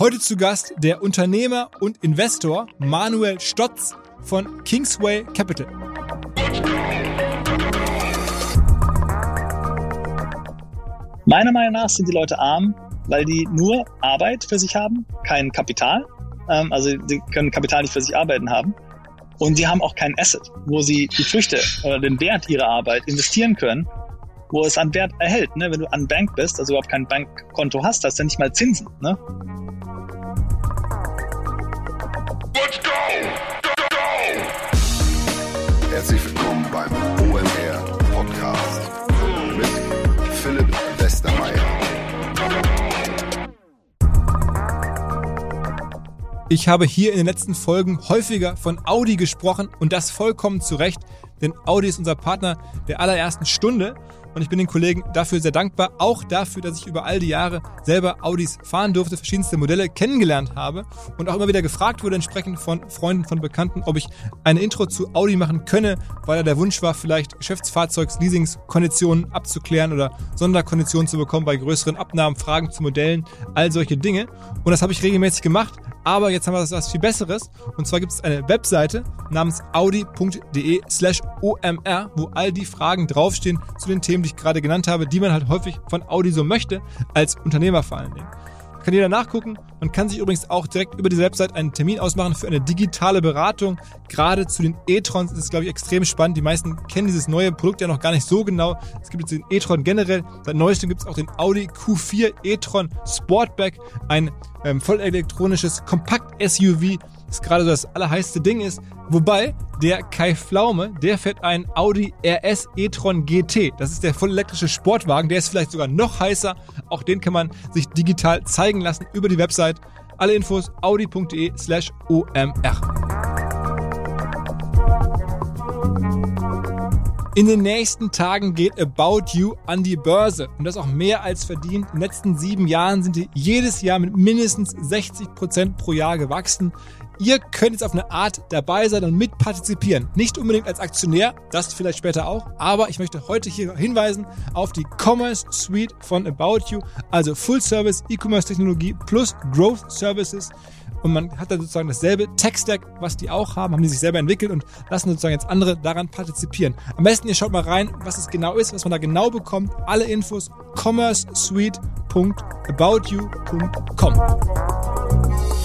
Heute zu Gast der Unternehmer und Investor Manuel Stotz von Kingsway Capital. Meiner Meinung nach sind die Leute arm, weil die nur Arbeit für sich haben, kein Kapital. Ähm, also sie können Kapital nicht für sich arbeiten haben. Und sie haben auch kein Asset, wo sie die Früchte oder den Wert ihrer Arbeit investieren können, wo es an Wert erhält. Ne? Wenn du an Bank bist, also überhaupt kein Bankkonto hast, hast du nicht mal Zinsen. Ne? Let's go! Go, go! Herzlich willkommen beim OMR Podcast mit Philipp Westermeier. Ich habe hier in den letzten Folgen häufiger von Audi gesprochen und das vollkommen zu Recht, denn Audi ist unser Partner der allerersten Stunde und ich bin den Kollegen dafür sehr dankbar, auch dafür, dass ich über all die Jahre selber Audis fahren durfte, verschiedenste Modelle kennengelernt habe und auch immer wieder gefragt wurde entsprechend von Freunden, von Bekannten, ob ich eine Intro zu Audi machen könne, weil da der Wunsch war, vielleicht Geschäftsfahrzeugs-Leasingskonditionen abzuklären oder Sonderkonditionen zu bekommen bei größeren Abnahmen, Fragen zu Modellen, all solche Dinge. Und das habe ich regelmäßig gemacht, aber jetzt haben wir was viel Besseres. Und zwar gibt es eine Webseite namens audi.de slash omr, wo all die Fragen draufstehen zu den Themen, die ich gerade genannt habe, die man halt häufig von Audi so möchte, als Unternehmer vor allen Dingen. Kann jeder nachgucken. Man kann sich übrigens auch direkt über diese Website einen Termin ausmachen für eine digitale Beratung. Gerade zu den e-trons ist es, glaube ich, extrem spannend. Die meisten kennen dieses neue Produkt ja noch gar nicht so genau. Es gibt jetzt den e-tron generell. Seit neuestem gibt es auch den Audi Q4 e-tron Sportback, ein ähm, voll elektronisches Kompakt-SUV, das gerade so das allerheißte Ding ist. Wobei der Kai Pflaume, der fährt einen Audi RS e-tron GT. Das ist der voll elektrische Sportwagen. Der ist vielleicht sogar noch heißer. Auch den kann man sich digital zeigen lassen über die Website. Alle Infos audi.de slash omr. In den nächsten Tagen geht About You an die Börse und das auch mehr als verdient. In den letzten sieben Jahren sind die jedes Jahr mit mindestens 60 Prozent pro Jahr gewachsen. Ihr könnt jetzt auf eine Art dabei sein und mitpartizipieren. Nicht unbedingt als Aktionär, das vielleicht später auch, aber ich möchte heute hier hinweisen auf die Commerce Suite von About You, also Full Service E-Commerce Technologie plus Growth Services und man hat dann sozusagen dasselbe Tech-Stack, was die auch haben, haben die sich selber entwickelt und lassen sozusagen jetzt andere daran partizipieren. Am besten ihr schaut mal rein, was es genau ist, was man da genau bekommt. Alle Infos commercesuite.aboutyou.com.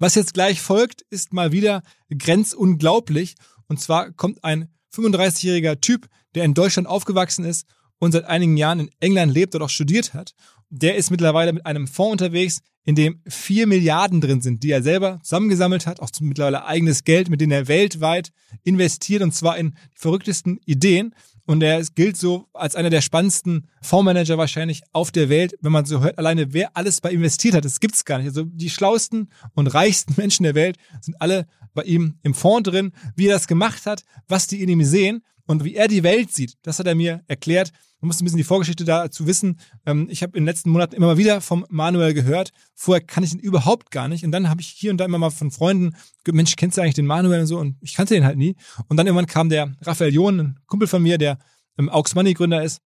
Was jetzt gleich folgt, ist mal wieder grenzunglaublich. Und zwar kommt ein 35-jähriger Typ, der in Deutschland aufgewachsen ist und seit einigen Jahren in England lebt und auch studiert hat. Der ist mittlerweile mit einem Fonds unterwegs, in dem vier Milliarden drin sind, die er selber zusammengesammelt hat, auch mittlerweile eigenes Geld, mit dem er weltweit investiert und zwar in die verrücktesten Ideen. Und er gilt so als einer der spannendsten Fondsmanager wahrscheinlich auf der Welt, wenn man so hört, alleine wer alles bei investiert hat. Das gibt's gar nicht. Also die schlausten und reichsten Menschen der Welt sind alle bei ihm im Fonds drin. Wie er das gemacht hat, was die in ihm sehen und wie er die Welt sieht, das hat er mir erklärt. Man muss ein bisschen die Vorgeschichte dazu wissen. Ähm, ich habe in den letzten Monaten immer mal wieder vom Manuel gehört. Vorher kann ich ihn überhaupt gar nicht. Und dann habe ich hier und da immer mal von Freunden, Mensch, kennst du eigentlich den Manuel und so? Und ich kannte den halt nie. Und dann irgendwann kam der Raphael John, ein Kumpel von mir, der ähm, Aux Money Gründer ist.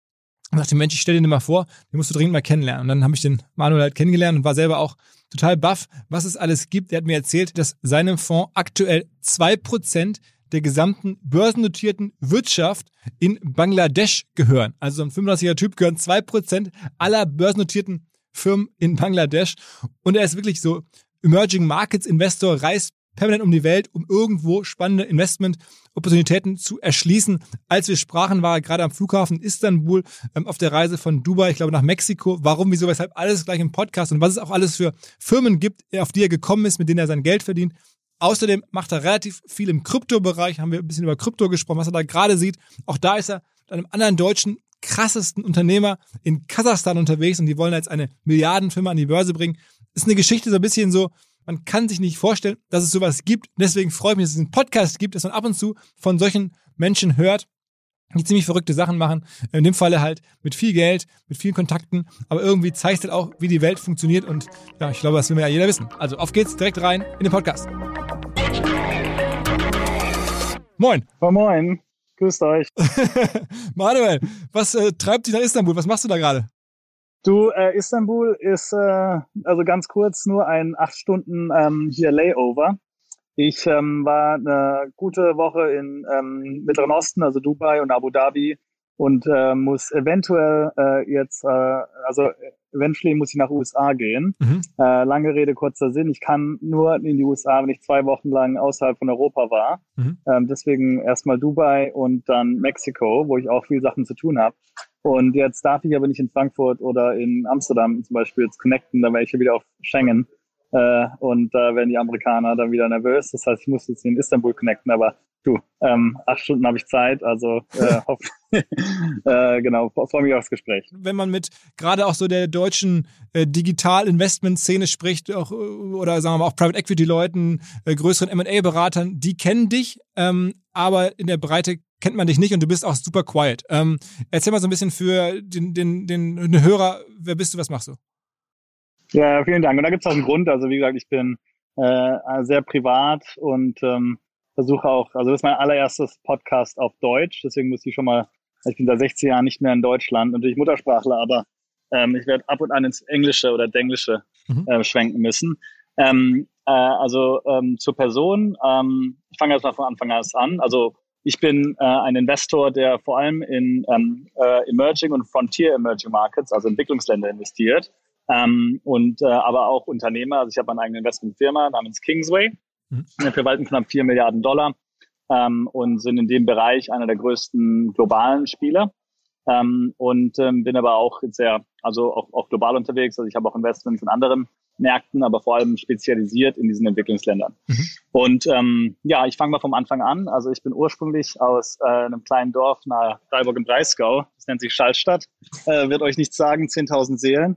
Und dachte, Mensch, ich stell dir den mal vor, den musst du dringend mal kennenlernen. Und dann habe ich den Manuel halt kennengelernt und war selber auch total baff, was es alles gibt. Der hat mir erzählt, dass seinem Fonds aktuell zwei Prozent der gesamten börsennotierten Wirtschaft in Bangladesch gehören. Also so ein 35er Typ gehören zwei Prozent aller börsennotierten Firmen in Bangladesch. Und er ist wirklich so Emerging Markets Investor, reist permanent um die Welt, um irgendwo spannende Investment-Opportunitäten zu erschließen. Als wir sprachen, war er gerade am Flughafen Istanbul ähm, auf der Reise von Dubai, ich glaube, nach Mexiko. Warum, wieso, weshalb, alles gleich im Podcast und was es auch alles für Firmen gibt, auf die er gekommen ist, mit denen er sein Geld verdient. Außerdem macht er relativ viel im Kryptobereich, haben wir ein bisschen über Krypto gesprochen, was er da gerade sieht. Auch da ist er mit einem anderen deutschen krassesten Unternehmer in Kasachstan unterwegs und die wollen jetzt eine Milliardenfirma an die Börse bringen. Ist eine Geschichte so ein bisschen so, man kann sich nicht vorstellen, dass es sowas gibt. Deswegen freue ich mich, dass es einen Podcast gibt, dass man ab und zu von solchen Menschen hört, die ziemlich verrückte Sachen machen. In dem Falle halt mit viel Geld, mit vielen Kontakten, aber irgendwie zeigt halt auch, wie die Welt funktioniert und ja, ich glaube, das will mir ja jeder wissen. Also auf geht's direkt rein in den Podcast. Moin. Moin, moin. Grüßt euch. Manuel, was äh, treibt dich nach Istanbul? Was machst du da gerade? Du, äh, Istanbul ist äh, also ganz kurz nur ein acht Stunden ähm, hier Layover. Ich ähm, war eine gute Woche in ähm, Mittleren Osten, also Dubai und Abu Dhabi und äh, muss eventuell äh, jetzt, äh, also eventually muss ich nach USA gehen. Mhm. Äh, lange Rede, kurzer Sinn. Ich kann nur in die USA, wenn ich zwei Wochen lang außerhalb von Europa war. Mhm. Ähm, deswegen erstmal Dubai und dann Mexiko, wo ich auch viel Sachen zu tun habe. Und jetzt darf ich aber nicht in Frankfurt oder in Amsterdam zum Beispiel jetzt connecten, dann wäre ich ja wieder auf Schengen. Äh, und da werden die Amerikaner dann wieder nervös. Das heißt, ich muss jetzt in Istanbul connecten, aber du, ähm, acht Stunden habe ich Zeit, also äh, hoff, äh, genau, freue mich aufs Gespräch. Wenn man mit gerade auch so der deutschen äh, Digital-Investment-Szene spricht, auch, äh, oder sagen wir mal auch Private Equity-Leuten, äh, größeren M&A-Beratern, die kennen dich, ähm, aber in der Breite kennt man dich nicht und du bist auch super quiet. Ähm, erzähl mal so ein bisschen für den, den, den, den Hörer, wer bist du, was machst du? Ja, vielen Dank. Und da gibt es auch einen Grund. Also wie gesagt, ich bin äh, sehr privat und ähm, versuche auch, also das ist mein allererstes Podcast auf Deutsch, deswegen muss ich schon mal, ich bin seit 16 Jahren nicht mehr in Deutschland, natürlich Muttersprachler, aber ähm, ich werde ab und an ins Englische oder Denglische Mhm. äh, schwenken müssen. Ähm, äh, also ähm, zur Person, ähm, ich fange jetzt mal von Anfang an. Also ich bin äh, ein Investor, der vor allem in ähm, äh, Emerging und Frontier Emerging Markets, also Entwicklungsländer investiert. Ähm, und äh, aber auch Unternehmer. Also ich habe eine eigene Investmentfirma namens Kingsway. Mhm. Wir verwalten knapp 4 Milliarden Dollar ähm, und sind in dem Bereich einer der größten globalen Spieler. Ähm, und ähm, bin aber auch sehr, also auch, auch global unterwegs. Also ich habe auch Investments in anderen Märkten, aber vor allem spezialisiert in diesen Entwicklungsländern. Mhm. Und ähm, ja, ich fange mal vom Anfang an. Also ich bin ursprünglich aus äh, einem kleinen Dorf nahe Freiburg im Breisgau. Das nennt sich Schallstadt. Äh, wird euch nichts sagen, 10.000 Seelen.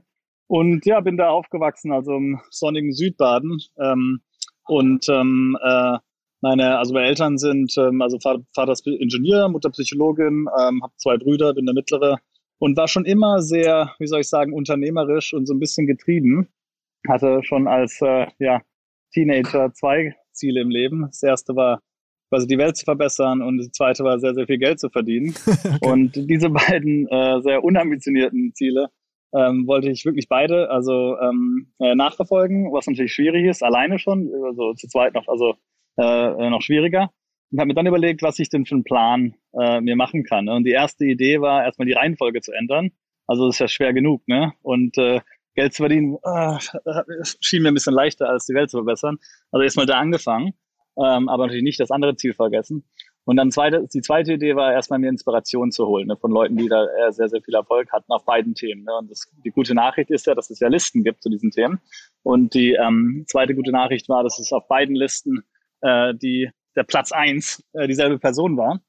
Und ja, bin da aufgewachsen, also im sonnigen Südbaden. Ähm, und ähm, äh, meine, also meine Eltern sind, ähm, also Vater, ist Ingenieur, Mutter Psychologin, ähm, habe zwei Brüder, bin der mittlere und war schon immer sehr, wie soll ich sagen, unternehmerisch und so ein bisschen getrieben. Hatte schon als äh, ja, Teenager zwei Ziele im Leben. Das erste war quasi die Welt zu verbessern und das zweite war sehr, sehr viel Geld zu verdienen. Und diese beiden äh, sehr unambitionierten Ziele ähm, wollte ich wirklich beide also ähm, äh, nachverfolgen, was natürlich schwierig ist, alleine schon, also zu zweit noch, also äh, noch schwieriger. Und habe mir dann überlegt, was ich denn für einen Plan äh, mir machen kann. Und die erste Idee war, erstmal die Reihenfolge zu ändern. Also das ist ja schwer genug, ne? Und äh, Geld zu verdienen äh, schien mir ein bisschen leichter, als die Welt zu verbessern. Also erstmal da angefangen, ähm, aber natürlich nicht das andere Ziel vergessen. Und dann zweite, die zweite Idee war erstmal mir Inspiration zu holen ne, von Leuten, die da äh, sehr, sehr viel Erfolg hatten auf beiden Themen. Ne. Und das, die gute Nachricht ist ja, dass es ja Listen gibt zu diesen Themen. Und die ähm, zweite gute Nachricht war, dass es auf beiden Listen äh, die der Platz eins äh, dieselbe Person war.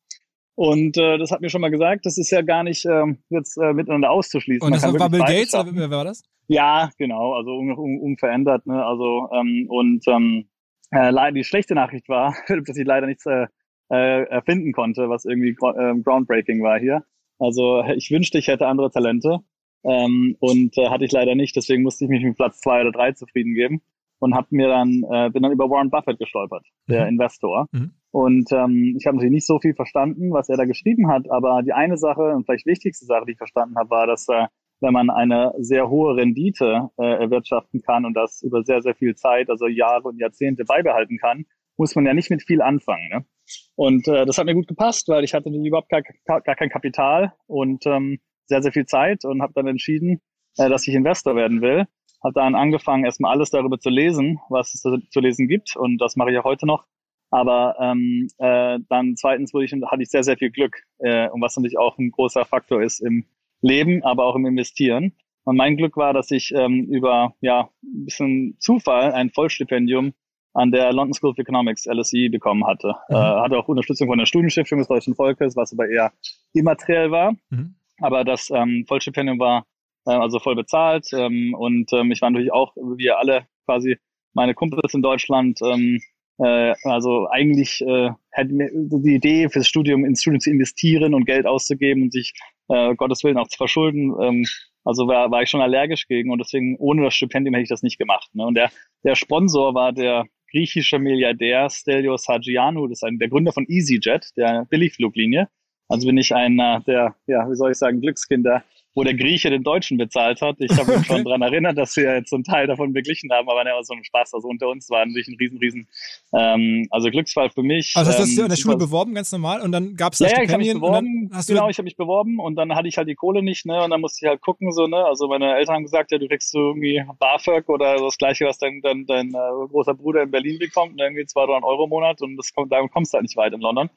Und äh, das hat mir schon mal gesagt, das ist ja gar nicht ähm, jetzt äh, miteinander auszuschließen. Und das war Bill Gates, oder wer war das? Ja, genau, also un, un, unverändert. Ne? Also ähm, und ähm, äh, leider die schlechte Nachricht war, dass ich leider nichts äh, äh, erfinden konnte, was irgendwie gro- ähm, groundbreaking war hier. Also ich wünschte, ich hätte andere Talente ähm, und äh, hatte ich leider nicht. Deswegen musste ich mich mit Platz zwei oder drei zufrieden geben und habe mir dann äh, bin dann über Warren Buffett gestolpert, der Mhm. Investor. Mhm. Und ähm, ich habe natürlich nicht so viel verstanden, was er da geschrieben hat, aber die eine Sache und vielleicht wichtigste Sache, die ich verstanden habe, war, dass äh, wenn man eine sehr hohe Rendite äh, erwirtschaften kann und das über sehr, sehr viel Zeit, also Jahre und Jahrzehnte beibehalten kann, muss man ja nicht mit viel anfangen. Ne? Und äh, das hat mir gut gepasst, weil ich hatte überhaupt gar, gar kein Kapital und ähm, sehr, sehr viel Zeit und habe dann entschieden, äh, dass ich Investor werden will. Habe dann angefangen, erstmal alles darüber zu lesen, was es zu lesen gibt und das mache ich auch heute noch. Aber ähm, äh, dann zweitens wurde ich, hatte ich sehr, sehr viel Glück, äh, und was natürlich auch ein großer Faktor ist im Leben, aber auch im Investieren. Und mein Glück war, dass ich ähm, über ja ein bisschen Zufall ein Vollstipendium an der London School of Economics LSE bekommen hatte. Mhm. Äh, hatte auch Unterstützung von der Studienstiftung des Deutschen Volkes, was aber eher immateriell war. Mhm. Aber das ähm, Vollstipendium war äh, also voll bezahlt ähm, und ähm, ich war natürlich auch, wie alle quasi meine Kumpels in Deutschland, ähm, äh, also eigentlich äh, hätte mir die Idee fürs Studium ins Studium zu investieren und Geld auszugeben und sich äh, Gottes Willen auch zu verschulden. Ähm, also war, war ich schon allergisch gegen und deswegen ohne das Stipendium hätte ich das nicht gemacht. Ne? Und der, der Sponsor war der griechische Milliardär Stelios Hagianou, das ist ein, der Gründer von EasyJet, der Billigfluglinie. Also bin ich einer der, ja, wie soll ich sagen, Glückskinder wo der Grieche den Deutschen bezahlt hat. Ich habe mich schon dran erinnert, dass wir jetzt so einen Teil davon beglichen haben, aber war so ein Spaß. Also unter uns war natürlich ein riesen, riesen, ähm, also Glücksfall für mich. Also hast du dich ähm, an der Schule beworben, ganz normal, und dann gab es ja, ja, ich habe mich beworben. Genau, ich habe mich beworben und dann hatte ich halt die Kohle nicht, ne? Und dann musste ich halt gucken, so, ne? Also meine Eltern haben gesagt, ja, du kriegst so irgendwie BAföG oder das gleiche, was dein, dein, dein äh, großer Bruder in Berlin bekommt, ne? irgendwie 200 Euro im Monat und das kommt, da kommst du halt nicht weit in London.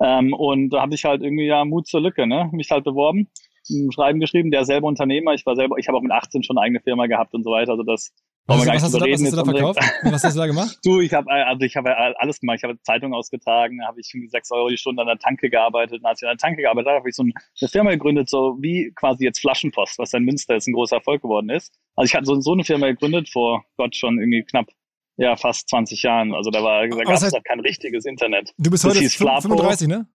Ähm, und da habe ich halt irgendwie ja Mut zur Lücke, ne? Mich halt beworben, ein Schreiben geschrieben, der selber Unternehmer, ich war selber, ich habe auch mit 18 schon eine eigene Firma gehabt und so weiter. Also das was, was, hast du da, was hast du da verkauft? was hast du da gemacht? Du, ich habe also ich habe alles gemacht. Ich habe Zeitungen ausgetragen, habe ich irgendwie sechs Euro die Stunde an der Tanke gearbeitet. Und als ich an der Tanke gearbeitet habe, habe ich so eine Firma gegründet, so wie quasi jetzt Flaschenpost, was in Münster jetzt ein großer Erfolg geworden ist. Also ich hatte so, so eine Firma gegründet vor Gott schon irgendwie knapp ja fast 20 Jahren. Also da war da gab es noch kein richtiges Internet. Du bist heute hieß Flapo. 35, ne?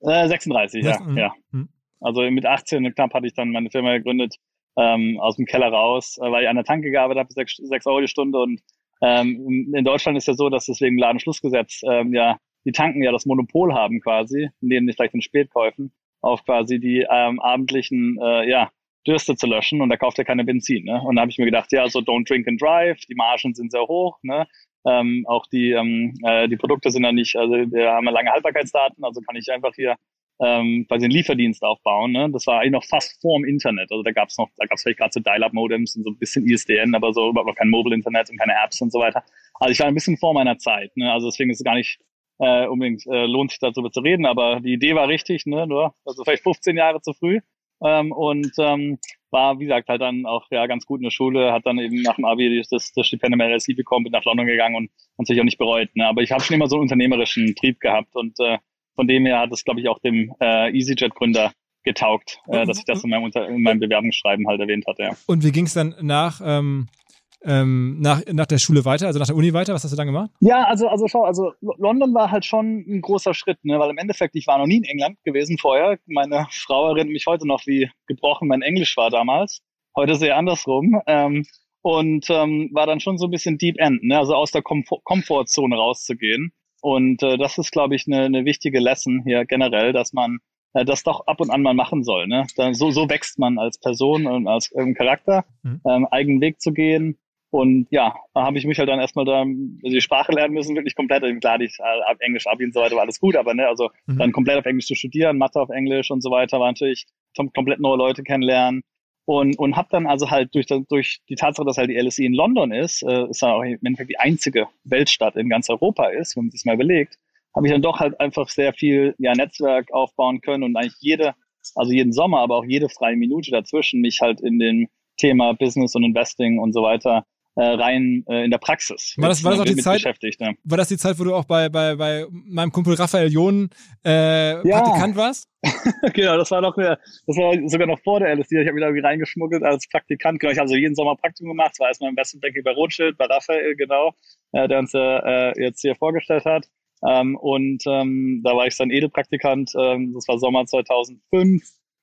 Äh, 36, ja, Mhm. ja. Mhm. Also mit 18 knapp hatte ich dann meine Firma gegründet, ähm, aus dem Keller raus, äh, weil ich an der Tanke gearbeitet habe, sechs, sechs Euro die Stunde. Und ähm, in Deutschland ist ja so, dass deswegen Ladenschlussgesetz ähm, ja die Tanken ja das Monopol haben quasi, neben nicht vielleicht den Spätkäufen, auf quasi die ähm, abendlichen äh, ja, Dürste zu löschen und da kauft er keine Benzin. Ne? Und da habe ich mir gedacht, ja, so don't drink and drive, die Margen sind sehr hoch, ne? Ähm, auch die, ähm, äh, die Produkte sind ja nicht, also wir haben ja lange Haltbarkeitsdaten, also kann ich einfach hier ähm, quasi einen Lieferdienst aufbauen. Ne? Das war eigentlich noch fast vor dem Internet. Also da gab es noch, da gab es vielleicht gerade so Dial-Up-Modems und so ein bisschen ISDN, aber so überhaupt kein Mobile-Internet und keine Apps und so weiter. Also ich war ein bisschen vor meiner Zeit. Ne? Also deswegen ist es gar nicht äh, unbedingt äh, lohnt sich darüber zu reden, aber die Idee war richtig, ne? Nur also vielleicht 15 Jahre zu früh. Ähm, und ähm, war, wie gesagt, halt dann auch ja ganz gut in der Schule, hat dann eben nach dem Abi das, das Stipendium LSE bekommen, bin nach London gegangen und natürlich auch nicht bereut. Ne? Aber ich habe schon immer so einen unternehmerischen Trieb gehabt und äh, von dem her hat es, glaube ich, auch dem äh, EasyJet-Gründer getaugt, äh, dass ich das in meinem, Unter in meinem Bewerbungsschreiben halt erwähnt hatte. Ja. Und wie ging es dann nach, ähm, ähm, nach, nach der Schule weiter, also nach der Uni weiter? Was hast du dann gemacht? Ja, also, also schau, also London war halt schon ein großer Schritt, ne? weil im Endeffekt, ich war noch nie in England gewesen vorher. Meine Frau erinnert mich heute noch, wie gebrochen mein Englisch war damals. Heute sehr andersrum. Ähm, und ähm, war dann schon so ein bisschen Deep End, ne? also aus der Komfort Komfortzone rauszugehen. Und äh, das ist, glaube ich, eine, eine wichtige Lesson hier generell, dass man äh, das doch ab und an mal machen soll. Ne? Dann, so, so wächst man als Person und als ähm, Charakter, Mhm. ähm, eigenen Weg zu gehen. Und ja, da habe ich mich halt dann erstmal da also die Sprache lernen müssen, wirklich komplett. Also Klar, die äh, ab Englisch, Abi und so weiter war alles gut, aber ne, also Mhm. dann komplett auf Englisch zu studieren, Mathe auf Englisch und so weiter, war natürlich kom komplett neue Leute kennenlernen. Und, und habe dann also halt durch, durch die Tatsache, dass halt die LSE in London ist, äh, ist ja auch im Endeffekt die einzige Weltstadt in ganz Europa ist, wenn man sich mal überlegt, habe ich dann doch halt einfach sehr viel ja, Netzwerk aufbauen können und eigentlich jede, also jeden Sommer, aber auch jede freie Minute dazwischen mich halt in den Thema Business und Investing und so weiter äh, rein äh, in der Praxis War das- war das auch die Zeit- beschäftigt. Ne? War das die Zeit, wo du auch bei, bei, bei meinem Kumpel Raphael John äh, Ja. Praktikant warst? genau, das war noch mehr, das war sogar noch vor der LSD. Ich habe mich da irgendwie reingeschmuggelt als Praktikant. Genau, ich habe so jeden Sommer Praktikum gemacht. Das war erstmal im Investmentbanking bei Rothschild, bei Raphael, genau, äh, der uns äh, jetzt hier vorgestellt hat. Ähm, und ähm, da war ich dann Edelpraktikant. Ähm, das war Sommer 2005.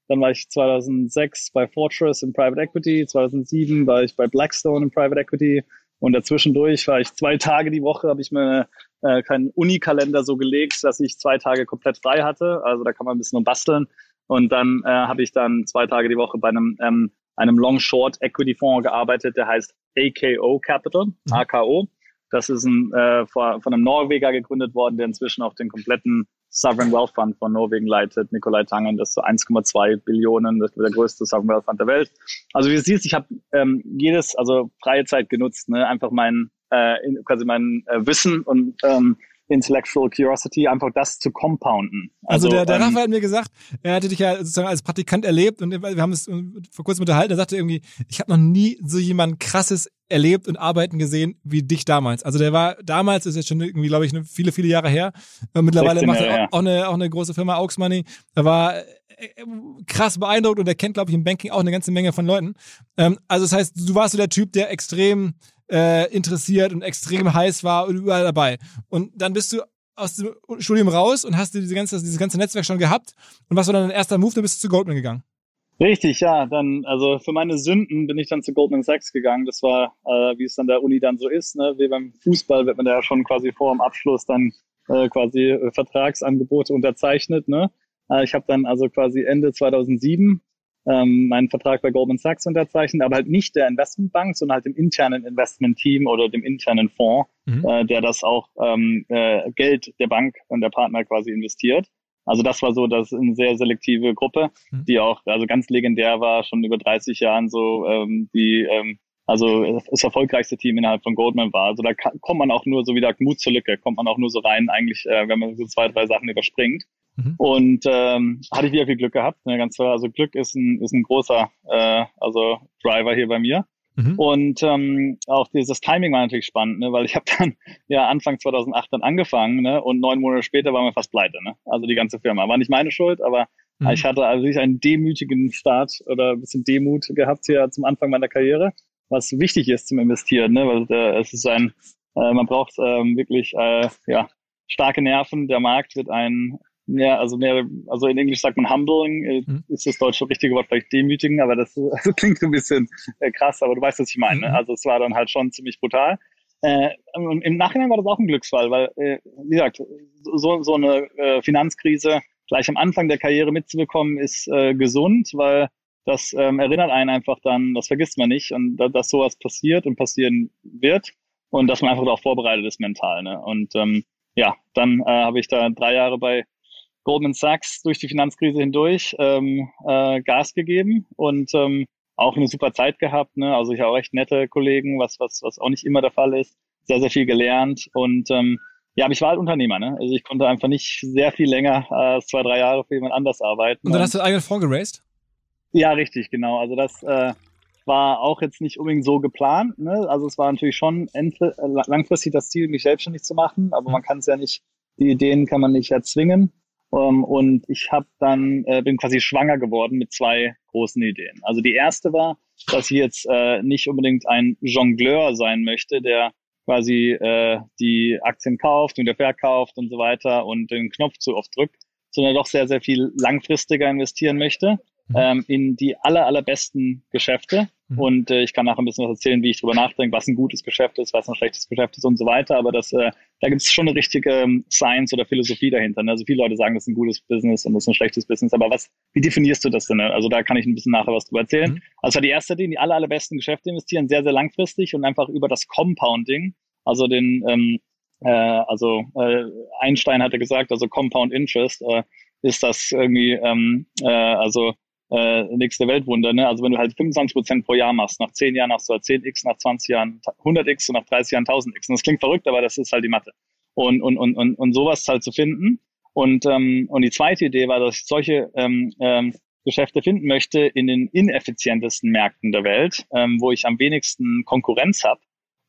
Dann war ich 2006 bei Fortress im Private Equity. 2007 war ich bei Blackstone im Private Equity. Und dazwischendurch war ich zwei Tage die Woche, habe ich mir äh, keinen Unikalender so gelegt, dass ich zwei Tage komplett frei hatte. Also da kann man ein bisschen basteln. Und dann äh, habe ich dann zwei Tage die Woche bei einem, ähm, einem Long-Short Equity Fonds gearbeitet, der heißt AKO Capital, AKO. Das ist ein, äh, von von einem Norweger gegründet worden, der inzwischen auch den kompletten Sovereign Wealth Fund von Norwegen leitet, Nikolai Tangen, das ist so 1,2 Billionen, das ist der größte Sovereign Wealth Fund der Welt. Also wie du siehst, ich habe ähm, jedes, also freie Zeit genutzt, ne? einfach mein, äh, quasi mein äh, Wissen und ähm, Intellectual Curiosity, einfach das zu compounden. Also, der, der ähm, Raphael hat mir gesagt, er hatte dich ja sozusagen als Praktikant erlebt und wir haben es äh, vor kurzem unterhalten, er sagte irgendwie, ich habe noch nie so jemand krasses erlebt und arbeiten gesehen wie dich damals. Also der war damals, ist jetzt schon irgendwie, glaube ich, ne, viele, viele Jahre her. Mittlerweile 16 macht er auch, auch, eine, auch eine große Firma, Aux Money. Er war äh, krass beeindruckt und er kennt, glaube ich, im Banking auch eine ganze Menge von Leuten. Ähm, also das heißt, du warst so der Typ, der extrem äh, interessiert und extrem heiß war und überall dabei. Und dann bist du aus dem Studium raus und hast diese ganze, dieses ganze Netzwerk schon gehabt. Und was war dann dein erster Move? Dann bist du zu Goldman gegangen. Richtig, ja. Dann, also für meine Sünden bin ich dann zu Goldman Sachs gegangen. Das war, äh, wie es an der Uni dann so ist, ne? Wie beim Fußball wird man da ja schon quasi vor dem Abschluss dann äh, quasi äh, Vertragsangebote unterzeichnet, ne? Äh, ich habe dann also quasi Ende 2007 ähm, meinen Vertrag bei Goldman Sachs unterzeichnet, aber halt nicht der Investmentbank, sondern halt dem internen Investmentteam oder dem internen Fonds, Mhm. äh, der das auch ähm, äh, Geld der Bank und der Partner quasi investiert. Also das war so, das ist eine sehr selektive Gruppe, Mhm. die auch also ganz legendär war, schon über 30 Jahren so, ähm, die ähm, also das erfolgreichste Team innerhalb von Goldman war. Also da ka- kommt man auch nur so wieder Mut zur Lücke, kommt man auch nur so rein, eigentlich, äh, wenn man so zwei, drei Sachen überspringt. Mhm. Und ähm, hatte ich wieder viel Glück gehabt. Ne, ganz klar. Also Glück ist ein, ist ein großer äh, also Driver hier bei mir. Mhm. Und ähm, auch dieses Timing war natürlich spannend, ne, weil ich habe dann ja Anfang 2008 dann angefangen ne, und neun Monate später waren wir fast pleite. Ne? Also die ganze Firma. War nicht meine Schuld, aber Mhm. ich hatte also wirklich einen demütigen Start oder ein bisschen Demut gehabt hier zum Anfang meiner Karriere, was wichtig ist zum Investieren, ne? weil äh, es ist ein, äh, man braucht ähm, wirklich äh, ja, starke Nerven. Der Markt wird ein mehr, also mehr, also in Englisch sagt man humbling, Mhm. ist das deutsche richtige Wort vielleicht demütigen, aber das, das klingt ein bisschen äh, krass, aber du weißt, was ich meine. Ne? Mhm. Also es war dann halt schon ziemlich brutal. Äh, und Im Nachhinein war das auch ein Glücksfall, weil, äh, wie gesagt, so, so eine äh, Finanzkrise gleich am Anfang der Karriere mitzubekommen, ist äh, gesund, weil das ähm, erinnert einen einfach dann, das vergisst man nicht, und da, dass sowas passiert und passieren wird und dass man einfach darauf vorbereitet ist mental. Ne? Und ähm, ja, dann äh, habe ich da drei Jahre bei Goldman Sachs durch die Finanzkrise hindurch ähm, äh, Gas gegeben und ähm, auch eine super Zeit gehabt. Ne? Also ich habe auch echt nette Kollegen, was, was, was auch nicht immer der Fall ist. Sehr, sehr viel gelernt und ähm, ja, aber ich war halt Unternehmer. Ne? Also ich konnte einfach nicht sehr viel länger äh, als zwei, drei Jahre für jemand anders arbeiten. Und dann hast du einen eigenen Fonds geraced? Ja, richtig, genau. Also das äh, war auch jetzt nicht unbedingt so geplant. Ne? Also es war natürlich schon äh, langfristig das Ziel, mich selbstständig zu machen, aber man kann es ja nicht, die Ideen kann man nicht erzwingen. Um, und ich habe dann äh, bin quasi schwanger geworden mit zwei großen Ideen. Also die erste war, dass ich jetzt äh, nicht unbedingt ein Jongleur sein möchte, der quasi äh, die Aktien kauft und wieder verkauft und so weiter und den Knopf zu oft drückt, sondern doch sehr, sehr viel langfristiger investieren möchte Mhm. ähm, in die aller, allerbesten Geschäfte. Mhm. Und äh, ich kann nachher ein bisschen was erzählen, wie ich drüber nachdenke, was ein gutes Geschäft ist, was ein schlechtes Geschäft ist und so weiter. Aber das, äh, da gibt es schon eine richtige ähm, Science oder Philosophie dahinter. Ne? Also viele Leute sagen, das ist ein gutes Business und das ist ein schlechtes Business. Aber was, wie definierst du das denn? Ne? Also da kann ich ein bisschen nachher was drüber erzählen. Mhm. Also die erste, die in die aller, allerbesten Geschäfte investieren, sehr, sehr langfristig und einfach über das Compounding, also den, ähm, äh, also äh, Einstein hatte gesagt, also Compound Interest äh, ist das irgendwie, ähm, äh, also äh, nächste Weltwunder. Ne? Also wenn du halt 25 Prozent pro Jahr machst, nach 10 Jahren hast du halt 10x, nach 20 Jahren 100x und nach 30 Jahren 1000x. Und das klingt verrückt, aber das ist halt die Mathe. Und, und, und, und, und sowas halt zu finden. Und, ähm, und die zweite Idee war, dass ich solche ähm, ähm, Geschäfte finden möchte in den ineffizientesten Märkten der Welt, ähm, wo ich am wenigsten Konkurrenz habe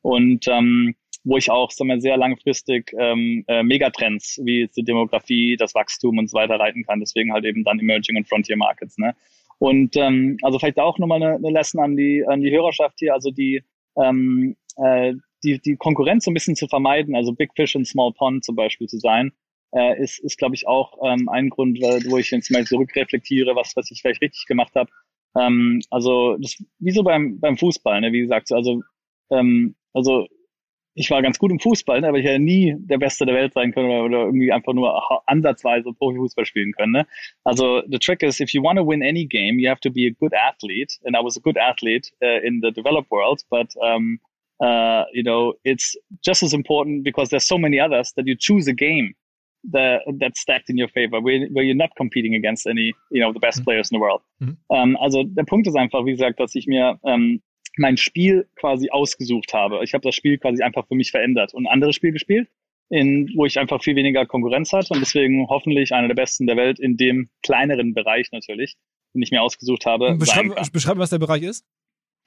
und ähm, wo ich auch sagen wir, sehr langfristig ähm, äh, Megatrends wie die Demografie, das Wachstum und so weiter reiten kann. Deswegen halt eben dann Emerging und Frontier Markets. Ne? Und ähm, also vielleicht auch nochmal eine, eine Lesson an die, an die Hörerschaft hier, also die, ähm, äh, die, die Konkurrenz so ein bisschen zu vermeiden, also Big Fish in Small Pond zum Beispiel zu sein, äh, ist, ist glaube ich, auch ähm, ein Grund, weil- wo ich jetzt mal zurückreflektiere, was, was ich vielleicht richtig gemacht habe. Ähm, also das, wie so beim, beim Fußball, ne? wie gesagt, so, also, ähm, also ich war ganz gut im Fußball, ne, aber ich hätte nie der Beste der Welt sein können oder, oder irgendwie einfach nur ansatzweise Profifußball spielen können. Ne? Also the trick is, if you want to win any game, you have to be a good athlete. And I was a good athlete uh, in the developed world, but um, uh, you know, it's just as important because there's so many others that you choose a game that that's stacked in your favor, where, where you're not competing against any, you know, the best Mhm. players in the world. Mhm. Ähm, also der Punkt ist einfach, wie gesagt, dass ich mir ähm, mein Spiel quasi ausgesucht habe. Ich habe das Spiel quasi einfach für mich verändert und ein anderes Spiel gespielt, in, wo ich einfach viel weniger Konkurrenz hatte und deswegen hoffentlich einer der besten der Welt in dem kleineren Bereich natürlich, den ich mir ausgesucht habe. Beschreib, beschreib, was der Bereich ist.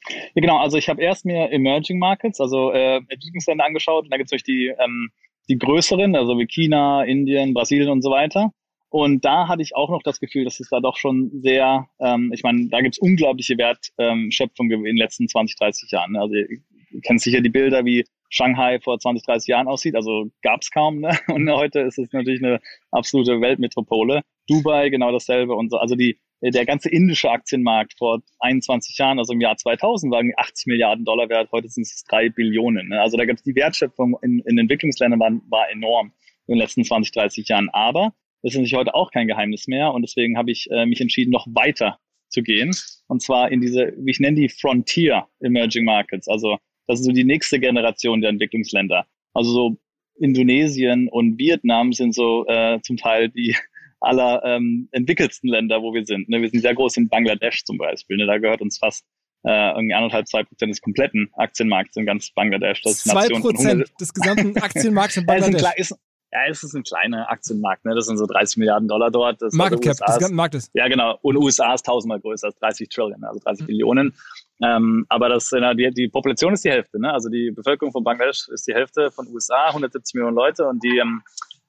Ja, genau, also ich habe erst mir Emerging Markets, also äh, Entwicklungsländer angeschaut und da gibt es natürlich die, ähm, die größeren, also wie China, Indien, Brasilien und so weiter. Und da hatte ich auch noch das Gefühl, dass es da doch schon sehr, ähm, ich meine, da gibt es unglaubliche Wertschöpfung in den letzten 20, 30 Jahren. ne? Also ihr, ihr kennt sicher die Bilder, wie Shanghai vor 20, 30 Jahren aussieht. Also gab's kaum. Ne? Und heute ist es natürlich eine absolute Weltmetropole. Dubai genau dasselbe und so. Also die, der ganze indische Aktienmarkt vor 21 Jahren, also im Jahr 2000, war irgendwie 80 Milliarden Dollar wert. Heute sind es drei Billionen. Ne? Also da gibt's die Wertschöpfung in, in Entwicklungsländern war, war enorm in den letzten 20, 30 Jahren. Aber das ist natürlich heute auch kein Geheimnis mehr und deswegen habe ich äh, mich entschieden, noch weiter zu gehen. Und zwar in diese, wie ich nenne die Frontier Emerging Markets. Also das ist so die nächste Generation der Entwicklungsländer. Also so Indonesien und Vietnam sind so äh, zum Teil die aller ähm, entwickelsten Länder, wo wir sind. Ne? Wir sind sehr groß in Bangladesch zum Beispiel. Ne? Da gehört uns fast äh, irgendwie anderthalb, zwei Prozent des kompletten Aktienmarkts in ganz Bangladesch. Das Zwei Prozent des gesamten Aktienmarkts in Bangladesch. Ist, ja, es ist ein kleiner Aktienmarkt, ne? Das sind so 30 Milliarden Dollar dort. Das Market Cap des gesamten Marktes. Ja, genau. Und USA ist tausendmal größer als 30 Trillion, also 30 mhm. Billionen. Ähm, aber das, die, die Population ist die Hälfte, ne? Also die Bevölkerung von Bangladesch ist die Hälfte von USA, 170 Millionen Leute und die ähm,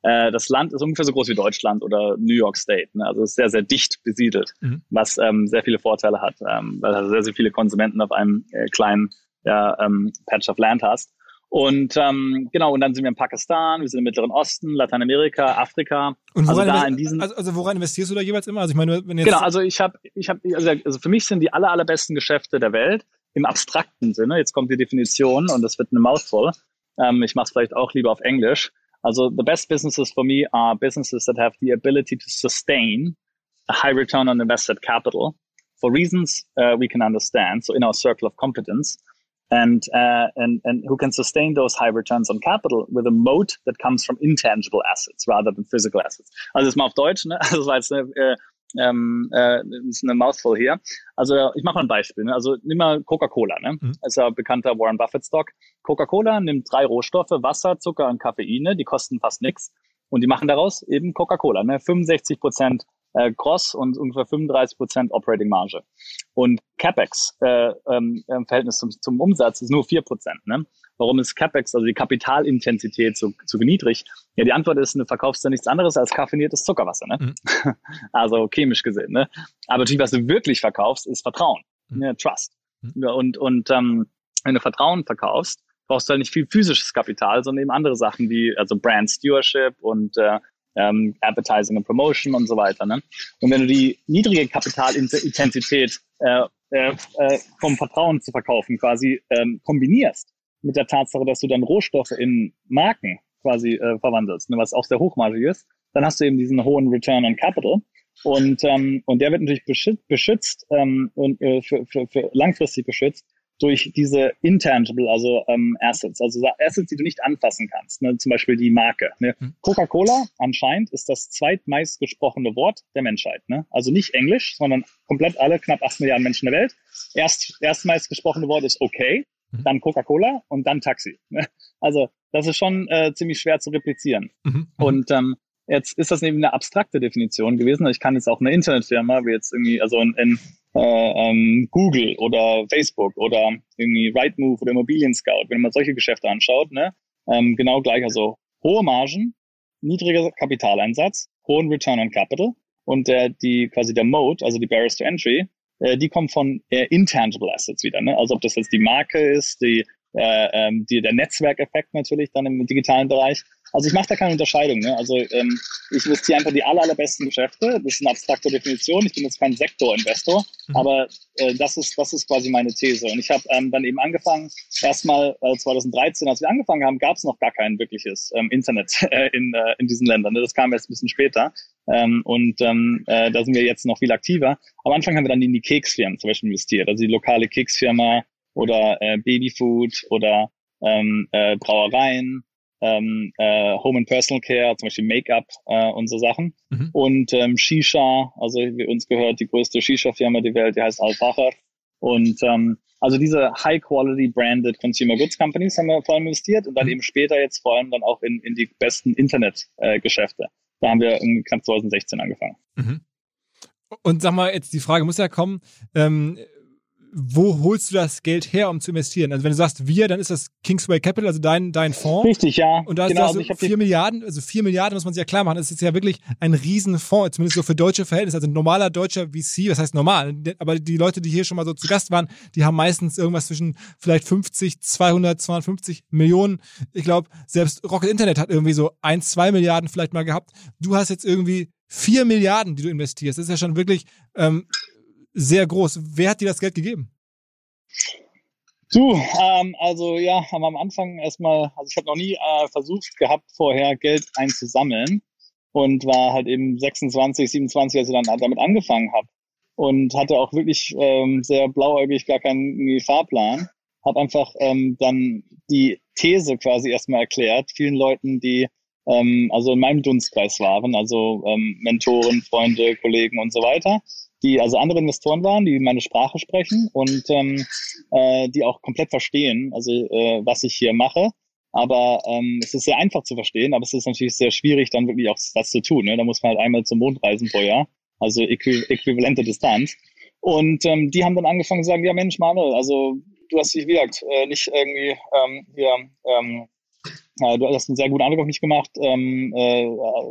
äh, das Land ist ungefähr so groß wie Deutschland oder New York State. Ne? Also es ist sehr, sehr dicht besiedelt, mhm. was ähm, sehr viele Vorteile hat, ähm, weil du sehr, sehr viele Konsumenten auf einem äh, kleinen ja, ähm, Patch of Land hast. Und ähm, genau, und dann sind wir in Pakistan, wir sind im Mittleren Osten, Lateinamerika, Afrika. Und woran, also da in diesen, also, also woran investierst du da jeweils immer? Also ich meine, wenn jetzt genau, also ich habe, ich habe, also, also für mich sind die aller, allerbesten Geschäfte der Welt im abstrakten Sinne. Jetzt kommt die Definition und das wird eine Mouthful. Ähm, ich mache es vielleicht auch lieber auf Englisch. Also the best businesses for me are businesses that have the ability to sustain a high return on invested capital for reasons uh, we can understand. So in our circle of competence. And, uh, and, and who can sustain those high returns on capital with a moat that comes from intangible assets rather than physical assets. Also das mal auf Deutsch, ne? Also das war jetzt eine, äh, ähm, äh, ist eine Mouthful hier. Also ich mache mal ein Beispiel. Ne? Also nimm mal Coca-Cola. Ne? Mhm. Das ist ja bekannter Warren Buffett Stock. Coca-Cola nimmt drei Rohstoffe, Wasser, Zucker und Koffeine, die kosten fast nichts. Und die machen daraus eben Coca-Cola. Ne? 65 Prozent äh, Gross und ungefähr 35 Prozent Operating Marge. Und CapEx äh, ähm, im Verhältnis zum, zum Umsatz ist nur vier Prozent. Ne? Warum ist CapEx, also die Kapitalintensität, so, so niedrig? Ja, die Antwort ist, du verkaufst ja nichts anderes als kaffiniertes Zuckerwasser, ne? Mhm. Also chemisch gesehen, ne? Aber natürlich, was du wirklich verkaufst, ist Vertrauen, mhm. ne? Trust. Mhm. Und und ähm, wenn du Vertrauen verkaufst, brauchst du halt nicht viel physisches Kapital, sondern eben andere Sachen wie also Brand Stewardship und äh, ähm, Advertising und Promotion und so weiter. Ne? Und wenn du die niedrige Kapitalintensität äh, äh, äh, vom Vertrauen zu verkaufen quasi ähm, kombinierst mit der Tatsache, dass du dann Rohstoffe in Marken quasi äh, verwandelst, ne, was auch sehr hochmargig ist, dann hast du eben diesen hohen Return on Capital. Und, ähm, und der wird natürlich beschützt, beschützt ähm, und äh, für, für, für langfristig beschützt durch diese intangible, also ähm, Assets, also Assets, die du nicht anfassen kannst, ne? zum Beispiel die Marke. Ne? Mhm. Coca-Cola anscheinend ist das zweitmeist gesprochene Wort der Menschheit. Ne? Also nicht Englisch, sondern komplett alle knapp acht Milliarden Menschen der Welt. Erst erstmeist gesprochene Wort ist okay, mhm. dann Coca-Cola und dann Taxi. Ne? Also das ist schon äh, ziemlich schwer zu replizieren. Mhm. mhm. Und ähm, jetzt ist das eben eine abstrakte Definition gewesen. Ich kann jetzt auch eine Internetfirma, wie jetzt irgendwie, also in, in äh, ähm, Google oder Facebook oder irgendwie Rightmove oder Immobilien Scout, wenn man solche Geschäfte anschaut, ne, ähm, genau gleich, also hohe Margen, niedriger Kapitaleinsatz, hohen Return on Capital und der, die quasi der Mode, also die Barriers to Entry, äh, die kommen von äh, intangible Assets wieder. Ne? Also ob das jetzt die Marke ist, die, äh, ähm, die der Netzwerkeffekt natürlich dann im digitalen Bereich also ich mache da keine Unterscheidung. Ne? Also ähm, ich investiere einfach die aller, allerbesten Geschäfte. Das ist eine abstrakte Definition. Ich bin jetzt kein Sektorinvestor, mhm. aber äh, das, ist, das ist quasi meine These. Und ich habe ähm, dann eben angefangen, erstmal äh, 2013, als wir angefangen haben, gab es noch gar kein wirkliches ähm, Internet äh, in, äh, in diesen Ländern. Ne? Das kam erst ein bisschen später. Ähm, und ähm, äh, da sind wir jetzt noch viel aktiver. Am Anfang haben wir dann in die Keksfirmen zum Beispiel investiert. Also die lokale Keksfirma oder äh, Babyfood oder ähm, äh, Brauereien ähm, äh, Home and Personal Care, zum Beispiel Make-up äh, und so Sachen. Mhm. Und ähm, Shisha, also uns gehört die größte Shisha-Firma der Welt, die heißt Al-Fachar. Und ähm, also diese High-Quality branded Consumer Goods Companies haben wir vor allem investiert und dann mhm. eben später jetzt vor allem dann auch in, in die besten Internet-Geschäfte. Äh, da haben wir in knapp 2016 angefangen. Mhm. Und sag mal, jetzt die Frage muss ja kommen, ähm, wo holst du das Geld her, um zu investieren? Also wenn du sagst wir, dann ist das Kingsway Capital, also dein, dein Fonds. Richtig, ja. Und da genau, also vier Milliarden, also vier Milliarden muss man sich ja klar machen. Das ist ja wirklich ein Riesenfonds, zumindest so für deutsche Verhältnisse. Also ein normaler deutscher VC, was heißt normal? Aber die Leute, die hier schon mal so zu Gast waren, die haben meistens irgendwas zwischen vielleicht 50, 200, 250 Millionen. Ich glaube, selbst Rocket Internet hat irgendwie so ein, zwei Milliarden vielleicht mal gehabt. Du hast jetzt irgendwie vier Milliarden, die du investierst. Das ist ja schon wirklich ähm, sehr groß. Wer hat dir das Geld gegeben? Du, ähm, also ja, haben am Anfang erstmal, also ich habe noch nie äh, versucht gehabt, vorher Geld einzusammeln und war halt eben 26, 27, als ich dann damit angefangen habe. und hatte auch wirklich ähm, sehr blauäugig gar keinen Fahrplan. Habe einfach ähm, dann die These quasi erstmal erklärt, vielen Leuten, die ähm, also in meinem Dunstkreis waren, also ähm, Mentoren, Freunde, Kollegen und so weiter, die also andere Investoren waren, die meine Sprache sprechen und ähm, äh, die auch komplett verstehen, also äh, was ich hier mache. Aber ähm, es ist sehr einfach zu verstehen, aber es ist natürlich sehr schwierig, dann wirklich auch das zu tun. Ne? Da muss man halt einmal zum Mond reisen pro Jahr, also äqui äquivalente Distanz. Und ähm, die haben dann angefangen zu sagen, ja Mensch, Manuel, also du hast dich, wie gesagt, äh, nicht irgendwie ähm, hier ähm, äh, du hast einen sehr guten Eindruck auf mich gemacht. Ähm, äh,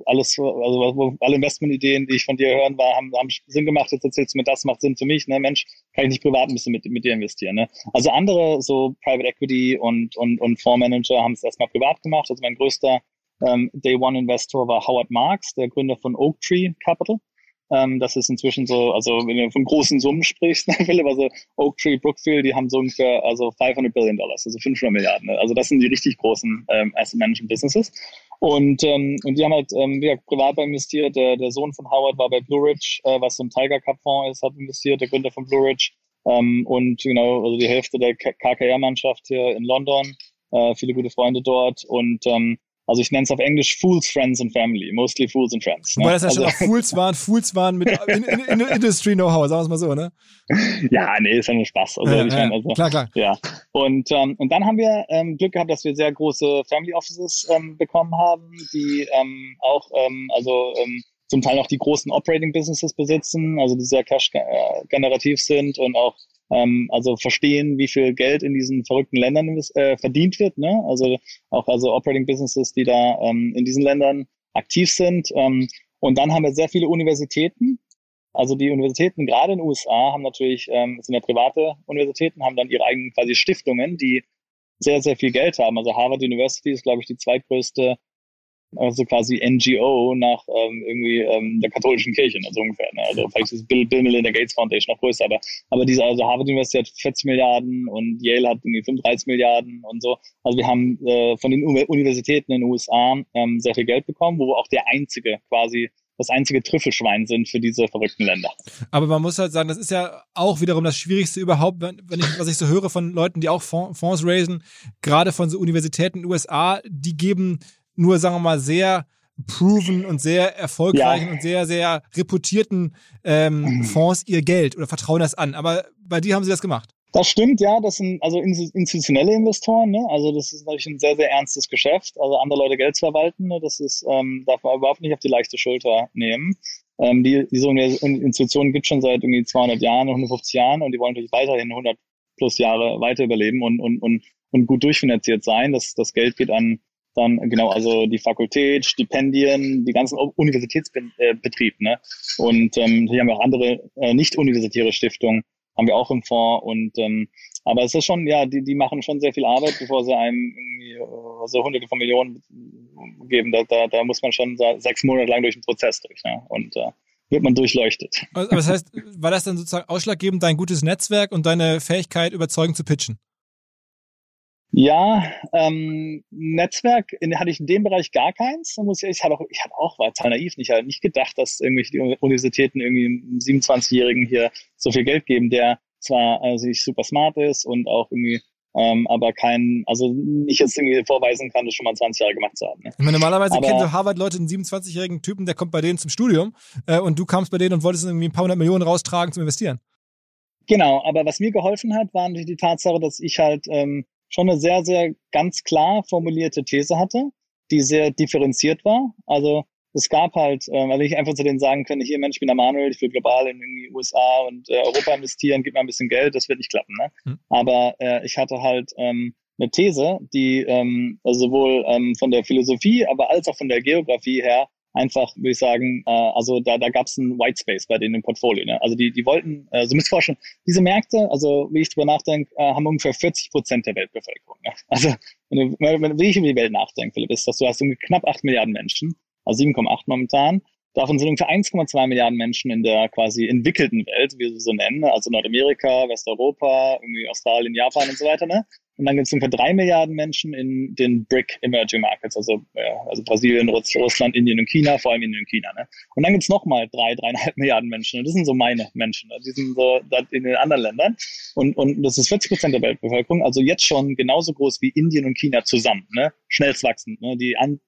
alles, also alle Investmentideen, die ich von dir hören war, haben, haben Sinn gemacht. Jetzt erzählst du mir, das macht Sinn für mich. Ne? Mensch, kann ich nicht privat ein bisschen mit, mit dir investieren. Ne? Also andere, so Private Equity und, und, und Fondsmanager haben es erstmal privat gemacht. Also mein größter ähm, Day One Investor war Howard Marks, der Gründer von Oak Tree Capital. Ähm, das ist inzwischen so, also wenn du von großen Summen sprichst, Philipp, also Oak Tree, Brookfield, die haben so ungefähr also 500 Billion Dollars, also 500 Milliarden. Ne? Also das sind die richtig großen ähm, Asset Management Businesses. Und, ähm, und die haben halt ähm, ja, privat investiert. Der, der Sohn von Howard war bei Blue Ridge, äh, was so ein Tiger Cup Fonds ist, hat investiert, der Gründer von Blue Ridge. Ähm, und genau, also die Hälfte der KKR-Mannschaft hier in London, äh, viele gute Freunde dort. Und ähm, also ich nenne es auf Englisch Fools, Friends and Family. Mostly Fools and Friends. Ne? Weil das ja also, schon auch Fools waren, Fools waren mit in, in, in Industry Know-how, sagen wir es mal so, ne? Ja, nee, ist ja nur Spaß. Also, ja, ich mein, also, klar, klar. Ja. Und, ähm, und dann haben wir ähm, Glück gehabt, dass wir sehr große Family Offices ähm, bekommen haben, die ähm, auch, ähm, also ähm, zum Teil auch die großen Operating Businesses besitzen, also die sehr cash-generativ sind und auch ähm, also verstehen, wie viel Geld in diesen verrückten Ländern äh, verdient wird. Ne? Also auch also Operating Businesses, die da ähm, in diesen Ländern aktiv sind. Ähm, und dann haben wir sehr viele Universitäten. Also die Universitäten gerade in den USA haben natürlich, ähm, sind ja private Universitäten, haben dann ihre eigenen quasi Stiftungen, die sehr, sehr viel Geld haben. Also Harvard University ist, glaube ich, die zweitgrößte also quasi NGO nach ähm, irgendwie ähm, der katholischen Kirche, also ungefähr. Ne? Also vielleicht ist Bill, Bill Melinda Gates Foundation noch größer, aber, aber diese, also Harvard University hat 40 Milliarden und Yale hat irgendwie 35 Milliarden und so. Also wir haben äh, von den Universitäten in den USA ähm, sehr viel Geld bekommen, wo wir auch der einzige quasi das einzige Trüffelschwein sind für diese verrückten Länder. Aber man muss halt sagen, das ist ja auch wiederum das Schwierigste überhaupt, wenn, wenn ich, was ich so höre von Leuten, die auch Fonds raisen, gerade von so Universitäten in den USA, die geben nur, sagen wir mal, sehr proven und sehr erfolgreichen ja. und sehr, sehr reputierten ähm. Fonds ihr Geld oder vertrauen das an. Aber bei dir haben sie das gemacht. Das stimmt, ja. Das sind also institutionelle Investoren. Ne? Also das ist natürlich ein sehr, sehr ernstes Geschäft. Also andere Leute Geld zu verwalten, ne? das ist, ähm, darf man überhaupt nicht auf die leichte Schulter nehmen. Ähm, die, diese Institutionen gibt es schon seit irgendwie 200 Jahren, 150 Jahren und die wollen natürlich weiterhin 100 plus Jahre weiter überleben und, und, und, und gut durchfinanziert sein. Das, das Geld geht an dann genau, also die Fakultät, Stipendien, die ganzen Universitätsbetrieb, ne? Und ähm, hier haben wir auch andere äh, nicht-universitäre Stiftungen, haben wir auch im Fonds und ähm, aber es ist schon, ja, die, die machen schon sehr viel Arbeit, bevor sie einem irgendwie also hunderte von Millionen geben. Da, da, da muss man schon sechs Monate lang durch den Prozess durch, ne? Und äh, wird man durchleuchtet. Aber das heißt, war das dann sozusagen ausschlaggebend, dein gutes Netzwerk und deine Fähigkeit, überzeugend zu pitchen? Ja, ähm, Netzwerk in, hatte ich in dem Bereich gar keins. Muss ich, ich habe auch, ich habe auch, war total naiv, nicht, nicht gedacht, dass irgendwelche Universitäten irgendwie einem 27-Jährigen hier so viel Geld geben, der zwar also nicht super smart ist und auch irgendwie ähm, aber kein, also nicht jetzt irgendwie vorweisen kann, das schon mal 20 Jahre gemacht zu haben. Ne? Ich meine, normalerweise aber, kennen so Harvard-Leute einen 27-jährigen Typen, der kommt bei denen zum Studium äh, und du kamst bei denen und wolltest irgendwie ein paar hundert Millionen raustragen zum Investieren. Genau, aber was mir geholfen hat, war natürlich die Tatsache, dass ich halt ähm, schon eine sehr, sehr ganz klar formulierte These hatte, die sehr differenziert war. Also es gab halt, äh, weil ich einfach zu denen sagen könnte, hier Mensch, ich bin der Manuel, ich will global in, in die USA und äh, Europa investieren, gib mir ein bisschen Geld, das wird nicht klappen. Ne? Hm. Aber äh, ich hatte halt ähm, eine These, die ähm, also sowohl ähm, von der Philosophie, aber als auch von der Geografie her einfach, würde ich sagen, äh, also da, da gab es einen White Space bei denen im Portfolio. Ne? Also die, die wollten, äh, so müsst vorstellen, diese Märkte, also wie ich drüber nachdenke, äh, haben ungefähr 40 Prozent der Weltbevölkerung. Ne? Also wenn du, wenn, wenn ich über die Welt nachdenke, Philipp, ist, dass du hast um knapp 8 Milliarden Menschen, also 7,8 momentan, Davon sind ungefähr 1,2 Milliarden Menschen in der quasi entwickelten Welt, wie sie so nennen, also Nordamerika, Westeuropa, irgendwie Australien, Japan und so weiter. Ne? Und dann gibt es ungefähr drei Milliarden Menschen in den BRIC Emerging Markets, also, ja, also Brasilien, Russland, Indien und China, vor allem Indien und China. Ne? Und dann gibt es nochmal drei, dreieinhalb Milliarden Menschen. Und das sind so meine Menschen. Ne? Die sind so in den anderen Ländern. Und, und das ist 40 Prozent der Weltbevölkerung, also jetzt schon genauso groß wie Indien und China zusammen. Ne? Schnellst wachsend. Ne? Die an,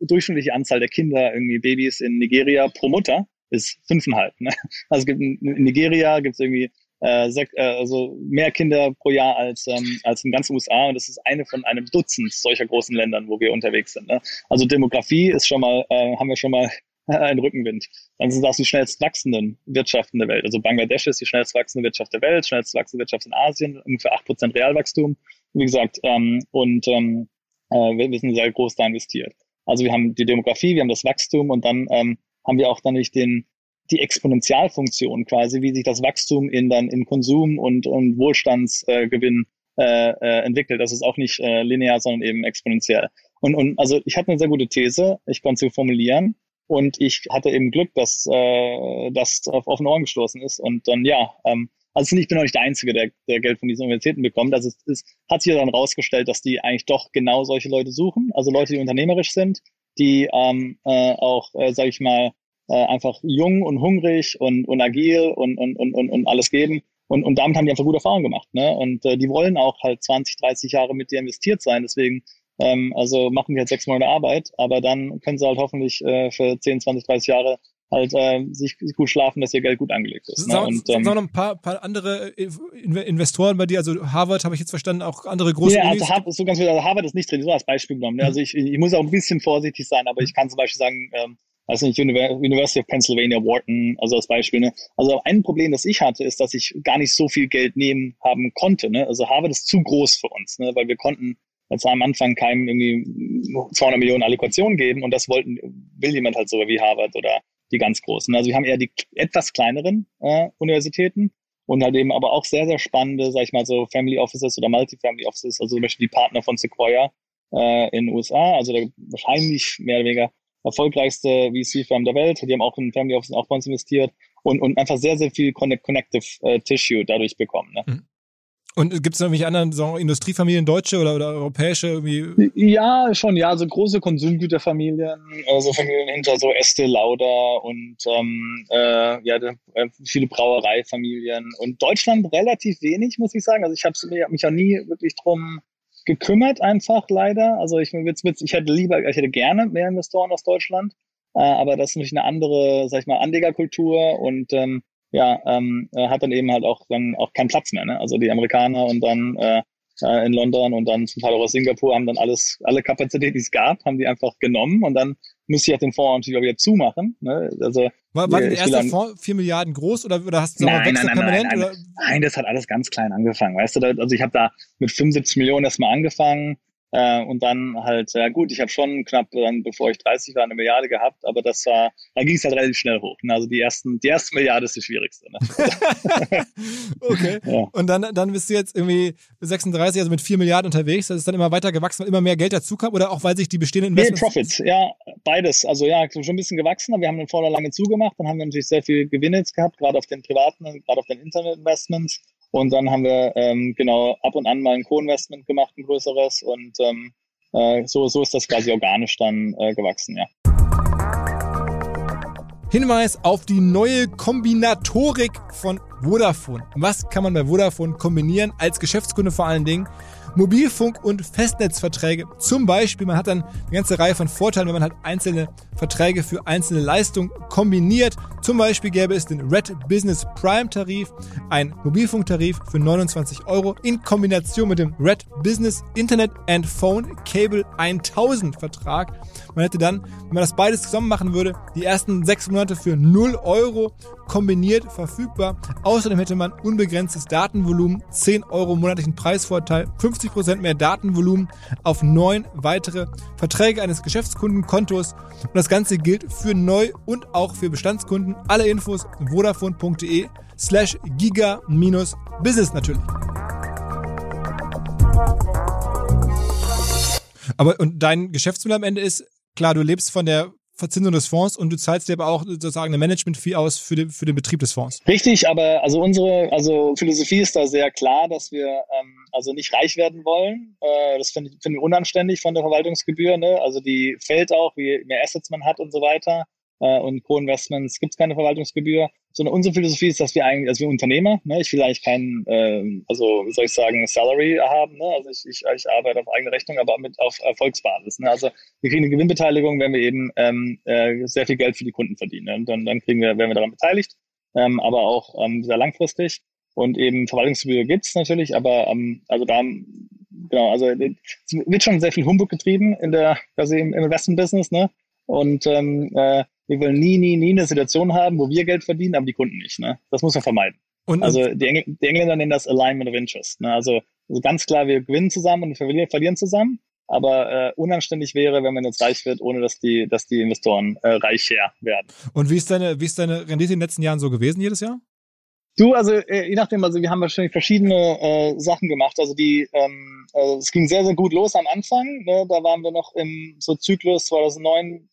durchschnittliche Anzahl der Kinder, irgendwie Babys in Nigeria pro Mutter ist fünfeinhalb. Ne? Also es gibt in Nigeria gibt es irgendwie äh, sech, äh, also mehr Kinder pro Jahr als ähm, als in ganz USA und das ist eine von einem Dutzend solcher großen Ländern, wo wir unterwegs sind. Ne? Also Demografie ist schon mal äh, haben wir schon mal einen Rückenwind. Dann sind das die schnellst wachsenden Wirtschaften der Welt. Also Bangladesch ist die schnellst wachsende Wirtschaft der Welt, schnellst wachsende Wirtschaft in Asien, ungefähr acht Prozent Realwachstum. Wie gesagt, ähm, und ähm, äh, wir sind sehr groß da investiert. Also wir haben die Demografie, wir haben das Wachstum und dann ähm, haben wir auch dann nicht den, die Exponentialfunktion quasi, wie sich das Wachstum in dann in Konsum und, und Wohlstandsgewinn äh, äh, entwickelt. Das ist auch nicht äh, linear, sondern eben exponentiell. Und, und also ich hatte eine sehr gute These, ich konnte sie formulieren und ich hatte eben Glück, dass äh, das auf offene Ohren gestoßen ist. Und dann ja, ähm, also ich bin auch nicht der Einzige, der, der Geld von diesen Universitäten bekommt. Also es, es hat sich ja dann rausgestellt, dass die eigentlich doch genau solche Leute suchen. Also Leute, die unternehmerisch sind, die ähm, äh, auch, äh, sage ich mal, äh, einfach jung und hungrig und, und agil und, und, und, und, alles geben. Und, und damit haben die einfach gute Erfahrungen gemacht. Ne? Und äh, die wollen auch halt 20, 30 Jahre mit dir investiert sein. Deswegen, ähm, also machen die halt sechs Monate Arbeit, aber dann können sie halt hoffentlich äh, für 10, 20, 30 Jahre halt äh, sich gut schlafen, dass ihr Geld gut angelegt ist. Ne? Und, ähm, noch ein paar, paar andere Investoren bei dir, also Harvard habe ich jetzt verstanden, auch andere große Ja, also Harvard, so ganz also Harvard ist nicht drin, so als Beispiel genommen. Ne? Also ich, ich muss auch ein bisschen vorsichtig sein, aber ich kann zum Beispiel sagen, ähm, also nicht University of Pennsylvania, Wharton, also als Beispiel. Ne? Also ein Problem, das ich hatte, ist, dass ich gar nicht so viel Geld nehmen haben konnte. Ne? Also Harvard ist zu groß für uns, ne? weil wir konnten jetzt am Anfang keinem irgendwie 200 Millionen Allokation geben und das wollten, will jemand halt so wie Harvard oder die ganz großen. Also wir haben eher die etwas kleineren äh, Universitäten und halt eben aber auch sehr, sehr spannende, sag ich mal so Family Offices oder Multifamily Offices, also zum Beispiel die Partner von Sequoia äh, in den USA, also der wahrscheinlich mehr oder weniger erfolgreichste VC-Firm der Welt. Die haben auch in Family Offices auch bei uns investiert und, und einfach sehr, sehr viel Connective äh, Tissue dadurch bekommen. Ne? Mhm. Und gibt es irgendwelche anderen so Industriefamilien, deutsche oder, oder europäische irgendwie? Ja, schon, ja, so große Konsumgüterfamilien, also Familien hinter so Estee Lauder und ähm, äh, ja, äh, viele Brauereifamilien. Und Deutschland relativ wenig, muss ich sagen. Also ich habe mich auch nie wirklich drum gekümmert, einfach leider. Also ich, ich hätte lieber, ich hätte gerne mehr Investoren aus Deutschland, äh, aber das ist natürlich eine andere, sag ich mal, Anlegerkultur und ähm, ja, ähm, äh, hat dann eben halt auch dann auch keinen Platz mehr. Ne? Also die Amerikaner und dann äh, äh, in London und dann zum Teil auch aus Singapur haben dann alles, alle Kapazitäten, die es gab, haben die einfach genommen und dann müsste ich halt den Fonds natürlich auch wieder zumachen. Ne? Also, war, war der erste Fonds vier Milliarden groß oder, oder hast du nein, nein, nein, permanent? Nein, nein, nein, das hat alles ganz klein angefangen. Weißt du, also ich habe da mit 75 Millionen erstmal angefangen äh, und dann halt, ja gut, ich habe schon knapp dann, bevor ich 30 war, eine Milliarde gehabt, aber das war, da ging es halt relativ schnell hoch. Ne? Also die ersten, die erste Milliarde ist die schwierigste. Ne? okay. Ja. Und dann, dann bist du jetzt irgendwie 36, also mit 4 Milliarden unterwegs. Das ist dann immer weiter gewachsen, weil immer mehr Geld dazu kam oder auch weil sich die bestehenden Investments. Nee, Profits, ja, beides. Also ja, schon ein bisschen gewachsen, aber wir haben dann vorher lange zugemacht, dann haben wir natürlich sehr viel Gewinne jetzt gehabt, gerade auf den privaten, gerade auf den Internet-Investments. Und dann haben wir ähm, genau ab und an mal ein Co-Investment gemacht, ein größeres. Und ähm, äh, so, so ist das quasi organisch dann äh, gewachsen, ja. Hinweis auf die neue Kombinatorik von Vodafone. Was kann man bei Vodafone kombinieren, als Geschäftskunde vor allen Dingen? Mobilfunk- und Festnetzverträge. Zum Beispiel, man hat dann eine ganze Reihe von Vorteilen, wenn man halt einzelne Verträge für einzelne Leistungen kombiniert. Zum Beispiel gäbe es den Red Business Prime Tarif, ein Mobilfunktarif für 29 Euro in Kombination mit dem Red Business Internet and Phone Cable 1000 Vertrag. Man hätte dann, wenn man das beides zusammen machen würde, die ersten sechs Monate für 0 Euro kombiniert verfügbar. Außerdem hätte man unbegrenztes Datenvolumen, 10 Euro monatlichen Preisvorteil, 50% mehr Datenvolumen auf neun weitere Verträge eines Geschäftskundenkontos. Und das Ganze gilt für Neu- und auch für Bestandskunden. Alle Infos vodafone.de slash giga-business natürlich. Aber und dein Geschäftsmodell am Ende ist, klar, du lebst von der Verzinsung des Fonds und du zahlst dir aber auch sozusagen eine Management-Fee aus für den, für den Betrieb des Fonds. Richtig, aber also unsere also Philosophie ist da sehr klar, dass wir ähm, also nicht reich werden wollen. Äh, das finde ich, find ich unanständig von der Verwaltungsgebühr. Ne? Also die fällt auch, wie mehr Assets man hat und so weiter äh, und Co-Investments gibt es keine Verwaltungsgebühr. Sondern unsere Philosophie ist, dass wir eigentlich, also wir Unternehmer, ne, ich will eigentlich keinen, äh, also wie soll ich sagen, Salary haben, ne? Also ich, ich, ich arbeite auf eigene Rechnung, aber mit auf Erfolgsbasis. Ne? Also wir kriegen eine Gewinnbeteiligung, wenn wir eben ähm, äh, sehr viel Geld für die Kunden verdienen. Ne? Und dann, dann kriegen wir, werden wir daran beteiligt, ähm, aber auch ähm, sehr langfristig. Und eben Verwaltungsgebühr gibt's natürlich, aber ähm, also da genau, also es wird schon sehr viel Humbug getrieben in der, also im, im Investment-Business, ne? Und ähm, äh, wir wollen nie, nie, nie eine Situation haben, wo wir Geld verdienen, aber die Kunden nicht. Ne? Das muss man vermeiden. Und, also die, Engl die, Engländer nennen das Alignment of Interest. Ne? Also, also, ganz klar, wir gewinnen zusammen und wir verlieren zusammen. Aber äh, unanständig wäre, wenn man jetzt reich wird, ohne dass die, dass die Investoren äh, reicher werden. Und wie ist deine, wie ist deine Rendite in den letzten Jahren so gewesen jedes Jahr? Du, also äh, je nachdem, also wir haben wahrscheinlich verschiedene äh, Sachen gemacht. Also die, ähm, also es ging sehr, sehr gut los am Anfang. Ne? Da waren wir noch im so Zyklus 2009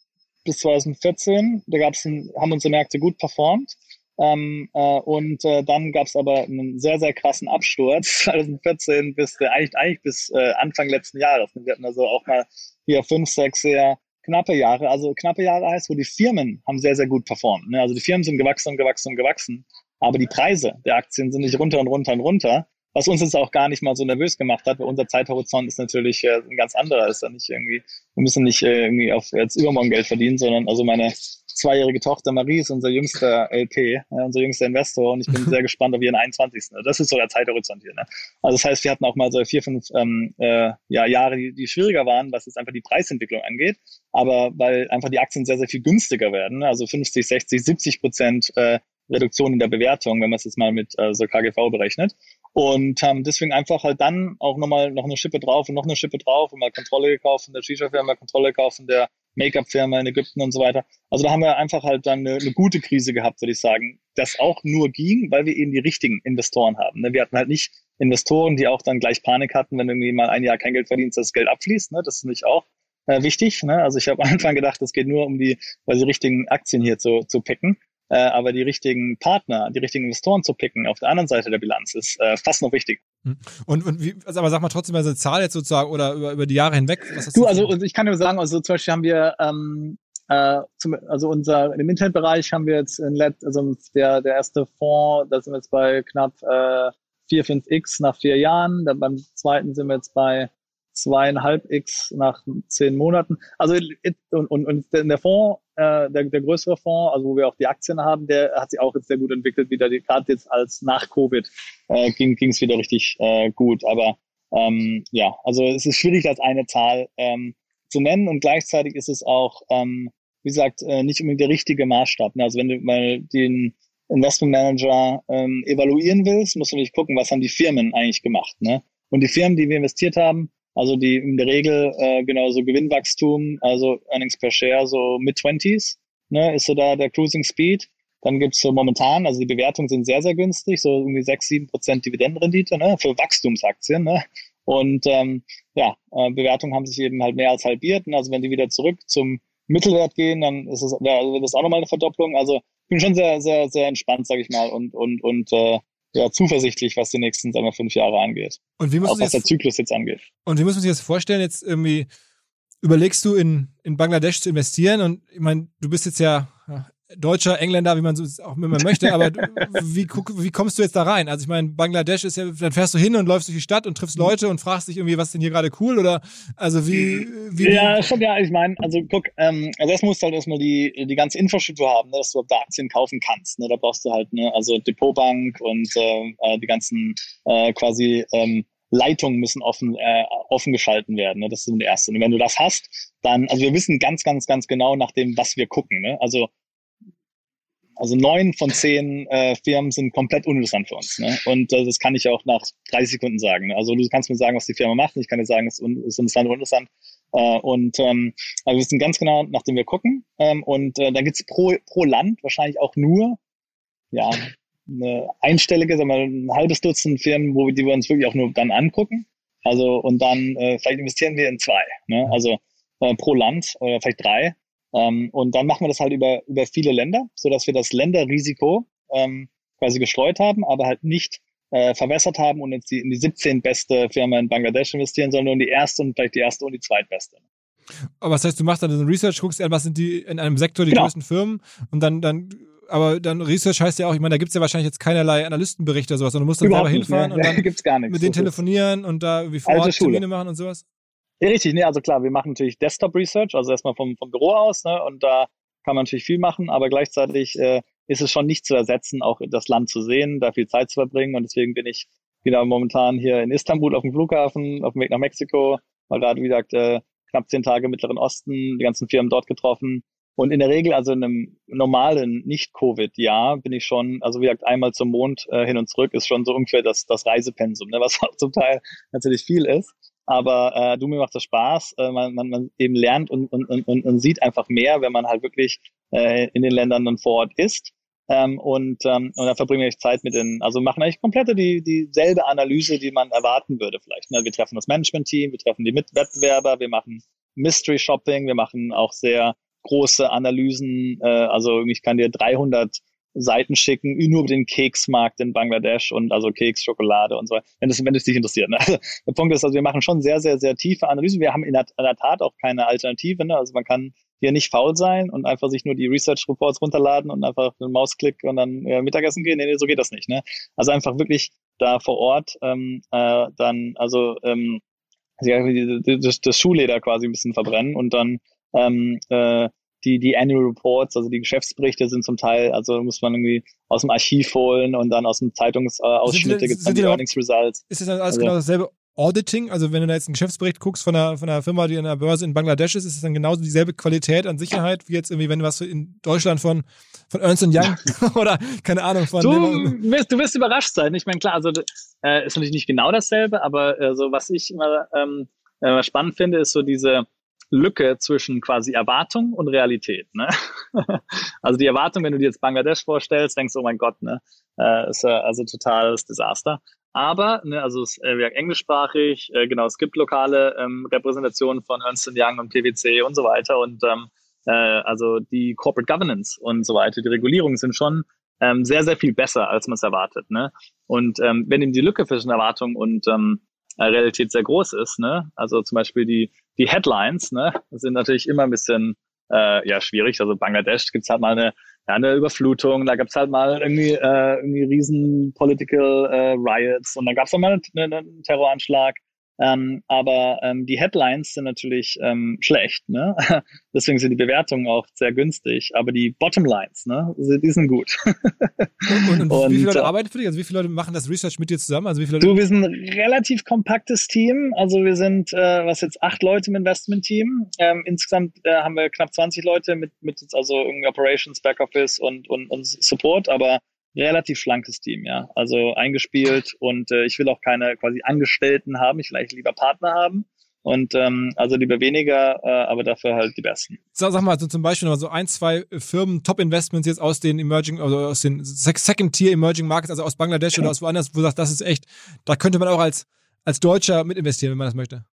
bis 2014. Da gab's ein, haben unsere Märkte gut performt. Ähm, äh, und äh, dann gab es aber einen sehr, sehr krassen Absturz 2014 bis äh, eigentlich, eigentlich bis äh, Anfang letzten Jahres. Wir hatten also auch mal hier fünf, sechs sehr knappe Jahre. Also knappe Jahre heißt, wo die Firmen haben sehr, sehr gut performt. Ne? Also die Firmen sind gewachsen und gewachsen und gewachsen. Aber die Preise der Aktien sind nicht runter und runter und runter was uns jetzt auch gar nicht mal so nervös gemacht hat, weil unser Zeithorizont ist natürlich äh, ein ganz anderer. Ist ja nicht irgendwie, wir müssen nicht äh, irgendwie auf jetzt übermorgen Geld verdienen, sondern also meine zweijährige Tochter Marie ist unser jüngster LP, äh, unser jüngster Investor und ich bin sehr gespannt auf ihren 21. Das ist so der Zeithorizont hier. Ne? Also das heißt, wir hatten auch mal so vier, fünf ähm, äh, ja, Jahre, die, die schwieriger waren, was jetzt einfach die Preisentwicklung angeht, aber weil einfach die Aktien sehr, sehr viel günstiger werden, ne? also 50, 60, 70 Prozent äh, Reduktion in der Bewertung, wenn man es jetzt mal mit äh, so KGV berechnet. Und haben deswegen einfach halt dann auch nochmal noch eine Schippe drauf und noch eine Schippe drauf und mal Kontrolle gekauft von der Shisha-Firma, Kontrolle gekauft von der Make-up-Firma in Ägypten und so weiter. Also da haben wir einfach halt dann eine, eine gute Krise gehabt, würde ich sagen. Das auch nur ging, weil wir eben die richtigen Investoren haben. Ne? Wir hatten halt nicht Investoren, die auch dann gleich Panik hatten, wenn irgendwie mal ein Jahr kein Geld verdienst, dass das Geld abfließt. Ne? Das ist nicht auch äh, wichtig. Ne? Also ich habe am Anfang gedacht, es geht nur um die, weil die richtigen Aktien hier zu, zu picken. Äh, aber die richtigen Partner, die richtigen Investoren zu picken auf der anderen Seite der Bilanz ist äh, fast noch wichtig. Hm. Und, und wie, also aber sag mal trotzdem mal so eine Zahl jetzt sozusagen oder über, über die Jahre hinweg. Du also ich kann dir sagen, also zum Beispiel haben wir ähm, äh, zum, also unser im Internetbereich haben wir jetzt in Let, also der der erste Fonds, da sind wir jetzt bei knapp äh, 4, 5x nach vier Jahren. Dann beim zweiten sind wir jetzt bei zweieinhalb X nach zehn Monaten. Also und, und, und der Fonds, äh, der, der größere Fonds, also wo wir auch die Aktien haben, der hat sich auch jetzt sehr gut entwickelt, wieder gerade jetzt als nach Covid äh, ging es wieder richtig äh, gut. Aber ähm, ja, also es ist schwierig als eine Zahl ähm, zu nennen und gleichzeitig ist es auch, ähm, wie gesagt, äh, nicht unbedingt der richtige Maßstab. Ne? Also wenn du mal den Investment Manager ähm, evaluieren willst, musst du nicht gucken, was haben die Firmen eigentlich gemacht. Ne? Und die Firmen, die wir investiert haben, also die in der Regel äh, genau so Gewinnwachstum, also Earnings per Share so mid 20s, ne, ist so da der Cruising Speed. Dann gibt's so momentan, also die Bewertungen sind sehr, sehr günstig, so irgendwie 6, 7 Prozent Dividendenrendite ne, für Wachstumsaktien. Ne? Und ähm, ja, äh, Bewertungen haben sich eben halt mehr als halbiert. Ne? Also wenn die wieder zurück zum Mittelwert gehen, dann ist es also das auch nochmal eine Verdopplung. Also ich bin schon sehr, sehr, sehr entspannt, sage ich mal, und, und, und äh, ja, zuversichtlich, was die nächsten sagen wir, fünf Jahre angeht. Und wie muss auch was der Zyklus jetzt angeht. Und wie muss man sich das vorstellen? Jetzt irgendwie überlegst du in, in Bangladesch zu investieren und ich meine, du bist jetzt ja Deutscher, Engländer, wie man so auch immer möchte, aber wie, wie kommst du jetzt da rein? Also ich meine, Bangladesch ist ja, dann fährst du hin und läufst durch die Stadt und triffst Leute und fragst dich irgendwie, was ist denn hier gerade cool oder also wie, wie Ja, schon ja, ich meine, also guck, ähm, also erst musst du halt erstmal die, die ganze Infrastruktur haben, ne, dass du da Aktien kaufen kannst. Ne? Da brauchst du halt, ne, also Depotbank und äh, äh, die ganzen äh, quasi ähm, Leitungen müssen offen, äh, offen geschalten werden. Ne? Das ist das Erste. Und wenn du das hast, dann, also wir wissen ganz, ganz, ganz genau nach dem, was wir gucken. Ne? Also also neun von zehn äh, Firmen sind komplett uninteressant für uns. Ne? Und äh, das kann ich auch nach 30 Sekunden sagen. Ne? Also du kannst mir sagen, was die Firma macht. Ich kann dir sagen, es ist, interessant oder uninteressant. Äh, und ähm, also wir wissen ganz genau, nachdem wir gucken. Ähm, und äh, dann gibt's pro, pro Land wahrscheinlich auch nur ja, eine einstellige, sagen wir, ein halbes Dutzend Firmen, wo wir, die wir uns wirklich auch nur dann angucken. Also und dann äh, vielleicht investieren wir in zwei. Ne? Also äh, pro Land oder vielleicht drei. Ähm, und dann machen wir das halt über, über viele Länder, so dass wir das Länderrisiko ähm, quasi gestreut haben, aber halt nicht äh, verwässert haben und jetzt die, in die 17 beste Firma in Bangladesch investieren, sondern nur in die erste und vielleicht die erste und die zweitbeste. Aber was heißt, du machst dann so ein Research, guckst an, was sind die in einem Sektor die Genau. größten Firmen und dann, dann, aber dann Research heißt ja auch, ich meine, da gibt's ja wahrscheinlich jetzt keinerlei Analystenberichte oder sowas, sondern du musst dann selber hinfahren ne? und dann gibt's gar nichts. mit denen Das ist- telefonieren und da wie vor Ort. Termine machen und sowas. Ja, richtig, nee, also klar, wir machen natürlich Desktop Research, also erstmal vom, vom Büro aus, ne, und da kann man natürlich viel machen, aber gleichzeitig äh, ist es schon nicht zu ersetzen, auch das Land zu sehen, da viel Zeit zu verbringen. Und deswegen bin ich wieder momentan hier in Istanbul auf dem Flughafen, auf dem Weg nach Mexiko, weil da, wie gesagt, äh, knapp zehn Tage im Mittleren Osten, die ganzen Firmen dort getroffen. Und in der Regel, also in einem normalen Nicht-Covid-Jahr, bin ich schon, also wie gesagt, einmal zum Mond äh, hin und zurück ist schon so ungefähr das, das Reisepensum, ne, was auch zum Teil natürlich viel ist. Aber äh, du, mir macht das Spaß. Äh, man, man, man eben lernt und, und, und, und sieht einfach mehr, wenn man halt wirklich äh, in den Ländern dann vor Ort ist. Ähm, und, ähm, und dann verbringen wir Zeit mit den, also machen eigentlich komplette die dieselbe Analyse, die man erwarten würde vielleicht. Ne? Wir treffen das Management-Team, wir treffen die Mitwettbewerber, wir machen Mystery Shopping, wir machen auch sehr große Analysen. Äh, also ich kann dir 300 Seiten schicken, nur über den Keksmarkt in Bangladesch und also Keks, Schokolade und so, wenn das, wenn es dich interessiert. Ne? Also, der Punkt ist, also wir machen schon sehr, sehr, sehr tiefe Analysen. Wir haben in der, in der Tat auch keine Alternative. Ne? Also man kann hier nicht faul sein und einfach sich nur die Research Reports runterladen und einfach einen Mausklick und dann äh, Mittagessen gehen. Nee, nee, so geht das nicht. Ne? Also einfach wirklich da vor Ort ähm, äh, dann, also ähm, ja, das, das Schuhleder quasi ein bisschen verbrennen und dann ähm, äh, die, die Annual Reports, also die Geschäftsberichte sind zum Teil, also muss man irgendwie aus dem Archiv holen und dann aus dem Zeitungsausschnitte die- gibt's sind dann die Earnings Results. Ist das dann alles Also- genau dasselbe Auditing? Also wenn du da jetzt einen Geschäftsbericht guckst von einer, von einer Firma, die an der Börse in Bangladesch ist, ist es dann genauso dieselbe Qualität an Sicherheit, wie jetzt irgendwie, wenn du was in Deutschland von, von Ernst Young oder keine Ahnung von Du wirst, du wirst überrascht sein. Ich meine, klar, also äh, ist natürlich nicht genau dasselbe, aber äh, so was ich immer ähm, äh, spannend finde, ist so diese Lücke zwischen quasi Erwartung und Realität. Ne? also die Erwartung, wenn du dir jetzt Bangladesch vorstellst, denkst du, oh mein Gott, ne, äh, ist ja also totales Desaster. Aber, ne, also es äh, englischsprachig, äh, genau, es gibt lokale ähm, Repräsentationen von Ernst Young und PwC und so weiter und ähm, äh, also die Corporate Governance und so weiter, die Regulierungen sind schon ähm, sehr, sehr viel besser, als man es erwartet. Ne? Und ähm, wenn eben die Lücke zwischen Erwartung und ähm, äh, Realität sehr groß ist, ne? also zum Beispiel die, die Headlines, ne, sind natürlich immer ein bisschen äh, ja schwierig. Also Bangladesch gibt's halt mal eine, ja, eine Überflutung, da gab's halt mal irgendwie, äh, irgendwie riesen Political äh, Riots und dann gab's dann mal einen, einen Terroranschlag. Ähm, aber ähm, die Headlines sind natürlich ähm, schlecht, ne? Deswegen sind die Bewertungen auch sehr günstig. Aber die Bottomlines, ne, die sind gut. und, und, Und, wie viele Leute äh, arbeiten für dich? Also wie viele Leute machen das Research mit dir zusammen? Also wie viele Leute? Du, wir sind ein relativ kompaktes Team. Also wir sind, äh, was jetzt, acht Leute im Investment-Team. Ähm, insgesamt äh, haben wir knapp 20 Leute mit, mit jetzt also irgendwie Operations, Backoffice und, und, und Support, aber relativ schlankes Team, ja. Also eingespielt und äh, ich will auch keine quasi Angestellten haben. Ich will eigentlich lieber Partner haben. Und ähm, also lieber weniger, äh, aber dafür halt die besten. Sag, sag mal, so zum Beispiel noch so ein, zwei Firmen, Top-Investments jetzt aus den Emerging, also aus den Sec- Second-Tier Emerging Markets, also aus Bangladesch oder aus woanders, wo du sagst, das ist echt, da könnte man auch als, als Deutscher mit investieren, wenn man das möchte.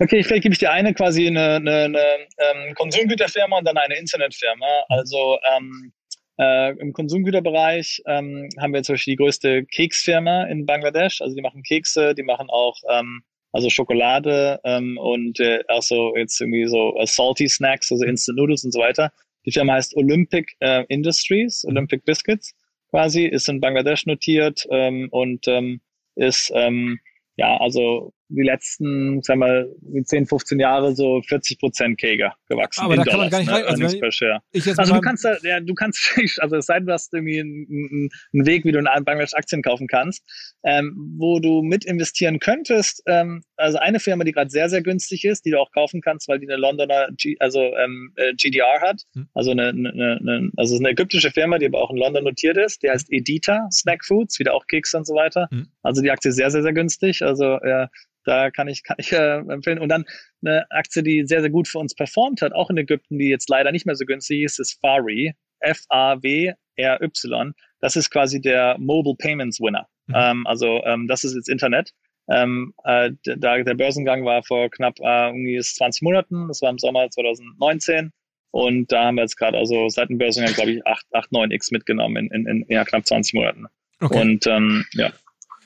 Okay, vielleicht gebe ich dir eine quasi eine, eine, eine ähm, Konsumgüterfirma und dann eine Internetfirma. Also ähm, äh, im Konsumgüterbereich ähm, haben wir zum Beispiel die größte Keksfirma in Bangladesch. Also die machen Kekse, die machen auch ähm, also Schokolade ähm, und äh, auch so jetzt irgendwie so äh, salty Snacks, also Instant Noodles und so weiter. Die Firma heißt Olympic äh, Industries, Olympic Biscuits quasi, ist in Bangladesch notiert ähm, und ähm, ist ähm, ja, also die letzten, sagen wir mal, die 10, 15 Jahre so 40 Prozent Käger gewachsen. Aber da kann man Dollars, gar nicht rein- ne? also wenn- per Share. Ich Also du kannst da, ja, du kannst, also es sei denn, du hast irgendwie einen, einen Weg, wie du in Bangladesch Aktien kaufen kannst, ähm, wo du mit investieren könntest. Ähm, also eine Firma, die gerade sehr, sehr günstig ist, die du auch kaufen kannst, weil die eine Londoner, G, also ähm, äh, GDR hat. Hm. Also eine, eine, eine, also eine ägyptische Firma, die aber auch in London notiert ist. Die heißt Edita Snack Foods, wieder auch Kekse und so weiter. Hm. Also die Aktie ist sehr, sehr, sehr günstig. Also äh, da kann ich, kann ich äh, empfehlen. Und dann eine Aktie, die sehr, sehr gut für uns performt hat, auch in Ägypten, die jetzt leider nicht mehr so günstig ist, ist Fari. F-A-W-R-Y. Das ist quasi der Mobile Payments Winner. Mhm. Ähm, also ähm, das ist jetzt Internet. Ähm, äh, da, der Börsengang war vor knapp äh, irgendwie 20 Monaten. Das war im Sommer 2019. Und da haben wir jetzt gerade also seit dem Börsengang, glaube ich, 8, 8 9x mitgenommen in, in, in ja, knapp 20 Monaten. Okay. Und ähm, ja.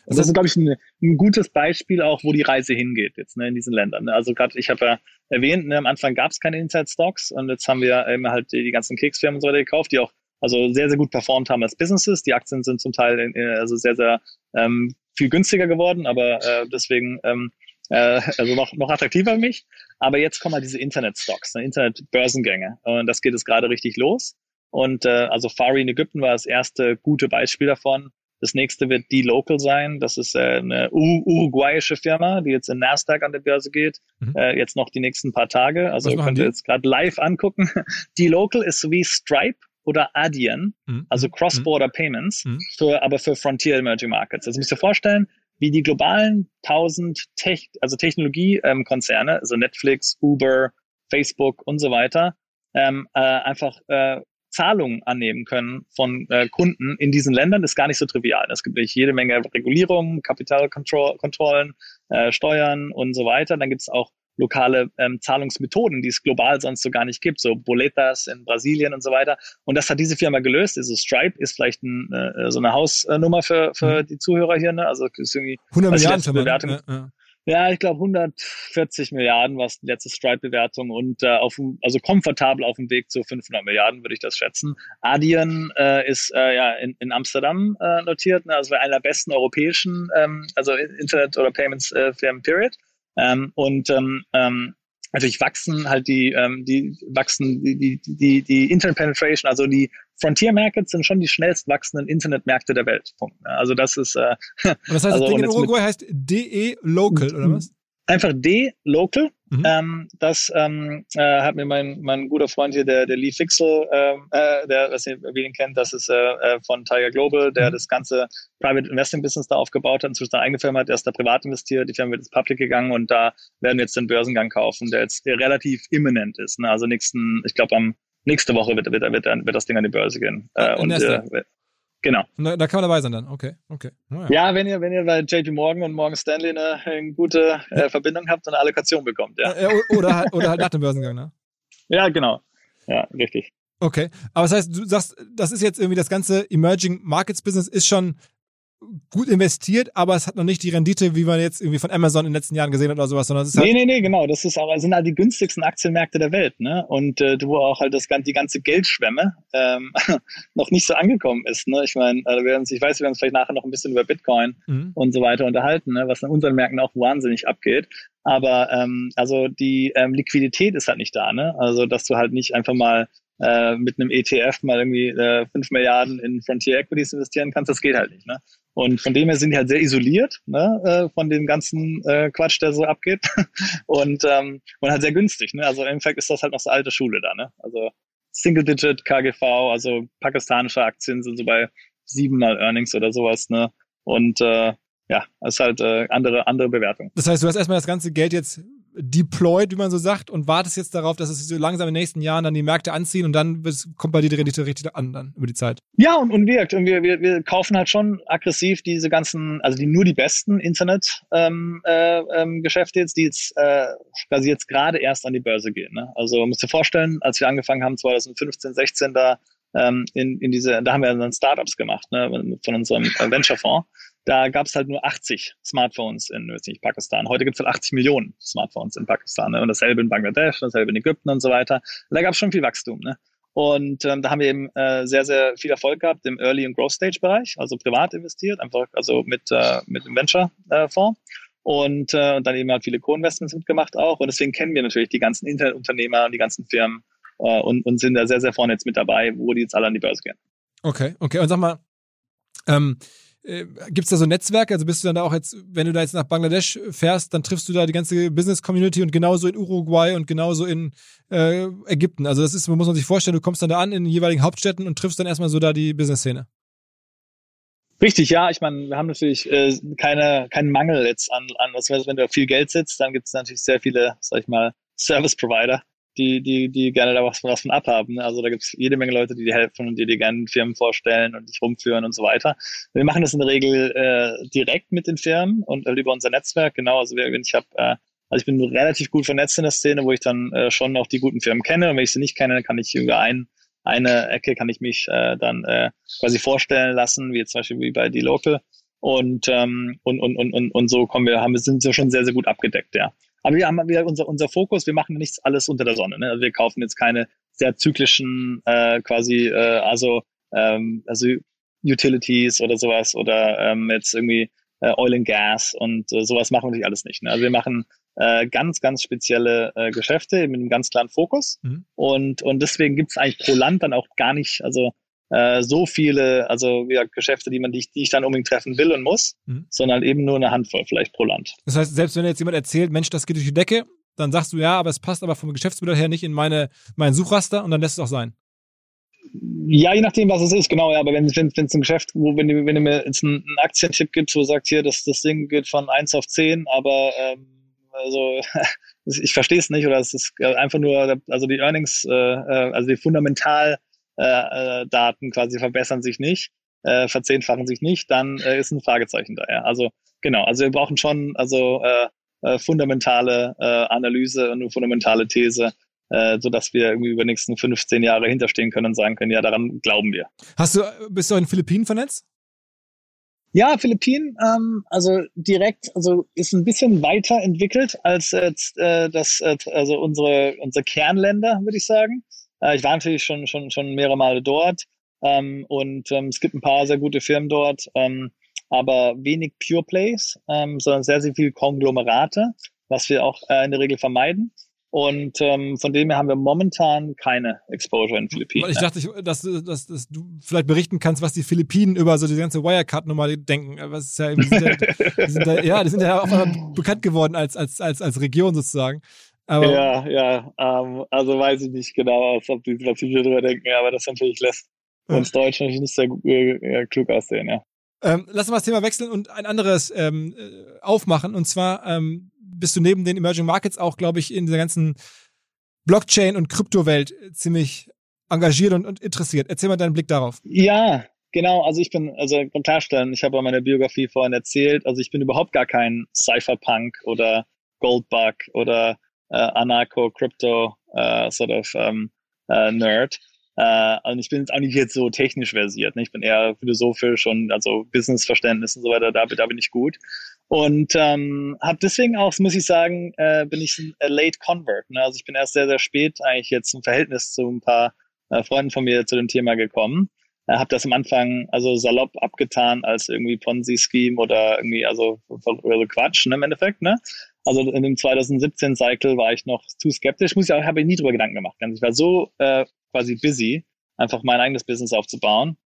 Und das ist, glaube ich, ein, ein gutes Beispiel auch, wo die Reise hingeht jetzt ne, in diesen Ländern. Ne? Also gerade, ich habe ja erwähnt, ne, am Anfang gab es keine Inside Stocks und jetzt haben wir eben halt die, die ganzen Keksfirmen und so weiter gekauft, die auch also sehr, sehr gut performt haben als Businesses. Die Aktien sind zum Teil in, in, also sehr, sehr ähm, viel günstiger geworden, aber äh, deswegen ähm, äh, also noch, noch attraktiver für mich. Aber jetzt kommen halt diese Internet-Stocks, ne, Internet-Börsengänge. Und das geht jetzt gerade richtig los. Und äh, also Fari in Ägypten war das erste gute Beispiel davon. Das nächste wird D-Local sein. Das ist äh, eine Ur uruguayische Firma, die jetzt in Nasdaq an der Börse geht. Mhm. Äh, jetzt noch die nächsten paar Tage. Also Was könnt ihr die? jetzt gerade live angucken. D-Local ist so wie Stripe oder Adyen, Mhm. also Cross-Border Payments, Mhm. für, aber für Frontier Emerging Markets. Also müsst ihr vorstellen, wie die globalen 1000 Tech, also Technologiekonzerne, also Netflix, Uber, Facebook und so weiter, ähm, äh, einfach äh, Zahlungen annehmen können von äh, Kunden in diesen Ländern, ist gar nicht so trivial. Es gibt jede Menge Regulierungen, Kapitalkontrollen, äh, Steuern und so weiter. Dann gibt es auch lokale ähm, Zahlungsmethoden, die es global sonst so gar nicht gibt, so Boletas in Brasilien und so weiter. Und das hat diese Firma gelöst. Also Stripe ist vielleicht ein, äh, so eine Hausnummer für, für die Zuhörer hier. Ne? Also ist irgendwie 100 Also die Milliarden Firma. Bewertung- Ja, ja. Ja, ich glaube 140 Milliarden war die letzte Stripe-Bewertung und äh, auf, also komfortabel auf dem Weg zu 500 Milliarden würde ich das schätzen. Adyen äh, ist äh, ja in, in Amsterdam äh, notiert, ne, also einer der besten europäischen, ähm, also Internet- oder Payments-Firmen, period. Ähm, und ähm, ähm, natürlich wachsen halt die, ähm, die wachsen die, die, die, die Internet Penetration, also die Frontier Markets sind schon die schnellst wachsenden Internetmärkte der Welt. Punkt. ne. Also das ist äh, Und das heißt, Also, das Ding in Uruguay heißt DE Local, oder was? einfach D-Local. Mhm. Ähm, das ähm, äh, hat mir mein, mein guter Freund hier, der, der Lee Fixel, ähm, äh, der, was ihr, ihn kennt, das ist äh, äh, von Tiger Global, der Mhm. das ganze Private Investing Business da aufgebaut hat, inzwischen eine eigene Firma hat, der ist da privat investiert, die Firma wird jetzt public gegangen und da werden wir jetzt den Börsengang kaufen, der jetzt der relativ imminent ist. Ne? Also nächsten, ich glaube am nächste Woche wird, wird, wird, wird das Ding an die Börse gehen. Ah, Äh, und äh, genau. Da, da kann man dabei sein dann. Okay, okay. Naja. Ja, wenn ihr, wenn ihr bei JP Morgan und Morgan Stanley eine, eine gute äh, Verbindung habt und eine Allokation bekommt, ja. Äh, Oder, halt- oder halt nach dem Börsengang, ne? Ja, genau. Ja, richtig. Okay. Aber das heißt, du sagst, das ist jetzt irgendwie das ganze Emerging Markets Business ist schon gut investiert, aber es hat noch nicht die Rendite, wie man jetzt irgendwie von Amazon in den letzten Jahren gesehen hat oder sowas, sondern es ist halt, Nee, nee, nee, genau. Das ist auch, sind halt die günstigsten Aktienmärkte der Welt, ne? Und äh, wo auch halt das die ganze Geldschwemme ähm, noch nicht so angekommen ist. Ne? Ich meine, wir uns- ich weiß, wir werden uns vielleicht nachher noch ein bisschen über Bitcoin Mhm. und so weiter unterhalten, ne? was in unseren Märkten auch wahnsinnig abgeht. Aber ähm, also die ähm, Liquidität ist halt nicht da, ne? Also dass du halt nicht einfach mal äh, mit einem ETF mal irgendwie äh, 5 Milliarden in Frontier Equities investieren kannst, das geht halt nicht. Ne? Und von dem her sind die halt sehr isoliert ne, äh, von dem ganzen äh, Quatsch, der so abgeht. und, ähm, und halt sehr günstig. Ne? Also im Endeffekt ist das halt noch so alte Schule da. Ne? Also Single-Digit KGV, also pakistanische Aktien sind so bei siebenmal Earnings oder sowas. Ne? Und äh, ja, ist halt äh, andere, andere Bewertung. Das heißt, du hast erstmal das ganze Geld jetzt deployed, wie man so sagt, und wartest jetzt darauf, dass es so langsam in den nächsten Jahren dann die Märkte anziehen und dann kommt bei dir die Rendite richtig an dann über die Zeit. Ja, und, und wirkt. Und wir, wir, wir kaufen halt schon aggressiv diese ganzen, also die nur die besten Internet-Geschäfte ähm, äh, ähm, jetzt, die jetzt äh, quasi jetzt gerade erst an die Börse gehen. Ne? Also musst dir vorstellen, als wir angefangen haben, 2015, 16 da ähm, in, in diese, da haben wir dann Startups gemacht, ne, von unserem Venture-Fonds. Da gab es halt nur 80 Smartphones in nicht, Pakistan. Heute gibt es halt 80 Millionen Smartphones in Pakistan. Ne? Und dasselbe in Bangladesch, dasselbe in Ägypten und so weiter. Da gab es schon viel Wachstum. Ne? Und ähm, da haben wir eben äh, sehr, sehr viel Erfolg gehabt im Early- und Growth-Stage-Bereich, also privat investiert, einfach also mit, äh, mit dem Venture-Fonds. Und, äh, und dann eben halt viele Co-Investments mitgemacht auch. Und deswegen kennen wir natürlich die ganzen Internetunternehmer und die ganzen Firmen äh, und, und sind da sehr, sehr vorne jetzt mit dabei, wo die jetzt alle an die Börse gehen. Okay, okay. Und sag mal, ähm, äh, Gibt es da so Netzwerke? Also bist du dann da auch jetzt, wenn du da jetzt nach Bangladesch fährst, dann triffst du da die ganze Business-Community und genauso in Uruguay und genauso in äh, Ägypten. Also das ist, muss man sich vorstellen, du kommst dann da an in den jeweiligen Hauptstädten und triffst dann erstmal so da die Business-Szene. Richtig, ja. Ich meine, wir haben natürlich äh, keine, keinen Mangel jetzt an, an was wenn du auf viel Geld sitzt, dann gibt es natürlich sehr viele, sag ich mal, Service-Provider, die, die, die gerne da was, was von abhaben. ne? Also da gibt es jede Menge Leute, die dir helfen und die dir gerne Firmen vorstellen und dich rumführen und so weiter. Wir machen das in der Regel äh, direkt mit den Firmen und über unser Netzwerk. Genau, also wir, ich habe äh, Also ich bin relativ gut vernetzt in der Szene, wo ich dann äh, schon noch die guten Firmen kenne. Und wenn ich sie nicht kenne, dann kann ich über ein, eine Ecke kann ich mich äh, dann äh, quasi vorstellen lassen, wie zum Beispiel wie bei die Local. Und, ähm, und, und, und, und, und so kommen wir, haben sind wir schon sehr, sehr gut abgedeckt, ja. Aber wir haben wieder unser, unser Fokus, wir machen nichts alles unter der Sonne. Ne? Also wir kaufen jetzt keine sehr zyklischen äh, quasi, äh, also, ähm, also Utilities oder sowas oder ähm, jetzt irgendwie äh, Oil and Gas und äh, sowas machen wir natürlich alles nicht. Ne? Also wir machen äh, ganz, ganz spezielle äh, Geschäfte mit einem ganz klaren Fokus mhm. und, und deswegen gibt es eigentlich pro Land dann auch gar nicht, also äh, so viele, also ja, Geschäfte, die man die, die ich dann unbedingt treffen will und muss, mhm. sondern eben nur eine Handvoll vielleicht pro Land. Das heißt, selbst wenn jetzt jemand erzählt, Mensch, das geht durch die Decke, dann sagst du ja, aber es passt aber vom Geschäftsmodell her nicht in meine, mein Suchraster und dann lässt es auch sein. Ja, je nachdem, was es ist, genau, ja, aber wenn es wenn, ein Geschäft, wo, wenn du, wenn du mir jetzt einen, einen Aktientipp gibst, wo du sagst, hier, das, das Ding geht von 1 auf 10, aber ähm, also ich verstehe es nicht, oder es ist einfach nur, also die Earnings, äh, äh also die Fundamentaldaten äh, äh, quasi verbessern sich nicht, äh, verzehnfachen sich nicht, dann äh, ist ein Fragezeichen da, ja. Also genau, also wir brauchen schon also äh, äh, fundamentale äh, Analyse und eine fundamentale These, äh, sodass wir irgendwie über die nächsten 15 Jahre hinterstehen können und sagen können, ja, daran glauben wir. Hast du, bist du in den Philippinen vernetzt? Ja, Philippinen, ähm, also direkt, also ist ein bisschen weiter entwickelt als äh, das, äh, also unsere, unsere Kernländer, würde ich sagen. Äh, ich war natürlich schon, schon, schon mehrere Male dort ähm, und ähm, es gibt ein paar sehr gute Firmen dort, ähm, aber wenig Pure Plays, ähm, sondern sehr, sehr viel Konglomerate, was wir auch äh, in der Regel vermeiden. Und ähm, von dem her haben wir momentan keine Exposure in den Philippinen. Ich dachte, dass, dass, dass du vielleicht berichten kannst, was die Philippinen über so die ganze Wirecard-Nummer denken. Was ist ja, die sind ja, die sind ja, ja, die sind ja auch bekannt geworden als, als, als, als Region sozusagen. Aber ja, ja, ähm, also weiß ich nicht genau, ob die, was die hier drüber denken, aber das natürlich lässt uns Deutsch natürlich nicht sehr äh, klug aussehen, ja. Ähm, lass uns mal das Thema wechseln und ein anderes ähm, äh, aufmachen. Und zwar ähm, bist du neben den Emerging Markets auch, glaube ich, in der ganzen Blockchain- und Kryptowelt ziemlich engagiert und, und, interessiert. Erzähl mal deinen Blick darauf. Ja, genau. Also ich bin, also klarstellen, ich habe meine Biografie vorhin erzählt, also ich bin überhaupt gar kein Cypherpunk oder Goldbug oder äh, Anarcho-Crypto äh, sort of ähm, äh, Nerd. Äh, und ich bin jetzt auch nicht jetzt so technisch versiert. Ne? Ich bin eher philosophisch und also Businessverständnis und so weiter, da, da bin ich gut. Und ähm, habe deswegen auch, muss ich sagen, äh, bin ich ein Late Convert. Ne? Also ich bin erst sehr, sehr spät eigentlich jetzt im Verhältnis zu ein paar äh, Freunden von mir zu dem Thema gekommen. Äh, habe das am Anfang also salopp abgetan als irgendwie Ponzi-Scheme oder irgendwie also, also Quatsch ne, im Endeffekt. Ne? Also in dem 2017-Cycle war ich noch zu skeptisch. Muss ich auch, habe ich nie drüber Gedanken gemacht. Ich war so äh, quasi busy, einfach mein eigenes Business aufzubauen.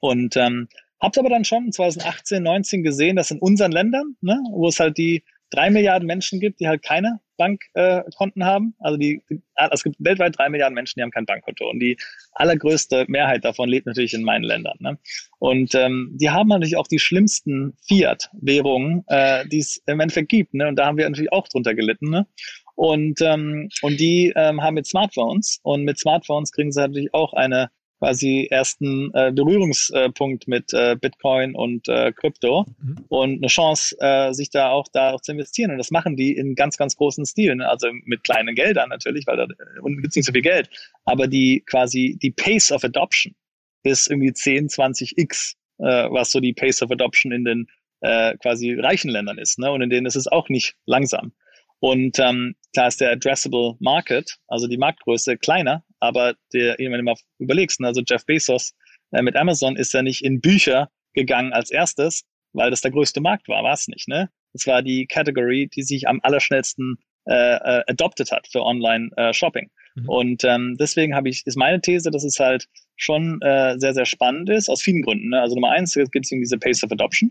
Und ähm, Hab's aber dann schon 2018, 19 gesehen, dass in unseren Ländern, ne, wo es halt die drei Milliarden Menschen gibt, die halt keine Bankkonten äh, haben. Also die, die, es gibt weltweit drei Milliarden Menschen, die haben kein Bankkonto. Und die allergrößte Mehrheit davon lebt natürlich in meinen Ländern. Ne? Und ähm, die haben natürlich auch die schlimmsten Fiat-Währungen, äh, die es im Endeffekt gibt. Ne? Und da haben wir natürlich auch drunter gelitten. Ne? Und, ähm, und die ähm, haben jetzt Smartphones. Und mit Smartphones kriegen sie natürlich auch eine quasi ersten äh, Berührungspunkt mit äh, Bitcoin und äh, Krypto mhm. und eine Chance, äh, sich da auch da auch zu investieren. Und das machen die in ganz, ganz großen Stilen. Also mit kleinen Geldern natürlich, weil da und gibt's nicht so viel Geld. Aber die quasi die Pace of Adoption ist irgendwie 10, 20x, äh, was so die Pace of Adoption in den äh, quasi reichen Ländern ist. Ne? Und in denen ist es auch nicht langsam. Und ähm, klar ist der Addressable Market, also die Marktgröße, kleiner, aber der, wenn du mal überlegst, ne, also Jeff Bezos äh, mit Amazon ist ja nicht in Bücher gegangen als erstes, weil das der größte Markt war, war es nicht, ne? Es war die Category, die sich am allerschnellsten äh, äh, adopted hat für Online-Shopping. Äh, mhm. Und ähm, deswegen habe ich, ist meine These, dass es halt schon äh, sehr, sehr spannend ist, aus vielen Gründen. Ne? Also Nummer eins gibt es eben diese Pace of Adoption,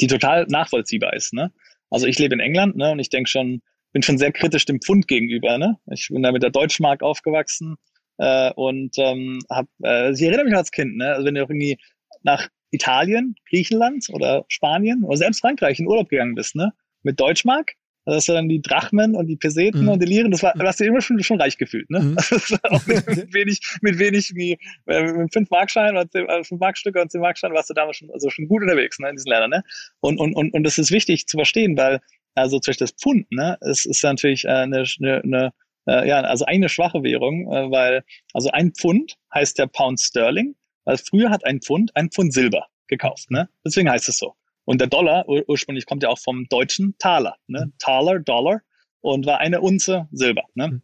die total nachvollziehbar ist. Ne? Also ich lebe in England ne, und ich denke schon, bin schon sehr kritisch dem Pfund gegenüber. Ne? Ich bin da mit der Deutschmark aufgewachsen äh, und ähm, habe, äh, ich erinnere mich als Kind, ne? also wenn du irgendwie nach Italien, Griechenland oder Spanien oder selbst Frankreich in Urlaub gegangen bist, ne? mit Deutschmark, das ist dann die Drachmen und die Peseten mhm. und die Liren, das war, da hast du immer schon, schon reich gefühlt, ne? Mhm. auch mit, mit, wenig, mit wenig wie, äh, mit fünf Markschein oder zehn, äh, fünf Markstücke und zehn Markschein warst du damals schon, also schon gut unterwegs, ne, in diesen Ländern, ne? Und, und, und, und das ist wichtig zu verstehen, weil also zum Beispiel das Pfund, ne, es ist natürlich äh, eine, eine, eine äh, ja, also eine schwache Währung, äh, weil also ein Pfund heißt der Pound Sterling, weil früher hat ein Pfund ein Pfund Silber gekauft, ne? Deswegen heißt es so. Und der Dollar ur ursprünglich kommt ja auch vom deutschen Taler, ne? Mhm. Taler, Dollar und war eine Unze Silber, ne? Mhm.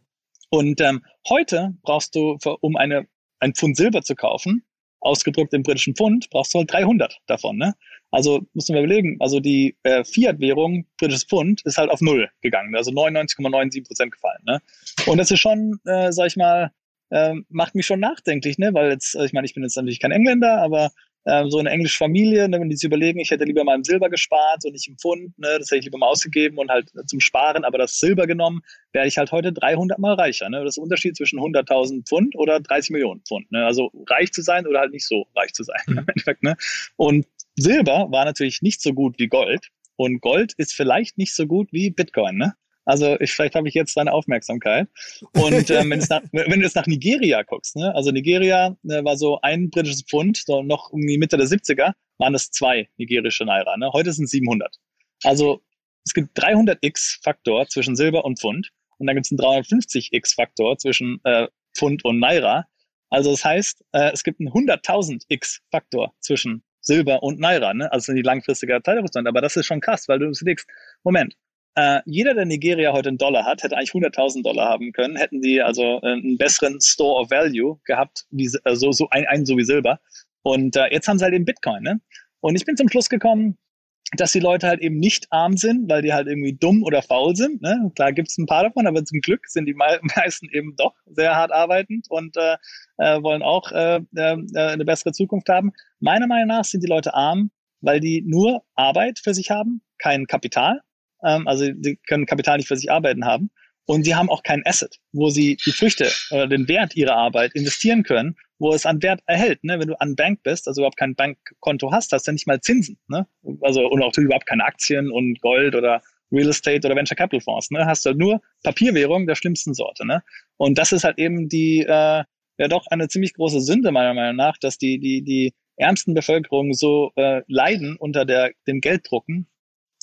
Und ähm, heute brauchst du, für, um eine, ein Pfund Silber zu kaufen, ausgedrückt im britischen Pfund, brauchst du halt 300 davon. Ne? Also muss man überlegen, also die äh, Fiat-Währung, britisches Pfund, ist halt auf Null gegangen, also 99,97 Prozent gefallen. Ne? Und das ist schon, äh, sag ich mal, äh, macht mich schon nachdenklich, ne? weil jetzt, ich meine, ich bin jetzt natürlich kein Engländer, aber ähm, so eine englische Familie, ne, wenn die sich überlegen, ich hätte lieber mal im Silber gespart und nicht im Pfund, ne, das hätte ich lieber mal ausgegeben und halt zum Sparen, aber das Silber genommen, wäre ich halt heute 300 mal reicher. Ne? Das ist der Unterschied zwischen 100.000 Pfund oder 30 Millionen Pfund. Ne? Also reich zu sein oder halt nicht so reich zu sein. Mhm. Ne? Und Silber war natürlich nicht so gut wie Gold und Gold ist vielleicht nicht so gut wie Bitcoin. Ne? Also ich, vielleicht habe ich jetzt deine Aufmerksamkeit. Und ähm, wenn, nach, wenn, du jetzt nach Nigeria guckst, ne? also Nigeria äh, war so ein britisches Pfund, so noch um die Mitte der 70er waren es zwei nigerische Naira. Ne? Heute sind es 700. Also es gibt 300x Faktor zwischen Silber und Pfund und dann gibt es einen 350x Faktor zwischen äh, Pfund und Naira. Also das heißt, äh, es gibt einen 100.000 x Faktor zwischen Silber und Naira. Ne? Also sind die langfristige Teilungsstand. Aber das ist schon krass, weil du überlegst, Moment, äh, jeder, der Nigeria heute einen Dollar hat, hätte eigentlich 100.000 Dollar haben können, hätten die also äh, einen besseren Store of Value gehabt, wie, äh, so, ein, einen so wie Silber. Und äh, jetzt haben sie halt eben Bitcoin. Ne? Und ich bin zum Schluss gekommen, dass die Leute halt eben nicht arm sind, weil die halt irgendwie dumm oder faul sind. Ne? Klar gibt es ein paar davon, aber zum Glück sind die meisten eben doch sehr hart arbeitend und äh, äh, wollen auch äh, äh, eine bessere Zukunft haben. Meiner Meinung nach sind die Leute arm, weil die nur Arbeit für sich haben, kein Kapital ähm, also die können Kapital nicht für sich arbeiten haben. Und sie haben auch kein Asset, wo sie die Früchte oder den Wert ihrer Arbeit investieren können, wo es an Wert erhält. Ne? Wenn du an Bank bist, also überhaupt kein Bankkonto hast, hast du nicht mal Zinsen. Ne? Also und auch überhaupt keine Aktien und Gold oder Real Estate oder Venture Capital Fonds. Ne? Hast du halt nur Papierwährung der schlimmsten Sorte. Ne? Und das ist halt eben die äh, ja doch eine ziemlich große Sünde meiner Meinung nach, dass die die die ärmsten Bevölkerungen so äh, leiden unter der dem Gelddrucken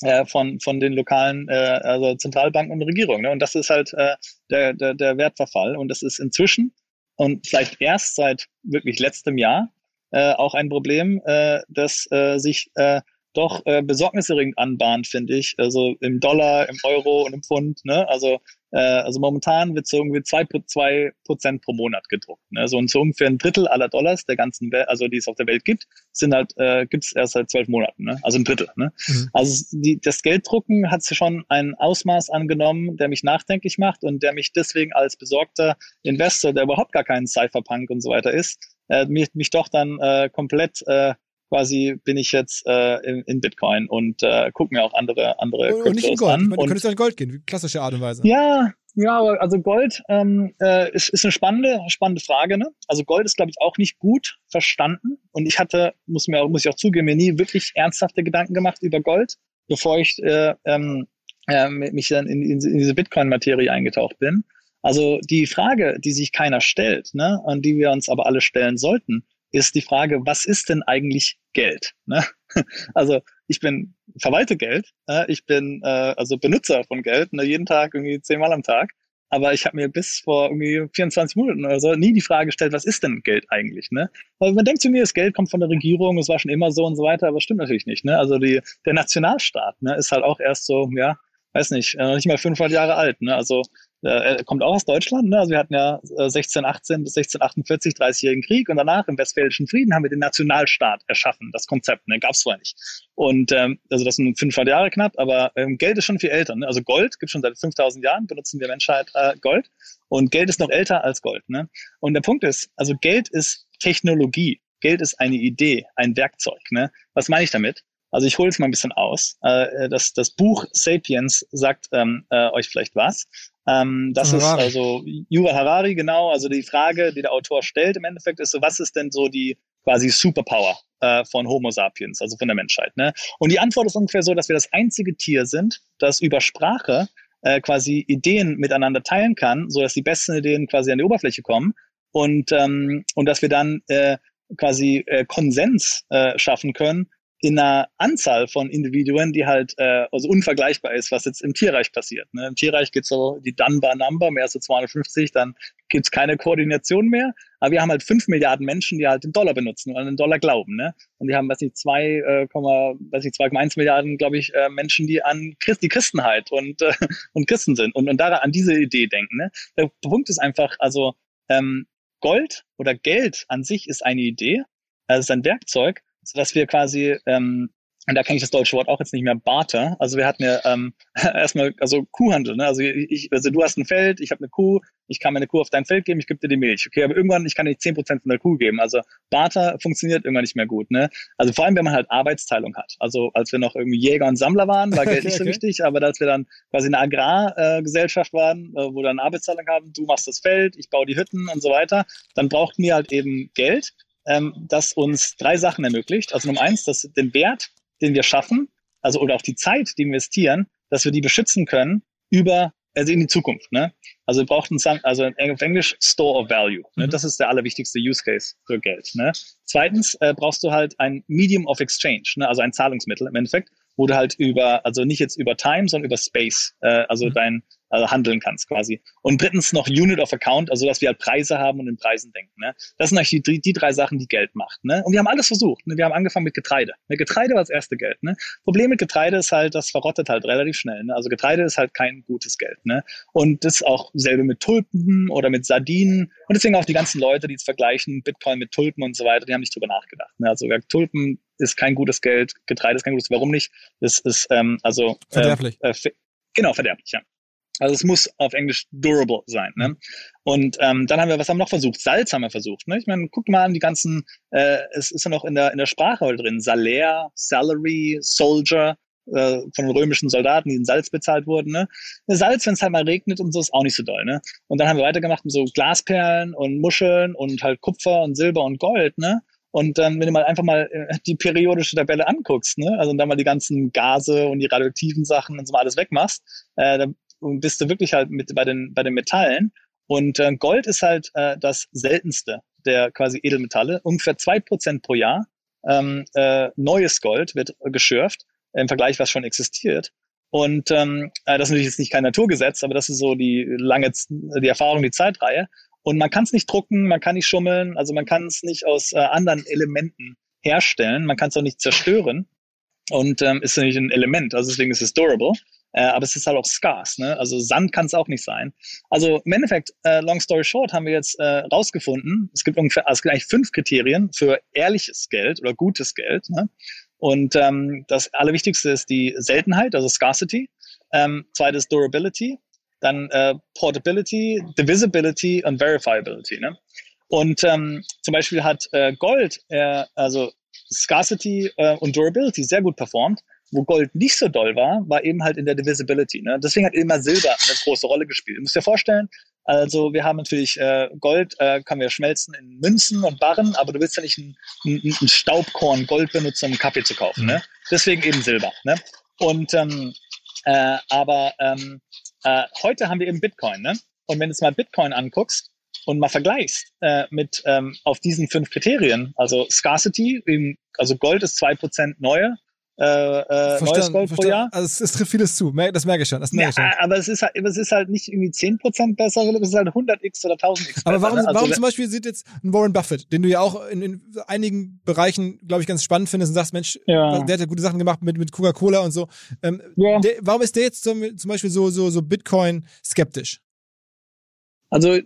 äh, von, von den lokalen äh, also Zentralbanken und Regierungen. Ne? Und das ist halt äh, der, der, der Wertverfall. Und das ist inzwischen und vielleicht erst seit wirklich letztem Jahr äh, auch ein Problem, äh, das äh, sich äh, doch äh, besorgniserregend anbahnt, finde ich. Also im Dollar, im Euro und im Pfund. Ne? Also äh, also momentan wird so irgendwie zwei, zwei Prozent pro Monat gedruckt. Ne? So, und so ungefähr ein Drittel aller Dollars der ganzen Welt, also die es auf der Welt gibt, sind halt, äh, gibt es erst seit zwölf Monaten. Ne? Also ein Drittel. Ne? Mhm. Also die, das Gelddrucken hat schon ein Ausmaß angenommen, der mich nachdenklich macht und der mich deswegen als besorgter Investor, der überhaupt gar kein Cypherpunk und so weiter ist, äh, mich, mich doch dann äh, komplett äh, quasi bin ich jetzt äh, in, in Bitcoin und äh, gucke mir auch andere andere und, und nicht in Gold. an. du könntest auch in Gold gehen, klassische Art und Weise. Ja, ja, also Gold ähm, äh, ist, ist eine spannende spannende Frage. Ne? Also Gold ist glaube ich auch nicht gut verstanden und ich hatte muss mir muss ich auch zugeben mir nie wirklich ernsthafte Gedanken gemacht über Gold, bevor ich äh, ähm, äh, mich dann in, in, in diese Bitcoin-Materie eingetaucht bin. Also die Frage, die sich keiner stellt, ne, und die wir uns aber alle stellen sollten, ist die Frage, was ist denn eigentlich Geld? Ne? Also ich bin verwalte Geld, äh, ich bin äh, also Benutzer von Geld, ne, jeden Tag irgendwie zehnmal am Tag. Aber ich habe mir bis vor irgendwie 24 Monaten oder so nie die Frage gestellt, was ist denn Geld eigentlich? Ne? Weil man denkt zu mir, das Geld kommt von der Regierung, es war schon immer so und so weiter, aber stimmt natürlich nicht. Ne? Also die, der Nationalstaat ne, ist halt auch erst so, ja, weiß nicht, äh, nicht mal 500 Jahre alt. Ne? Also äh, kommt auch aus Deutschland. Ne? Also wir hatten ja 1618 äh, bis 1648 30-jährigen Krieg und danach im Westfälischen Frieden haben wir den Nationalstaat erschaffen. Das Konzept ne? gab es vorher nicht. Und ähm, also das sind 500 Jahre knapp, aber ähm, Geld ist schon viel älter. Ne? Also Gold gibt schon seit 5000 Jahren, benutzen wir Menschheit äh, Gold. Und Geld ist noch älter als Gold. Ne? Und der Punkt ist, also Geld ist Technologie. Geld ist eine Idee, ein Werkzeug. Ne? Was meine ich damit? Also ich hole es mal ein bisschen aus. Äh, das, das Buch Sapiens sagt ähm, äh, euch vielleicht was. Ähm, das Harari. ist also Yuval Harari, genau. Also die Frage, die der Autor stellt im Endeffekt ist so, was ist denn so die quasi Superpower äh, von Homo sapiens, also von der Menschheit? Ne? Und die Antwort ist ungefähr so, dass wir das einzige Tier sind, das über Sprache äh, quasi Ideen miteinander teilen kann, so dass die besten Ideen quasi an die Oberfläche kommen und ähm, und dass wir dann äh, quasi äh, Konsens äh, schaffen können in einer Anzahl von Individuen, die halt äh, also unvergleichbar ist, was jetzt im Tierreich passiert. Ne? Im Tierreich gibt's so die Dunbar Number, mehr als so 250, dann gibt's keine Koordination mehr. Aber wir haben halt fünf Milliarden Menschen, die halt den Dollar benutzen und an den Dollar glauben. Ne? Und wir haben, weiß nicht, zwei, äh, weiß nicht, 2,1 Milliarden, glaube ich, äh, Menschen, die an Christ, die Christenheit und, äh, und Christen sind und, und daran an diese Idee denken. Ne? Der Punkt ist einfach, also ähm, Gold oder Geld an sich ist eine Idee, also ist ein Werkzeug, sodass wir quasi, ähm, und da kenne ich das deutsche Wort auch jetzt nicht mehr, Barter. Also wir hatten ja ähm, erstmal, also Kuhhandel. Ne? Also ich, also du hast ein Feld, ich habe eine Kuh, ich kann meine Kuh auf dein Feld geben, ich gebe dir die Milch. Okay, aber irgendwann, ich kann nicht zehn Prozent von der Kuh geben. Also Barter funktioniert irgendwann nicht mehr gut. Ne? Also vor allem, wenn man halt Arbeitsteilung hat. Also als wir noch irgendwie Jäger und Sammler waren, war Geld okay, nicht so okay. wichtig, aber als wir dann quasi eine Agrargesellschaft äh, waren, äh, wo wir dann Arbeitsteilung haben, du machst das Feld, ich baue die Hütten und so weiter, dann brauchten wir halt eben Geld ähm, das uns drei Sachen ermöglicht. Also Nummer eins, dass den Wert, den wir schaffen, also oder auch die Zeit, die wir investieren, dass wir die beschützen können über also in die Zukunft. Ne? Also wir brauchten also auf Englisch Store of Value. Ne? Mhm. Das ist der allerwichtigste Use Case für Geld. Ne? Zweitens äh, brauchst du halt ein Medium of Exchange, ne? also ein Zahlungsmittel im Endeffekt, wo du halt über, also nicht jetzt über Time, sondern über Space, äh, also mhm. dein also handeln kannst quasi. Und drittens noch Unit of Account, also dass wir halt Preise haben und in Preisen denken. Ne? Das sind eigentlich die, die drei Sachen, die Geld macht. Ne? Und wir haben alles versucht. Ne? Wir haben angefangen mit Getreide. Ne? Getreide war das erste Geld. Ne? Problem mit Getreide ist halt, das verrottet halt relativ schnell. Ne? Also Getreide ist halt kein gutes Geld. Ne? Und das auch selbe mit Tulpen oder mit Sardinen. Und deswegen auch die ganzen Leute, die es vergleichen, Bitcoin mit Tulpen und so weiter, die haben nicht drüber nachgedacht. Ne? Also Tulpen ist kein gutes Geld, Getreide ist kein gutes. Warum nicht? Das ist ähm, also äh, verderblich. Äh, genau verderblich. Ja. Also es muss auf Englisch durable sein. Ne? Und ähm, dann haben wir, was haben wir noch versucht? Salz haben wir versucht. Ne? Ich meine, guck mal an die ganzen, äh, es ist ja noch in der, in der Sprache drin. Salär, Salary, Soldier, äh, von römischen Soldaten, die in Salz bezahlt wurden. Ne? Salz, wenn es halt mal regnet und so, ist auch nicht so doll. Ne? Und dann haben wir weitergemacht mit so Glasperlen und Muscheln und halt Kupfer und Silber und Gold. Ne? Und dann, wenn du mal einfach mal äh, die periodische Tabelle anguckst, ne, also dann mal die ganzen Gase und die radioaktiven Sachen und so mal alles wegmachst, äh, dann bist du wirklich halt mit bei den, bei den Metallen. Und äh, Gold ist halt äh, das seltenste der quasi Edelmetalle. Ungefähr zwei Prozent pro Jahr ähm, äh, neues Gold wird geschürft im Vergleich, was schon existiert. Und ähm, äh, das ist natürlich jetzt nicht kein Naturgesetz, aber das ist so die lange, die Erfahrung, die Zeitreihe. Und man kann es nicht drucken, man kann nicht schummeln, also man kann es nicht aus äh, anderen Elementen herstellen, man kann es auch nicht zerstören. Und ähm, ist natürlich ein Element, also deswegen ist es durable. Äh, aber es ist halt auch scarce. Ne? Also Sand kann es auch nicht sein. Also im Endeffekt, äh, long story short, haben wir jetzt äh, rausgefunden, es gibt ungefähr, also es gibt eigentlich fünf Kriterien für ehrliches Geld oder gutes Geld. Ne? Und ähm, das Allerwichtigste ist die Seltenheit, also Scarcity. Ähm, zweites Durability, dann äh, Portability, Divisibility und Verifiability. Ne? Und ähm, zum Beispiel hat äh, Gold, äh, also Scarcity äh, und Durability sehr gut performt. Wo Gold nicht so doll war, war eben halt in der Divisibility. Ne? Deswegen hat immer Silber eine große Rolle gespielt. Du musst dir vorstellen, also wir haben natürlich äh, Gold, äh, können wir schmelzen in Münzen und Barren, aber du willst ja nicht ein, ein, ein Staubkorn Gold benutzen, um Kaffee zu kaufen. Ne? Deswegen eben Silber. Ne? Und ähm, äh, aber ähm, äh, heute haben wir eben Bitcoin. Ne? Und wenn du jetzt mal Bitcoin anguckst und mal vergleichst äh, mit ähm, auf diesen fünf Kriterien, also Scarcity, eben, also Gold ist zwei Prozent neue, äh, äh, neues Gold pro Jahr. Also es, es, trifft vieles zu, das merke ich schon. Das merke ich schon. aber es ist, halt, es ist halt nicht irgendwie 10% besser, es ist halt 100x oder 1000x Aber warum, ne? also, warum zum Beispiel sieht jetzt ein Warren Buffett, den du ja auch in, in einigen Bereichen, glaube ich, ganz spannend findest und sagst, Mensch, ja. der hat ja gute Sachen gemacht mit, mit Coca-Cola und so. Ähm, ja. der, warum ist der jetzt zum, zum Beispiel so, so, so Bitcoin skeptisch? Also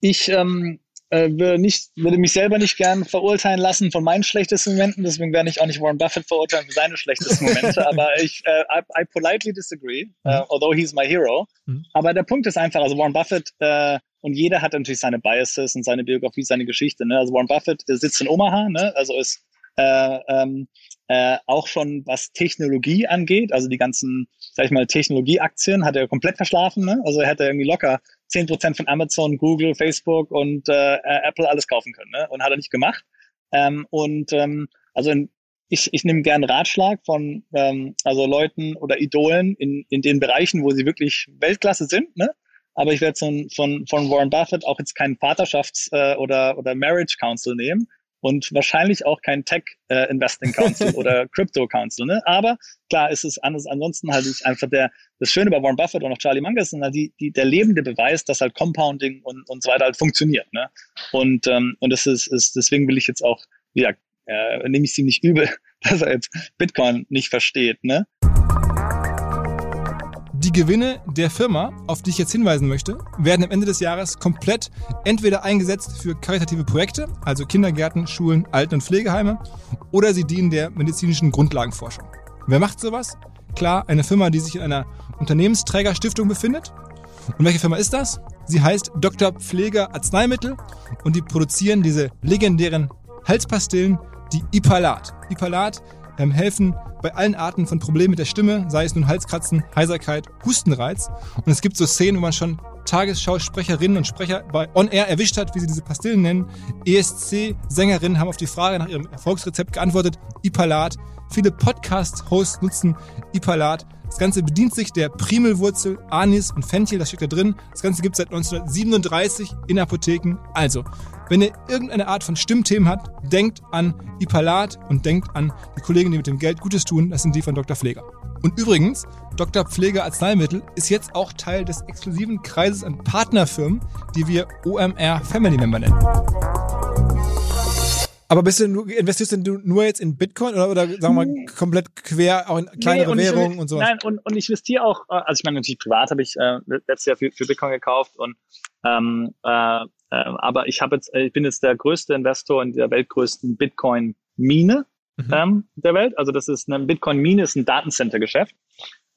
ich, ähm, äh, würde, nicht, würde mich selber nicht gern verurteilen lassen von meinen schlechtesten Momenten, deswegen werde ich auch nicht Warren Buffett verurteilen für seine schlechtesten Momente, aber ich, äh, I, I politely disagree, uh, although he's my hero. Mhm. Aber der Punkt ist einfach, also Warren Buffett äh, und jeder hat natürlich seine Biases und seine Biografie, seine Geschichte. Ne? Also Warren Buffett sitzt in Omaha, ne? also ist äh, ähm, äh, auch schon was Technologie angeht, also die ganzen, sag ich mal, Technologieaktien hat er komplett verschlafen. Ne? Also er hätte irgendwie locker 10% von Amazon, Google, Facebook und äh, Apple alles kaufen können. Ne? Und hat er nicht gemacht. Ähm, und ähm, also in, ich, ich nehme gern Ratschlag von ähm, also Leuten oder Idolen in, in den Bereichen, wo sie wirklich Weltklasse sind. Ne? Aber ich werde von, von, von Warren Buffett auch jetzt keinen Vaterschafts- äh, oder, oder Marriage Council nehmen, und wahrscheinlich auch kein Tech äh, Investing Council oder Crypto Council. Ne? Aber klar ist es anders. Ansonsten halt ich einfach der das Schöne bei Warren Buffett und auch Charlie Munger sind halt die, die der lebende Beweis, dass halt Compounding und, und so weiter halt funktioniert. Ne? Und ähm, und das ist, ist deswegen will ich jetzt auch ja äh, nehme ich sie nicht übel, dass er jetzt Bitcoin nicht versteht. Ne? Die Gewinne der Firma, auf die ich jetzt hinweisen möchte, werden am Ende des Jahres komplett entweder eingesetzt für karitative Projekte, also Kindergärten, Schulen, Alten- und Pflegeheime, oder sie dienen der medizinischen Grundlagenforschung. Wer macht sowas? Klar, eine Firma, die sich in einer Unternehmensträgerstiftung befindet. Und welche Firma ist das? Sie heißt Dr. Pfleger Arzneimittel und die produzieren diese legendären Halspastillen, die Ipalat. Ipalat ähm, helfen bei allen Arten von Problemen mit der Stimme, sei es nun Halskratzen, Heiserkeit, Hustenreiz. Und es gibt so Szenen, wo man schon Tagesschausprecherinnen und Sprecher bei On Air erwischt hat, wie sie diese Pastillen nennen. ESC-Sängerinnen haben auf die Frage nach ihrem Erfolgsrezept geantwortet, Ipalat. Viele Podcast-Hosts nutzen Ipalat. Das Ganze bedient sich der Primelwurzel, Anis und Fenchel, das steckt da drin. Das Ganze gibt es seit 1937 in Apotheken. Also, wenn ihr irgendeine Art von Stimmthemen habt, denkt an Ipalat und denkt an die Kollegen, die mit dem Geld Gutes tun. Das sind die von Dr. Pfleger. Und übrigens, Dr. Pfleger Arzneimittel ist jetzt auch Teil des exklusiven Kreises an Partnerfirmen, die wir OMR Family Member nennen. Aber bist du, investierst du nur jetzt in Bitcoin oder, oder sagen wir mal komplett quer auch in kleinere nee, Währungen und so? Nein, und, und ich investiere auch, äh, also ich meine natürlich privat habe ich äh, letztes Jahr für, für Bitcoin gekauft und ähm, äh, ähm, aber ich habe jetzt, äh, ich bin jetzt der größte Investor in der weltgrößten Bitcoin-Mine mhm. ähm, der Welt. Also das ist eine Bitcoin-Mine, ist ein Datencenter-Geschäft.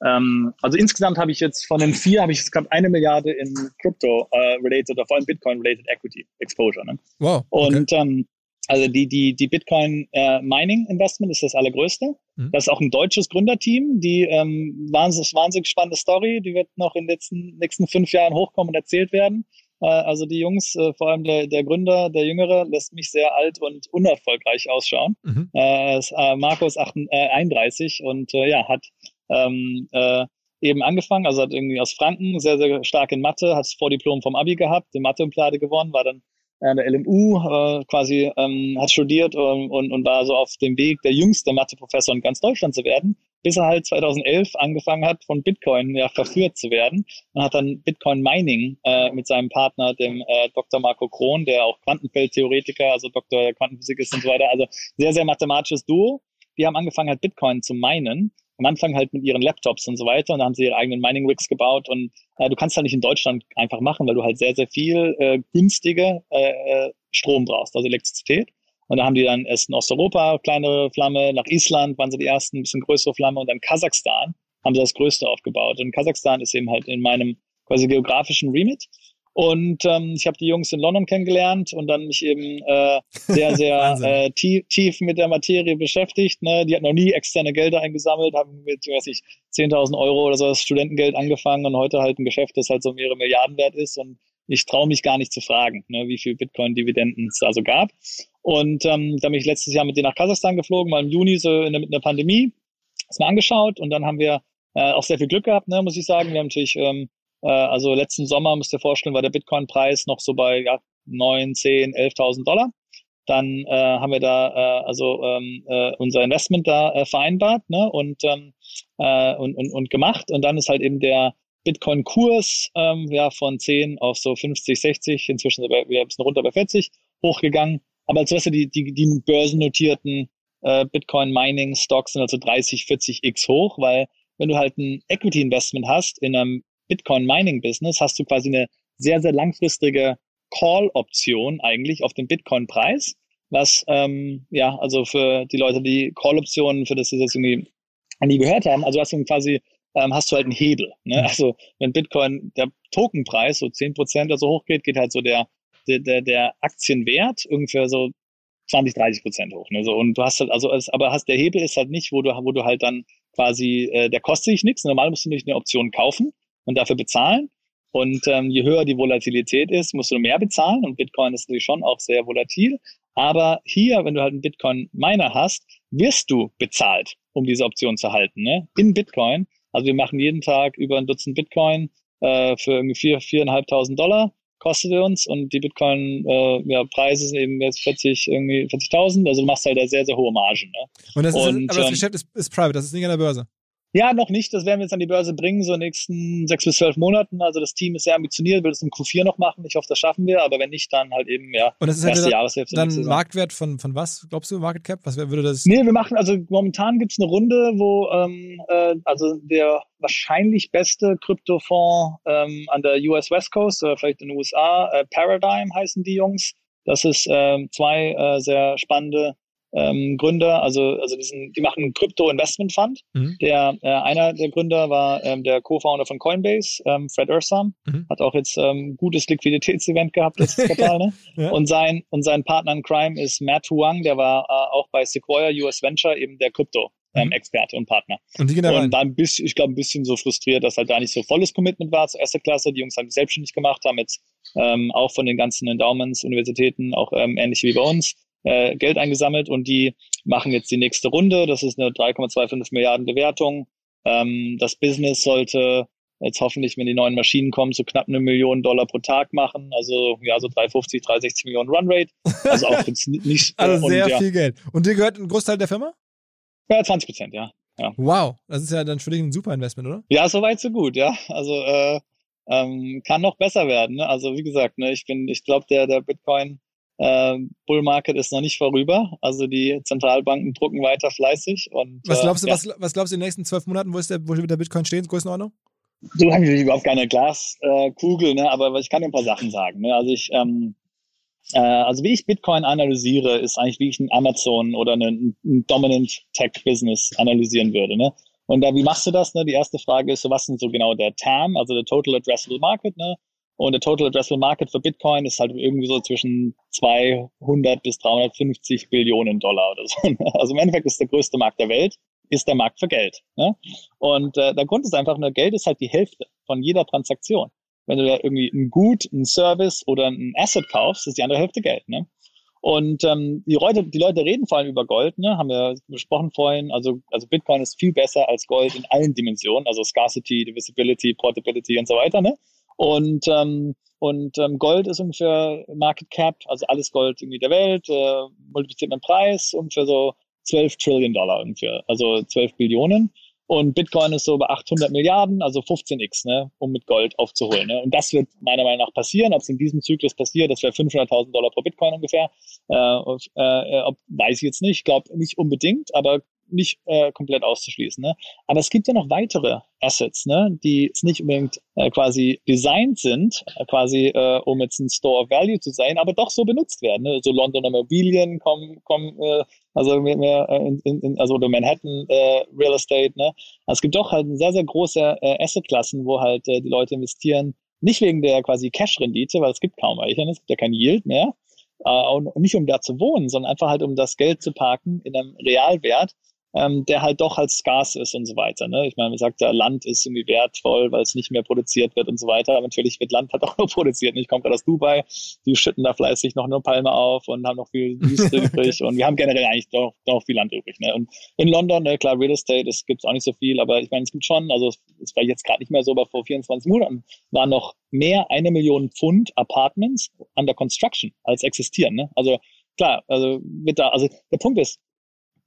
Ähm, also insgesamt habe ich jetzt von den vier habe ich jetzt gerade eine Milliarde in Crypto-related äh, oder vor allem Bitcoin-related Equity Exposure. Ne? Wow. Okay. Und ähm, also die, die, die Bitcoin äh, Mining Investment ist das allergrößte. Mhm. Das ist auch ein deutsches Gründerteam. Die ähm, wahnsinnig, wahnsinnig spannende Story. Die wird noch in den letzten, nächsten fünf Jahren hochkommen und erzählt werden. Äh, also die Jungs, äh, vor allem der, der Gründer, der Jüngere, lässt mich sehr alt und unerfolgreich ausschauen. Mhm. Äh, ist 31 und ja, hat ähm, äh, eben angefangen, also hat irgendwie aus Franken, sehr, sehr stark in Mathe, hat das Vordiplom vom Abi gehabt, die Mathe-Umplade gewonnen, war dann an der LMU äh, quasi ähm, hat studiert und, und, und war so auf dem Weg, der jüngste Mathe-Professor in ganz Deutschland zu werden bis er halt 2011 angefangen hat, von Bitcoin ja verführt zu werden und hat dann Bitcoin Mining äh, mit seinem Partner, dem äh, Dr. Marco Krohn, der auch Quantenfeldtheoretiker, also Doktor der Quantenphysik ist und so weiter, also sehr, sehr mathematisches Duo. Die haben angefangen halt Bitcoin zu minen. Am Anfang halt mit ihren Laptops und so weiter und dann haben sie ihre eigenen Mining Rigs gebaut und äh, du kannst halt nicht in Deutschland einfach machen, weil du halt sehr, sehr viel äh, günstige äh, äh Strom brauchst, also Elektrizität. Und da haben die dann erst in Osteuropa kleinere Flamme, nach Island waren sie die ersten, ein bisschen größere Flamme und dann Kasachstan haben sie das größte aufgebaut. Und Kasachstan ist eben halt in meinem quasi geografischen Remit. Und ähm, ich habe die Jungs in London kennengelernt und dann mich eben äh, sehr, sehr äh, tief, tief mit der Materie beschäftigt. Ne? Die hat noch nie externe Gelder eingesammelt, haben mit, weiß ich, 10.000 Euro oder so das Studentengeld angefangen und heute halt ein Geschäft, das halt so mehrere Milliarden wert ist. Und ich traue mich gar nicht zu fragen, ne, wie viel Bitcoin-Dividenden es also gab. Und ähm, da bin ich letztes Jahr mit denen nach Kasachstan geflogen, mal im Juni so in der, mit einer Pandemie, das mal angeschaut und dann haben wir äh, auch sehr viel Glück gehabt, ne, muss ich sagen. Wir haben natürlich, ähm, äh, also letzten Sommer, müsst ihr vorstellen, war der Bitcoin-Preis noch so bei ja, 9, 10, 11.000 Dollar. Dann äh, haben wir da äh, also ähm, äh, unser Investment da äh, vereinbart ne, und, ähm, äh, und, und, und gemacht. Und dann ist halt eben der Bitcoin-Kurs ähm, ja, von 10 auf so 50, 60, inzwischen wieder ein bisschen runter bei 40 hochgegangen. Aber als weißt du, die, die, die börsennotierten äh, Bitcoin-Mining-Stocks sind also 30, 40 x hoch, weil wenn du halt ein Equity-Investment hast in einem Bitcoin-Mining-Business, hast du quasi eine sehr, sehr langfristige Call-Option eigentlich auf den Bitcoin-Preis, was ähm, ja, also für die Leute, die Call-Optionen, für das sie jetzt irgendwie nie gehört haben, also hast du quasi ähm, hast du halt einen Hebel. Ne? Mhm. Also wenn Bitcoin der Tokenpreis so zehn Prozent oder so hochgeht, geht halt so der der, der, Aktienwert ungefähr so 20, 30 Prozent hoch. Ne? So, und du hast halt, also, aber hast der Hebel ist halt nicht, wo du, wo du halt dann quasi, äh, der kostet sich nichts. Normal musst du nicht eine Option kaufen und dafür bezahlen. Und ähm, je höher die Volatilität ist, musst du mehr bezahlen. Und Bitcoin ist natürlich schon auch sehr volatil. Aber hier, wenn du halt einen Bitcoin-Miner hast, wirst du bezahlt, um diese Option zu halten, ne? in Bitcoin. Also wir machen jeden Tag über ein Dutzend Bitcoin äh, für irgendwie vier, viereinhalbtausend Dollar kostet uns und die Bitcoin äh, ja, Preise sind eben jetzt 40 irgendwie 40.000, also du machst halt da sehr sehr hohe Margen. Ne? Und das ist, Und, aber das ähm, Geschäft ist, ist private, das ist nicht an der Börse. Ja, noch nicht. Das werden wir jetzt an die Börse bringen, so in den nächsten sechs bis zwölf Monaten. Also das Team ist sehr ambitioniert, will es im Q4 noch machen. Ich hoffe, das schaffen wir. Aber wenn nicht, dann halt eben, ja, Und das ist halt erste dann, Jahreshälfte. dann. Marktwert von, von was, glaubst du, Market Cap? Was würde das? Nee, wir machen, also momentan gibt's eine Runde, wo ähm, äh, also der wahrscheinlich beste Kryptofonds ähm, an der US West Coast oder vielleicht in den USA, äh, Paradigm heißen die Jungs. Das ist ähm, zwei äh, sehr spannende ähm, Gründer, also also diesen, die machen einen Crypto Investment Fund. Mhm. Der äh, einer der Gründer war ähm, der Co-Founder von Coinbase, ähm, Fred Ursam, Mhm. hat auch jetzt ähm, gutes Liquiditätsevent gehabt letztes Quartal, ne? Ja. Und sein und sein Partner in Crime ist Matt Huang, der war äh, auch bei Sequoia US Venture eben der Krypto ähm, Mhm. Experte und Partner. Und die gehen da rein. Und war ein bisschen, ich glaube, ein bisschen so frustriert, dass halt da nicht so volles Commitment war zur ersten Klasse. Die Jungs haben sich selbstständig gemacht, haben jetzt ähm, auch von den ganzen Endowments, Universitäten, auch ähm, ähnlich wie bei uns, äh, Geld eingesammelt und die machen jetzt die nächste Runde. Das ist eine 3,25 Milliarden Bewertung. Ähm, das Business sollte jetzt hoffentlich, wenn die neuen Maschinen kommen, so knapp eine Million Dollar pro Tag machen. Also ja, so 350, 360 Millionen Runrate. Also auch jetzt ni- nicht Also und, sehr ja, viel Geld. Und dir gehört ein Großteil der Firma? ja, 20 Prozent, ja. Wow, das ist ja dann für dich ein super Investment, oder? Ja, soweit so gut, ja. Also äh, ähm, kann noch besser werden. Ne? Also wie gesagt, ne, ich bin, ich glaube, der der Bitcoin Bull Market ist noch nicht vorüber. Also die Zentralbanken drucken weiter fleißig und Was glaubst du, äh, ja, was, was glaubst du in den nächsten zwölf Monaten, wo ist der, wo wird der Bitcoin stehen, Größenordnung? so habe ich überhaupt keine Glaskugel, äh, Kugel, ne? aber ich kann dir ein paar Sachen sagen. Ne? Also ich ähm, äh, also wie ich Bitcoin analysiere, ist eigentlich wie ich ein Amazon oder ein Dominant Tech Business analysieren würde. Ne? Und da, wie machst du das? Ne? Die erste Frage ist, so, was ist so genau der TAM, also der Total Addressable Market, ne? Und der Total Addressable Market für Bitcoin ist halt irgendwie so zwischen 200 bis 350 Billionen Dollar oder so. ne? Also im Endeffekt ist der größte Markt der Welt, ist der Markt für Geld. Ne? Und äh, der Grund ist einfach, nur Geld ist halt die Hälfte von jeder Transaktion. Wenn du da irgendwie ein Gut, ein Service oder ein Asset kaufst, ist die andere Hälfte Geld. Ne? Und ähm, die, Leute, die Leute reden vor allem über Gold, ne? haben wir besprochen vorhin. Also, also Bitcoin ist viel besser als Gold in allen Dimensionen, also Scarcity, Divisibility, Portability und so weiter. Ne? Und, ähm, und ähm, Gold ist ungefähr Market Cap, also alles Gold irgendwie der Welt, äh, multipliziert man Preis, ungefähr so 12 Trillion Dollar ungefähr, also 12 Billionen. Und Bitcoin ist so bei 800 Milliarden, also 15x, ne, um mit Gold aufzuholen. Ne? Und das wird meiner Meinung nach passieren. Ob es in diesem Zyklus passiert, das wäre 500.000 Dollar pro Bitcoin ungefähr. Äh, äh, ob, weiß ich jetzt nicht. Ich glaube nicht unbedingt, aber nicht äh, komplett auszuschließen. Ne? Aber es gibt ja noch weitere Assets, ne, die nicht unbedingt äh, quasi designt sind, äh, quasi äh, um jetzt ein Store of Value zu sein, aber doch so benutzt werden. Ne? So Londoner Immobilien kommen, kommen äh, also mehr, äh, in, in, also oder Manhattan äh, Real Estate. Ne? Also es gibt doch halt sehr, sehr große äh, Assetklassen, wo halt äh, die Leute investieren, nicht wegen der quasi Cash-Rendite, weil es gibt kaum welche, ne? es gibt ja kein Yield mehr, äh, und nicht um da zu wohnen, sondern einfach halt um das Geld zu parken in einem Realwert, ähm, der halt doch halt scarce ist und so weiter. Ne? Ich meine, man sagt ja, Land ist irgendwie wertvoll, weil es nicht mehr produziert wird und so weiter. Aber natürlich wird Land halt auch nur produziert. Ich komme gerade aus Dubai, die schütten da fleißig noch eine Palme auf und haben noch viel Wüste übrig. Und wir haben generell eigentlich doch, doch viel Land übrig. Ne? Und in London, ne, klar, Real Estate, es gibt auch nicht so viel, aber ich meine, es gibt schon, also es war jetzt gerade nicht mehr so, aber vor 24 Monaten waren noch mehr eine Million Pfund Apartments under construction als existieren. Ne? Also klar, also wird da, also der Punkt ist,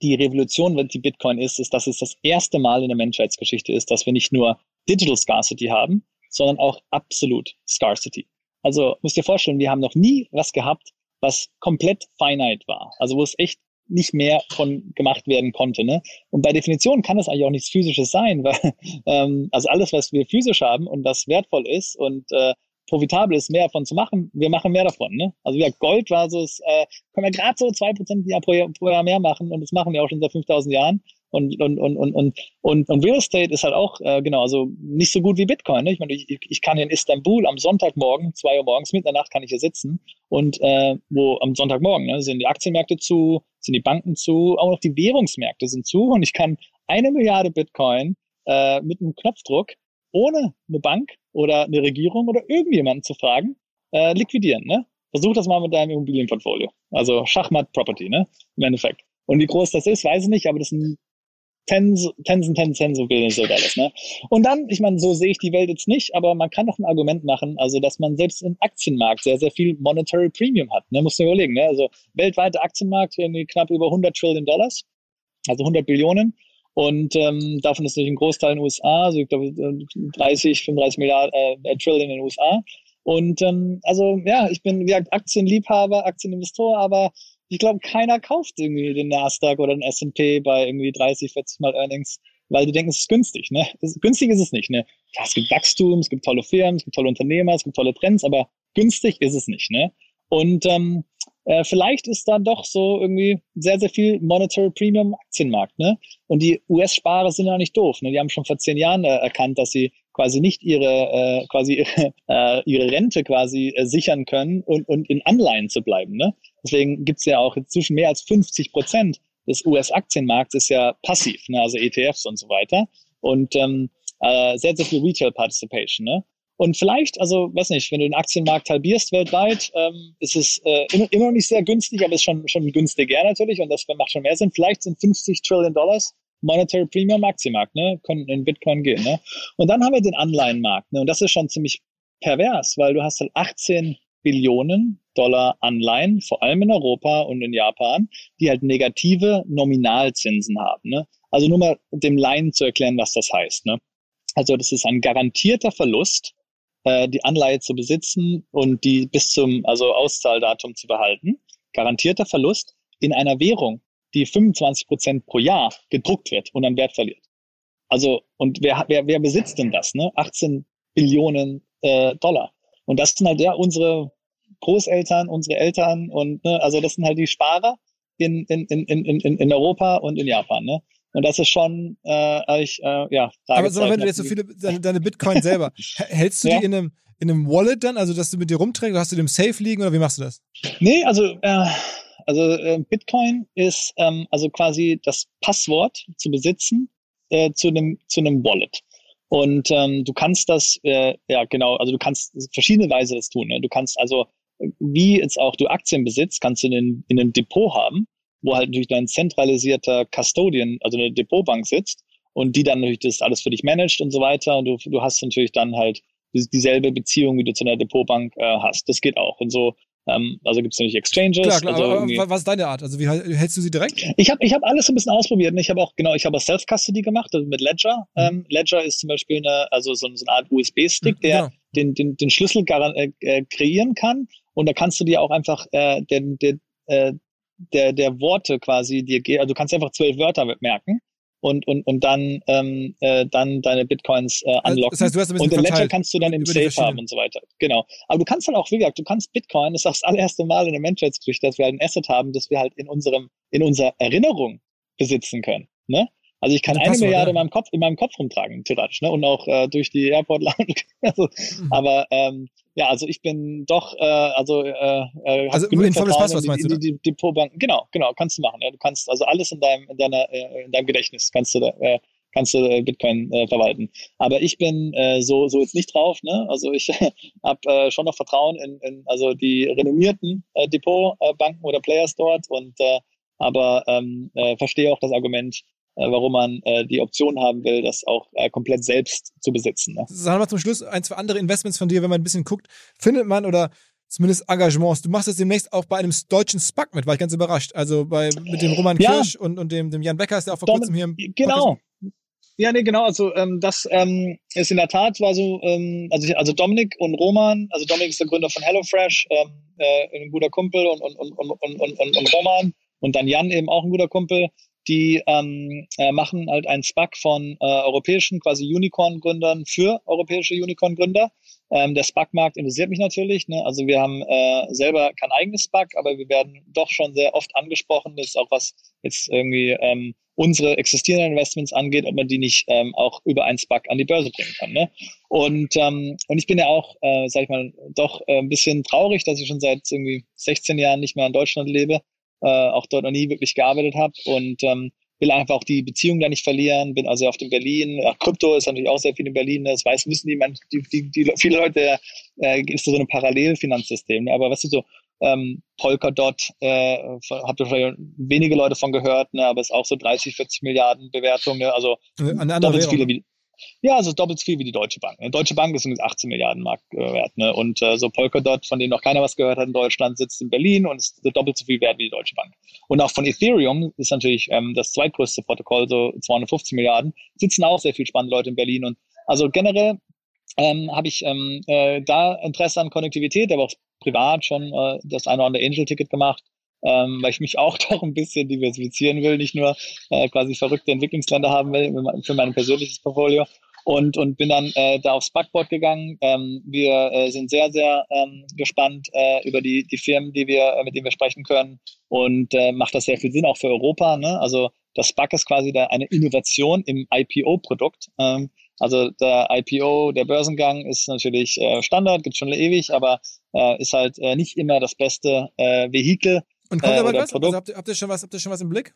die Revolution, wenn die Bitcoin ist, ist, dass es das erste Mal in der Menschheitsgeschichte ist, dass wir nicht nur Digital Scarcity haben, sondern auch Absolute Scarcity. Also müsst ihr vorstellen, wir haben noch nie was gehabt, was komplett finite war. Also wo es echt nicht mehr von gemacht werden konnte. Ne? Und bei Definition kann es eigentlich auch nichts Physisches sein, weil ähm, also alles, was wir physisch haben und was wertvoll ist und äh, profitabel ist, mehr davon zu machen, wir machen mehr davon. Ne? Also ja, Gold so, äh, können wir gerade so zwei Prozent pro Jahr, pro Jahr mehr machen und das machen wir auch schon seit 5000 Jahren. Und, und, und, und, und, und, und Real Estate ist halt auch, äh, genau, also nicht so gut wie Bitcoin. Ne? Ich meine, ich, ich kann in Istanbul am Sonntagmorgen, zwei Uhr morgens, mitten in der Nacht kann ich hier sitzen und äh, wo am Sonntagmorgen ne, sind die Aktienmärkte zu, sind die Banken zu, auch noch die Währungsmärkte sind zu und ich kann eine Milliarde Bitcoin äh, mit einem Knopfdruck ohne eine Bank oder eine Regierung oder irgendjemanden zu fragen, äh, liquidieren. Ne? Versuch das mal mit deinem Immobilienportfolio. Also Schachmatt Property, ne? Im Endeffekt. Und wie groß das ist, weiß ich nicht, aber das sind tens, tens und tens, tens of billions of dollars. Ne? Und dann, ich meine, so sehe ich die Welt jetzt nicht, aber man kann doch ein Argument machen, also dass man selbst im Aktienmarkt sehr, sehr viel Monetary Premium hat. Ne? Muss man überlegen. Ne? Also weltweiter Aktienmarkt irgendwie knapp über 100 Trillion Dollars, also 100 Billionen. Und ähm, davon ist natürlich ein Großteil in den USA, also ich glaube 30, 35 Milliarden äh, Trillion in den USA. Und ähm, also ja, ich bin wie gesagt Aktienliebhaber, Aktieninvestor, aber ich glaube, keiner kauft irgendwie den Nasdaq oder den S&P bei irgendwie 30, 40 Mal Earnings, weil die denken, es ist günstig. Ne? Günstig ist es nicht. Ne? Ja, es gibt Wachstum, es gibt tolle Firmen, es gibt tolle Unternehmer, es gibt tolle Trends, aber günstig ist es nicht. Ne? Und ähm, äh, vielleicht ist da doch so irgendwie sehr, sehr viel Monetary Premium Aktienmarkt. Ne? Und die US-Sparer sind ja nicht doof. Ne? Die haben schon vor zehn Jahren äh, erkannt, dass sie quasi nicht ihre äh, quasi ihre, äh, ihre Rente quasi äh, sichern können und, und in Anleihen zu bleiben. Ne? Deswegen gibt's ja auch inzwischen mehr als 50 Prozent des US-Aktienmarkts ist ja passiv, ne? also ETFs und so weiter. Und ähm, äh, sehr, sehr viel Retail Participation. Ne? Und vielleicht, also weiß nicht, wenn du den Aktienmarkt halbierst weltweit, ähm, ist es äh, immer, immer noch nicht sehr günstig, aber ist schon, schon günstiger natürlich und das macht schon mehr Sinn. Vielleicht sind 50 Trillion Dollars Monetary Premium Aktienmarkt, ne, können in Bitcoin gehen. Ne? Und dann haben wir den Anleihenmarkt, ne, und das ist schon ziemlich pervers, weil du hast halt 18 Billionen Dollar Anleihen, vor allem in Europa und in Japan, die halt negative Nominalzinsen haben. Ne? Also nur mal dem Laien zu erklären, was das heißt. Ne? Also das ist ein garantierter Verlust, äh, die Anleihe zu besitzen und die bis zum also Auszahldatum zu behalten. Garantierter Verlust in einer Währung, die 25 Prozent pro Jahr gedruckt wird und an Wert verliert. Also, und wer, wer, wer besitzt denn das? Ne? 18 Billionen äh, Dollar. Und das sind halt ja unsere Großeltern, unsere Eltern und ne, also das sind halt die Sparer in, in, in, in, in Europa und in Japan. Ne? Und das ist schon, äh, ich, äh, ja. Aber sag mal, wenn du jetzt so viele, deine, deine Bitcoin selber, hältst du ja? die in einem, in einem Wallet dann, also dass du mit dir rumträgst, hast du die im Safe liegen oder wie machst du das? Nee, also äh, also äh, Bitcoin ist ähm, also quasi das Passwort zu besitzen äh, zu einem zu einem Wallet. Und ähm, du kannst das, äh, ja genau, also du kannst verschiedene Weise das tun. Ne? Du kannst also, wie jetzt auch du Aktien besitzt, kannst du in, in einem Depot haben, wo halt natürlich dein zentralisierter Custodian, also eine Depotbank sitzt und die dann natürlich das alles für dich managt und so weiter. Und du, du hast natürlich dann halt dieselbe Beziehung, wie du zu einer Depotbank äh, hast. Das geht auch. Und so ähm, also gibt es natürlich Exchanges. Klar, klar, also aber was ist deine Art? Also wie hältst du sie direkt? Ich habe ich hab alles ein bisschen ausprobiert. Ich habe auch, genau, ich habe auch Self-Custody gemacht also mit Ledger. Mhm. Ähm, Ledger ist zum Beispiel eine, also so, so eine Art USB-Stick, mhm, der genau. den, den, den Schlüssel äh, äh, kreieren kann. Und da kannst du dir auch einfach äh, den, den, äh, der, der Worte quasi dir, also du kannst einfach zwölf Wörter merken und, und, und dann, ähm, äh, dann deine Bitcoins äh, unlocken. Das heißt, du hast ein und den Ledger kannst du dann im Safe haben und so weiter. Genau. Aber du kannst halt auch, wie gesagt, du kannst Bitcoin, das ist das allererste Mal in der Menschheitsgeschichte, dass wir halt ein Asset haben, das wir halt in unserem, in unserer Erinnerung besitzen können. Ne? Also ich kann eine Milliarde in meinem Kopf, in meinem Kopf rumtragen, theoretisch, ne? Und auch äh, durch die Airport Lounge. also, mhm. Aber ähm, ja, also ich bin doch, äh, also äh, äh also in volles Passwort meinst du? Die, die, die, die genau, genau, kannst du machen. Ja. Du kannst also alles in deinem, in deiner, äh, in deinem Gedächtnis kannst du da, äh, kannst du äh, Bitcoin äh, verwalten. Aber ich bin äh, so so jetzt nicht drauf. Ne? Also ich habe äh, schon noch Vertrauen in, in also die renommierten äh, Depotbanken oder Players dort und äh, aber ähm, äh, verstehe auch das Argument, warum man äh, die Option haben will, das auch äh, komplett selbst zu besitzen. Ne? Sagen wir zum Schluss ein, zwei andere Investments von dir, wenn man ein bisschen guckt, findet man oder zumindest Engagements. Du machst jetzt demnächst auch bei einem deutschen SPAC mit, war ich ganz überrascht. Also bei mit dem Roman ja. Kirsch und, und dem, dem Jan Becker ist der auch vor Dom kurzem hier im Genau. Podcast. Ja, nee, genau. Also ähm, das ähm, ist in der Tat war so, ähm, also, also Dominik und Roman, also Dominik ist der Gründer von HelloFresh, ähm, äh, ein guter Kumpel und, und, und, und, und, und, und Roman und dann Jan eben auch ein guter Kumpel die ähm, äh, machen halt einen SPAC von äh, europäischen quasi Unicorn-Gründern für europäische Unicorn-Gründer. Ähm, der SPAC-Markt interessiert mich natürlich. Ne? Also wir haben äh, selber kein eigenes SPAC, aber wir werden doch schon sehr oft angesprochen. Das ist auch was jetzt irgendwie ähm, unsere existierenden Investments angeht, ob man die nicht ähm, auch über einen SPAC an die Börse bringen kann. Ne? Und, ähm, und ich bin ja auch, äh, sag ich mal, doch äh, ein bisschen traurig, dass ich schon seit irgendwie 16 Jahren nicht mehr in Deutschland lebe äh, auch dort noch nie wirklich gearbeitet habe und ähm, will einfach auch die Beziehung da nicht verlieren, bin also auf dem Berlin, ja, Krypto ist natürlich auch sehr viel in Berlin, ne? das weiß, wissen die, die, die, die viele Leute, äh, ist so ein Parallelfinanzsystem, ne? aber was ist so, ähm, Polkadot, äh, habt ihr vielleicht wenige Leute von gehört, ne, aber ist auch so 30, 40 Milliarden Bewertung, ne, also Eine andere viele Währung. wie, ja, also doppelt so viel wie die Deutsche Bank. Die Deutsche Bank ist übrigens 18 Milliarden Marktwert. Ne? Und äh, so Polkadot, von dem noch keiner was gehört hat in Deutschland, sitzt in Berlin und ist doppelt so viel wert wie die Deutsche Bank. Und auch von Ethereum ist natürlich ähm, das zweitgrößte Protokoll, so 250 Milliarden, sitzen auch sehr viel spannende Leute in Berlin. Und also generell ähm, habe ich ähm, äh, da Interesse an Konnektivität, aber auch privat schon äh, das eine oder andere Angel-Ticket gemacht ähm, weil ich mich auch doch ein bisschen diversifizieren will, nicht nur äh, quasi verrückte Entwicklungsländer haben will für mein persönliches Portfolio. Und, und bin dann äh, da aufs Backboard gegangen. Ähm, wir äh, sind sehr, sehr ähm, gespannt äh, über die, die Firmen, die wir, äh, mit denen wir sprechen können. Und äh, macht das sehr viel Sinn, auch für Europa. Ne? Also das SPAC ist quasi da eine Innovation im IPO-Produkt. Ähm, also der IPO, der Börsengang ist natürlich äh, Standard, gibt schon ewig, aber äh, ist halt äh, nicht immer das beste äh, Vehikel, Und kommt Äh, aber was? Also habt, ihr, habt, ihr schon was? Habt ihr schon was im Blick?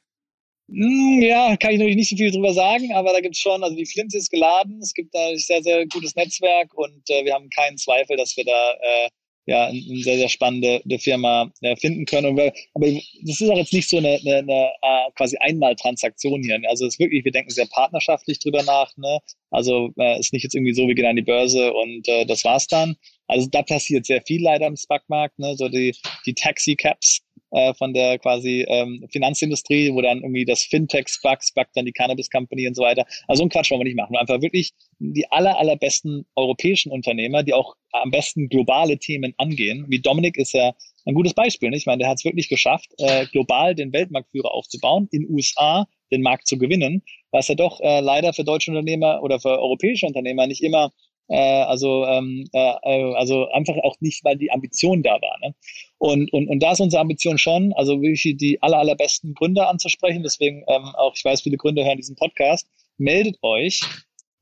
Hm, Ja, kann ich natürlich nicht so viel drüber sagen, aber da gibt's schon, also die Flinte ist geladen, es gibt da ein sehr, sehr gutes Netzwerk und äh, wir haben keinen Zweifel, dass wir da äh, ja eine sehr, sehr spannende Firma äh, finden können. Wir, aber das ist auch jetzt nicht so eine, eine, eine äh, quasi Einmaltransaktion hier. Also es ist wirklich, wir denken sehr partnerschaftlich drüber nach. Ne? Also äh, ist nicht jetzt irgendwie so, wir gehen an die Börse und äh, das war's dann. Also da passiert sehr viel leider im SPAC-Markt, ne? so die, die Taxi-Caps äh, von der quasi ähm, Finanzindustrie, wo dann irgendwie das Fintech SPAC, SPAC dann die Cannabis Company und so weiter. Also so einen Quatsch wollen wir nicht machen. Einfach wirklich die aller, allerbesten europäischen Unternehmer, die auch am besten globale Themen angehen. Wie Dominik ist ja ein gutes Beispiel. Nicht? Ich meine, der hat es wirklich geschafft, äh, global den Weltmarktführer aufzubauen, in USA den Markt zu gewinnen, was ja doch äh, leider für deutsche Unternehmer oder für europäische Unternehmer nicht immer äh, also ähm, äh, äh, also einfach auch nicht, weil die Ambition da war. Ne? Und, und, und da ist unsere Ambition schon, also wirklich die aller, allerbesten Gründer anzusprechen. Deswegen ähm, auch, ich weiß, viele Gründer hören diesen Podcast. Meldet euch,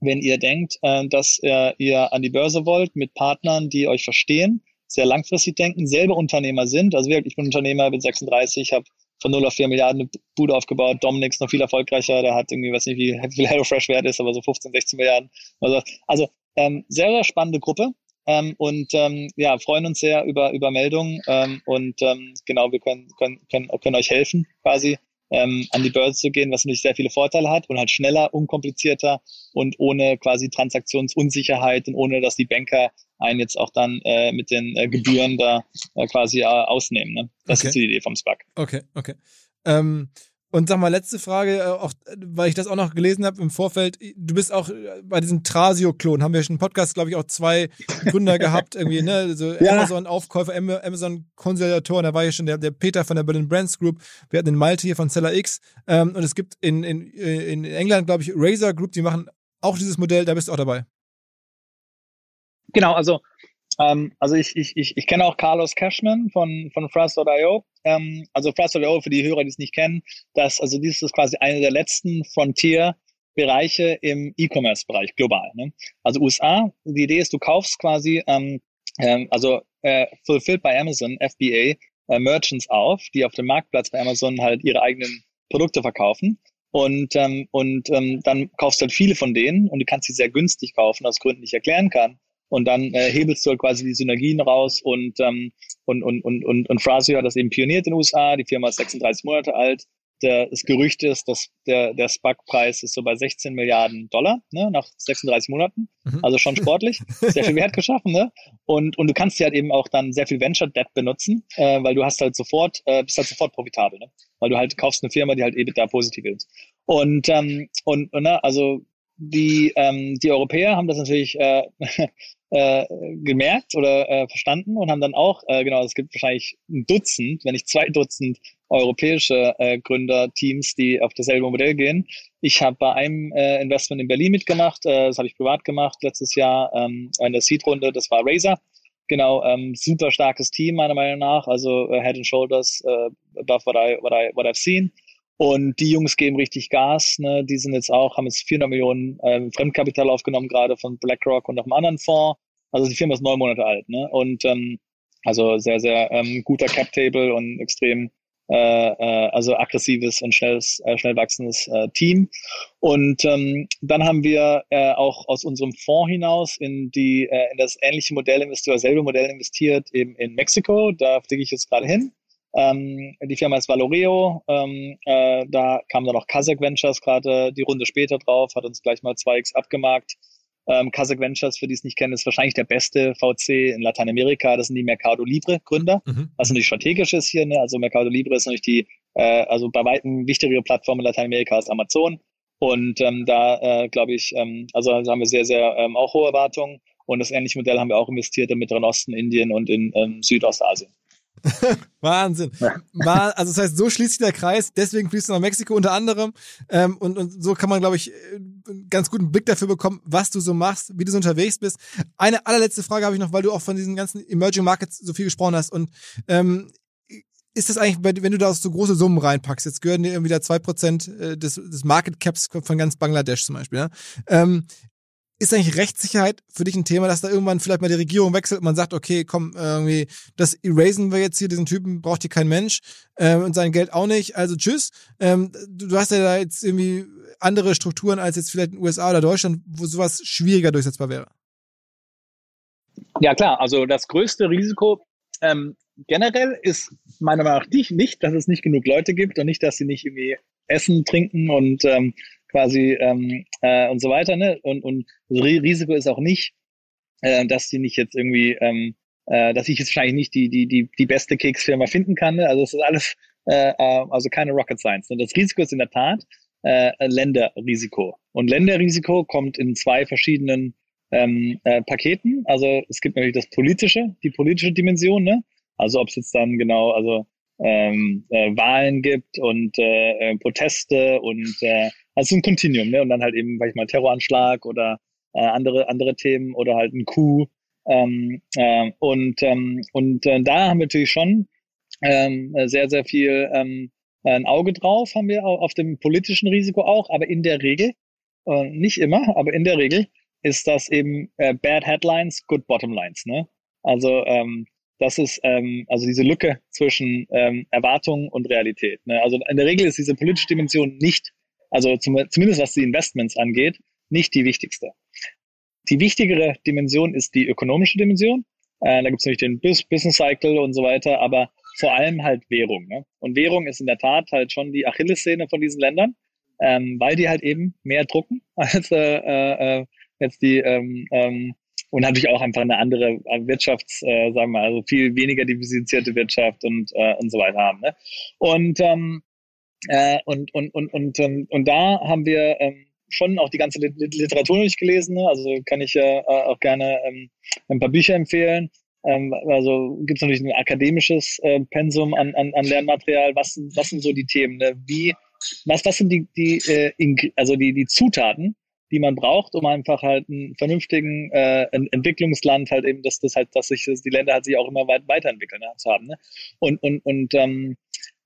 wenn ihr denkt, äh, dass äh, ihr an die Börse wollt mit Partnern, die euch verstehen, sehr langfristig denken, selber Unternehmer sind. Also wirklich, ich bin Unternehmer, bin 36, habe von 0 auf 4 Milliarden eine Bude aufgebaut. Dominik ist noch viel erfolgreicher, der hat irgendwie, weiß nicht, wie viel HelloFresh wert ist, aber so 15, 16 Milliarden. Also, also ähm, sehr, sehr spannende Gruppe. Ähm, und ähm, ja, freuen uns sehr über, über Meldungen ähm, und ähm, genau, wir können, können, können, können euch helfen, quasi ähm, an die Börse zu gehen, was natürlich sehr viele Vorteile hat und halt schneller, unkomplizierter und ohne quasi Transaktionsunsicherheit und ohne, dass die Banker einen jetzt auch dann äh, mit den äh, Gebühren da äh, quasi äh, ausnehmen. Ne? Das Okay. ist die Idee vom SPAC. Okay, okay. Ähm, und sag mal, letzte Frage, äh, auch, äh, weil ich das auch noch gelesen habe im Vorfeld. Du bist auch äh, bei diesem Trasio-Klon, haben wir schon im Podcast, glaube ich, auch zwei Gründer gehabt, irgendwie, ne? So Ja. Amazon-Aufkäufer, Am- Amazon-Konsolidatoren, da war ja schon der, der Peter von der Berlin Brands Group, wir hatten den Malte hier von Seller X. Ähm, und es gibt in, in, in England, glaube ich, Razer Group, die machen auch dieses Modell, da bist du auch dabei. Genau, also ähm, also ich, ich, ich, ich kenne auch Carlos Cashman von, von Fast.io. Ähm, also Fast.io, für die Hörer, die es nicht kennen, das, also dies ist quasi eine der letzten Frontier-Bereiche im E-Commerce-Bereich global. Ne? Also USA, die Idee ist, du kaufst quasi, ähm, ähm, also äh, Fulfilled by Amazon, FBA, äh, Merchants auf, die auf dem Marktplatz bei Amazon halt ihre eigenen Produkte verkaufen. Und, ähm, und ähm, dann kaufst du halt viele von denen und du kannst sie sehr günstig kaufen, aus Gründen, die ich erklären kann. Und dann äh, hebelst du halt quasi die Synergien raus und, ähm, und, und, und, und, und Frasio hat das eben pioniert in den USA. Die Firma ist 36 Monate alt. Der, das Gerücht ist, dass der, der SPAC-Preis ist so bei 16 Milliarden Dollar ne, nach 36 Monaten. Mhm. Also schon sportlich. Sehr viel Wert geschaffen. Ne? Und, und du kannst ja halt eben auch dann sehr viel Venture Debt benutzen, äh, weil du hast halt sofort, äh, bist halt sofort profitabel. Ne? Weil du halt kaufst eine Firma, die halt EBITDA positiv ist. Und, ähm, und, und ne, also die, ähm, die Europäer haben das natürlich äh, äh, gemerkt oder äh, verstanden und haben dann auch, äh, genau, es gibt wahrscheinlich ein Dutzend, wenn nicht zwei Dutzend europäische äh, Gründerteams, die auf dasselbe Modell gehen. Ich habe bei einem äh, Investment in Berlin mitgemacht, äh, das habe ich privat gemacht letztes Jahr ähm, in der Seed-Runde, das war Razer. Genau, ähm, super starkes Team meiner Meinung nach, also äh, Head and Shoulders äh, above what, I, what, I, what I've seen. Und die Jungs geben richtig Gas. Ne? Die sind jetzt auch, haben jetzt 400 Millionen ähm, Fremdkapital aufgenommen, gerade von BlackRock und noch einem anderen Fonds. Also die Firma ist neun Monate alt. Ne? Und ähm, also sehr, sehr ähm, guter Cap-Table und extrem äh, äh, also aggressives und schnelles, äh, schnell wachsendes äh, Team. Und ähm, dann haben wir äh, auch aus unserem Fonds hinaus in die äh, in das ähnliche Modell investiert, selbe Modell investiert eben in Mexiko. Da fliege ich jetzt gerade hin. Ähm, die Firma ist Valoreo. Ähm, äh, da kam dann noch Kazakh Ventures gerade die Runde später drauf, hat uns gleich mal 2x abgemarkt. Ähm, Kazakh Ventures, für die es nicht kennen, ist wahrscheinlich der beste VC in Lateinamerika. Das sind die Mercado Libre Gründer, mhm. was natürlich strategisch ist hier. Ne? Also Mercado Libre ist natürlich die, äh, also bei weitem wichtigere Plattform in Lateinamerika als Amazon. Und ähm, da äh, glaube ich, ähm, also haben wir sehr, sehr ähm, auch hohe Erwartungen. Und das ähnliche Modell haben wir auch investiert im Mittleren Osten, Indien und in ähm, Südostasien. Wahnsinn. Ja. Also das heißt, so schließt sich der Kreis, deswegen fließt du nach Mexiko unter anderem. Ähm, und, und so kann man, glaube ich, einen ganz guten Blick dafür bekommen, was du so machst, wie du so unterwegs bist. Eine allerletzte Frage habe ich noch, weil du auch von diesen ganzen Emerging Markets so viel gesprochen hast. Und ähm, ist das eigentlich, wenn du da so große Summen reinpackst, jetzt gehören dir irgendwie da zwei Prozent äh, des, des Market Caps von ganz Bangladesch zum Beispiel, ja? ähm, ist eigentlich Rechtssicherheit für dich ein Thema, dass da irgendwann vielleicht mal die Regierung wechselt und man sagt, okay, komm, irgendwie, das erasen wir jetzt hier, diesen Typen braucht hier kein Mensch äh, und sein Geld auch nicht, also tschüss. Ähm, du, du, hast ja da jetzt irgendwie andere Strukturen als jetzt vielleicht in den USA oder Deutschland, wo sowas schwieriger durchsetzbar wäre. Ja klar, also das größte Risiko ähm, generell ist meiner Meinung nach nicht, dass es nicht genug Leute gibt und nicht, dass sie nicht irgendwie essen, trinken und ähm, quasi ähm, äh, und so weiter. Ne? Und, und Risiko ist auch nicht, äh, dass die nicht jetzt irgendwie, ähm, äh, dass ich jetzt wahrscheinlich nicht die, die, die, die beste Keksfirma finden kann. Ne? Also es ist alles, äh, äh, also keine Rocket Science. Und das Risiko ist in der Tat äh, Länderrisiko. Und Länderrisiko kommt in zwei verschiedenen ähm, äh, Paketen. Also es gibt natürlich das politische, die politische Dimension, ne? Also ob es jetzt dann genau, also ähm, äh, Wahlen gibt und äh, äh Proteste und äh, also ein Kontinuum, ne? Und dann halt eben, sag ich mal, Terroranschlag oder äh, andere, andere Themen oder halt ein Coup. Ähm, äh, und ähm, und äh, da haben wir natürlich schon ähm, sehr, sehr viel ähm, ein Auge drauf, haben wir auch auf dem politischen Risiko auch, aber in der Regel, äh, nicht immer, aber in der Regel ist das eben äh, Bad Headlines, Good Bottom Lines. Ne? Also ähm, das ist ähm, also diese Lücke zwischen ähm, Erwartung und Realität. Ne? Also in der Regel ist diese politische Dimension nicht also zum, zumindest was die Investments angeht, nicht die wichtigste. Die wichtigere Dimension ist die ökonomische Dimension. Äh, da gibt es natürlich den Business Cycle und so weiter, aber vor allem halt Währung. Ne? Und Währung ist in der Tat halt schon die Achillessehne von diesen Ländern, ähm, weil die halt eben mehr drucken als äh, äh, jetzt die ähm, ähm, und natürlich auch einfach eine andere Wirtschafts, äh, sagen wir mal, also viel weniger diversifizierte Wirtschaft und äh, und so weiter haben. Ne? Und ähm, äh, und, und, und, und, und, und da haben wir ähm, schon auch die ganze Literatur nicht gelesen. Ne? Also kann ich ja äh, auch gerne ähm, ein paar Bücher empfehlen. Ähm, also gibt es natürlich ein akademisches äh, Pensum an, an, an Lernmaterial. Was, was sind so die Themen? Ne? Wie, was, was sind die, die, äh, also die, die Zutaten, die man braucht, um einfach halt einen vernünftigen äh, Entwicklungsland halt eben, dass das halt, dass sich dass die Länder halt sich auch immer weit weiterentwickeln ne, zu haben. Ne? Und, und, und ähm,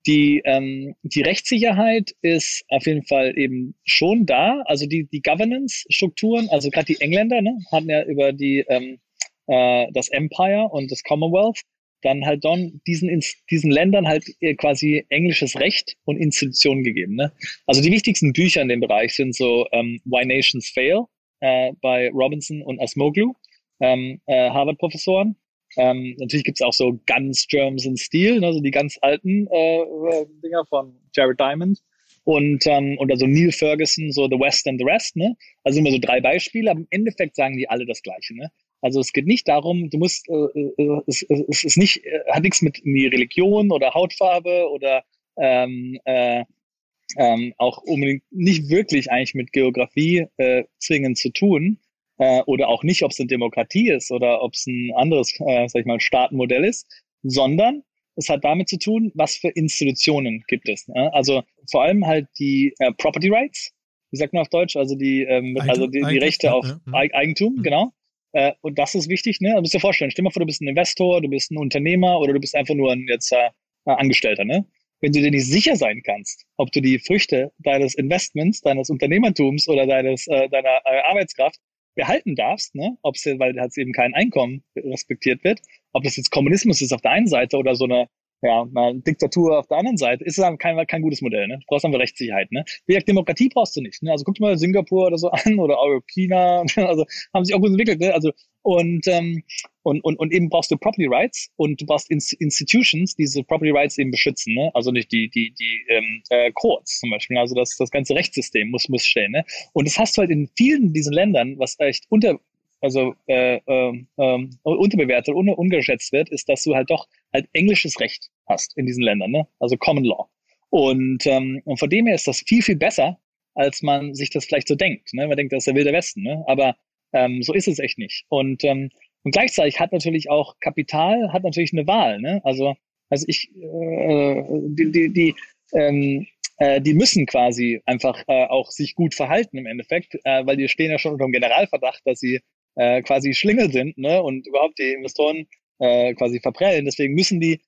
die, ähm, die Rechtssicherheit ist auf jeden Fall eben schon da. Also die, die Governance-Strukturen, also gerade die Engländer ne, hatten ja über die, ähm, äh, das Empire und das Commonwealth dann halt dann diesen, diesen Ländern halt quasi englisches Recht und Institutionen gegeben. Ne? Also die wichtigsten Bücher in dem Bereich sind so ähm, Why Nations Fail äh, bei Robinson und Asmoglu, ähm, äh, Harvard-Professoren. Ähm, natürlich gibt's auch so ganz Germs in Steel, ne, so die ganz alten äh, äh, Dinger von Jared Diamond. Und, ähm, und also Neil Ferguson, so The West and the Rest, ne? Also immer so drei Beispiele, aber im Endeffekt sagen die alle das Gleiche, ne? Also es geht nicht darum, du musst, äh, äh, es, es ist nicht, äh, hat nichts mit Religion oder Hautfarbe oder ähm, äh, ähm, auch unbedingt nicht wirklich eigentlich mit Geografie äh, zwingend zu tun, äh, oder auch nicht, ob es eine Demokratie ist oder ob es ein anderes, äh, sag ich mal, Staatenmodell ist, sondern es hat damit zu tun, was für Institutionen gibt es. Ne? Also vor allem halt die äh, Property Rights, wie sagt man auf Deutsch, also die, ähm, Eigentum, also die, die Rechte auf ja, ja. Eigentum, mhm. genau. Äh, und das ist wichtig, ne? Du musst dir vorstellen, stell dir mal vor, du bist ein Investor, du bist ein Unternehmer oder du bist einfach nur ein jetzt äh, Angestellter, ne? Wenn du dir nicht sicher sein kannst, ob du die Früchte deines Investments, deines Unternehmertums oder deines, äh, deiner äh, Arbeitskraft behalten darfst, ne? ob es, weil halt eben kein Einkommen respektiert wird, ob das jetzt Kommunismus ist auf der einen Seite oder so eine ja, mal Diktatur auf der anderen Seite, ist dann kein, kein gutes Modell. Ne? Du brauchst einfach Rechtssicherheit. Ne? Wie gesagt, Demokratie brauchst du nicht. Ne? Also guck dir mal Singapur oder so an oder auch China, also haben sich auch gut entwickelt. Ne? Also und, ähm, und, und, und eben brauchst du Property Rights und du brauchst Inst Institutions, die diese Property Rights eben beschützen. Ne? Also nicht die, die, die ähm, äh, Courts zum Beispiel. Also das, das ganze Rechtssystem muss, muss stehen. Ne? Und das hast du halt in vielen diesen Ländern, was echt unter also äh, äh, äh, unterbewertet, un ungeschätzt wird, ist, dass du halt doch halt englisches Recht hast in diesen Ländern, ne? also Common Law. Und, ähm, und von dem her ist das viel, viel besser, als man sich das vielleicht so denkt. Ne? Man denkt, das ist der wilde Westen, ne? aber ähm, so ist es echt nicht. Und, ähm, und gleichzeitig hat natürlich auch Kapital, hat natürlich eine Wahl. Ne? Also, also ich, äh, die, die, die ähm, äh, die müssen quasi einfach äh, auch sich gut verhalten im Endeffekt, äh, weil die stehen ja schon unter dem Generalverdacht, dass sie äh, quasi Schlingel sind ne, und überhaupt die Investoren äh, quasi verprellen. Deswegen müssen die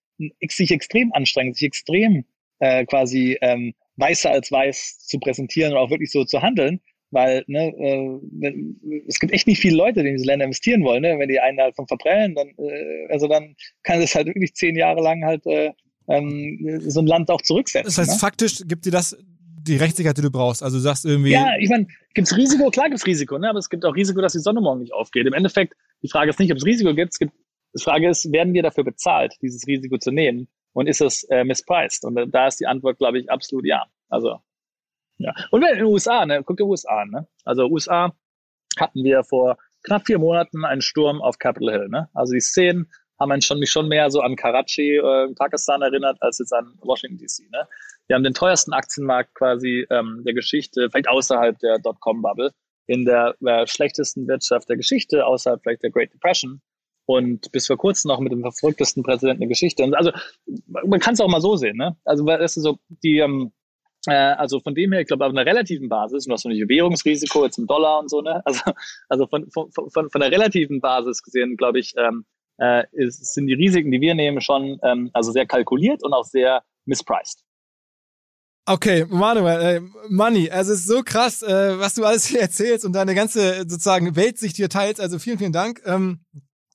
sich extrem anstrengen, sich extrem äh, quasi ähm, weißer als weiß zu präsentieren und auch wirklich so zu handeln, weil ne, äh, es gibt echt nicht viele Leute, die in diese Länder investieren wollen. Ne? Wenn die einen halt vom Verprellen, dann äh, also dann kann es halt wirklich zehn Jahre lang halt äh, ähm, so ein Land auch zurücksetzen. Das heißt, ne? faktisch gibt dir das die Rechtssicherheit, die du brauchst. Also du sagst irgendwie. Ja, ich meine, gibt's Risiko? Klar gibt's Risiko, ne? aber es gibt auch Risiko, dass die Sonne morgen nicht aufgeht. Im Endeffekt, die Frage ist nicht, ob es Risiko gibt. Es gibt die Frage ist, werden wir dafür bezahlt, dieses Risiko zu nehmen? Und ist es äh, mispriced? Und äh, da ist die Antwort, glaube ich, absolut ja. Also, ja. Und in den USA, ne, guck dir USA an, ne? Also USA hatten wir vor knapp vier Monaten einen Sturm auf Capitol Hill, ne? Also die Szenen haben mich schon mehr so an Karachi äh, Pakistan erinnert, als jetzt an Washington DC, ne? Wir haben den teuersten Aktienmarkt quasi ähm, der Geschichte, vielleicht außerhalb der Dotcom-Bubble, in der äh, schlechtesten Wirtschaft der Geschichte, außerhalb vielleicht der Great Depression und bis vor kurzem noch mit dem verrücktesten Präsidenten der Geschichte. Also man kann es auch mal so sehen, ne? Also das ist so die ähm, äh, also von dem her, ich glaube, auf einer relativen Basis, du hast natürlich Währungsrisiko jetzt im Dollar und so, ne? Also, also von, von, von, von der relativen Basis gesehen, glaube ich, ähm, äh, ist, sind die Risiken, die wir nehmen, schon ähm, also sehr kalkuliert und auch sehr mispriced. Okay, Manuel, äh, Money, also es ist so krass, äh, was du alles hier erzählst und deine ganze sozusagen Weltsicht hier teilst. Also vielen, vielen Dank. Ähm,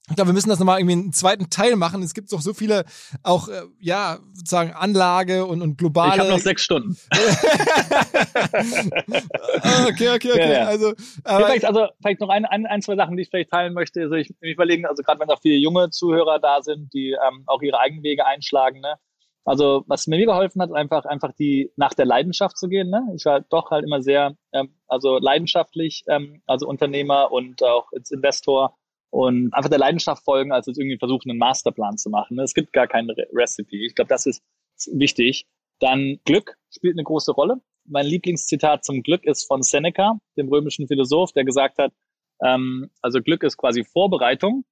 ich glaube, wir müssen das nochmal irgendwie einen zweiten Teil machen. Es gibt doch so viele auch, äh, ja, sozusagen Anlage und, und globale. Ich habe noch sechs Stunden. okay, okay, okay. Ja, ja. Also, aber, vielleicht, also vielleicht noch ein, ein, ein, zwei Sachen, die ich vielleicht teilen möchte. Also ich, ich überlegen, also gerade wenn auch viele junge Zuhörer da sind, die ähm, auch ihre eigenen Wege einschlagen, ne? Also was mir geholfen hat, einfach einfach die nach der Leidenschaft zu gehen. Ne? Ich war doch halt immer sehr ähm, also leidenschaftlich, ähm, also Unternehmer und auch als Investor und einfach der Leidenschaft folgen, als jetzt irgendwie versuchen, einen Masterplan zu machen. Ne? Es gibt gar kein Re Recipe. Ich glaube, das ist wichtig. Dann Glück spielt eine große Rolle. Mein Lieblingszitat zum Glück ist von Seneca, dem römischen Philosoph, der gesagt hat, ähm, also Glück ist quasi Vorbereitung,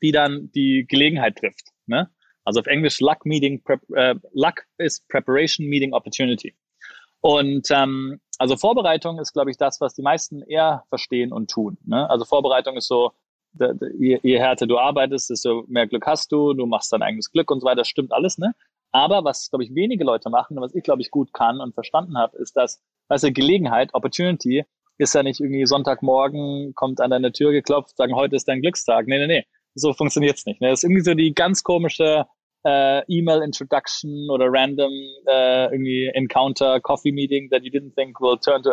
die dann die Gelegenheit trifft. Ne? Also auf Englisch Luck Meeting, Prep, äh, Luck is Preparation Meeting Opportunity. Und ähm, also Vorbereitung ist, glaube ich, das, was die meisten eher verstehen und tun. Ne? Also Vorbereitung ist so, je, je härter du arbeitest, desto mehr Glück hast du, du machst dein eigenes Glück und so weiter, stimmt alles, ne? Aber was, glaube ich, wenige Leute machen und was ich, glaube ich, gut kann und verstanden habe, ist, dass, weißt du, Gelegenheit, Opportunity, ist ja nicht irgendwie Sonntagmorgen, kommt an deine Tür geklopft, sagen, heute ist dein Glückstag. Nee, nee, nee. So funktioniert's nicht. Ne? Das ist irgendwie so die ganz komische äh, E-Mail Introduction oder random irgendwie Encounter, Coffee Meeting that you didn't think will turn to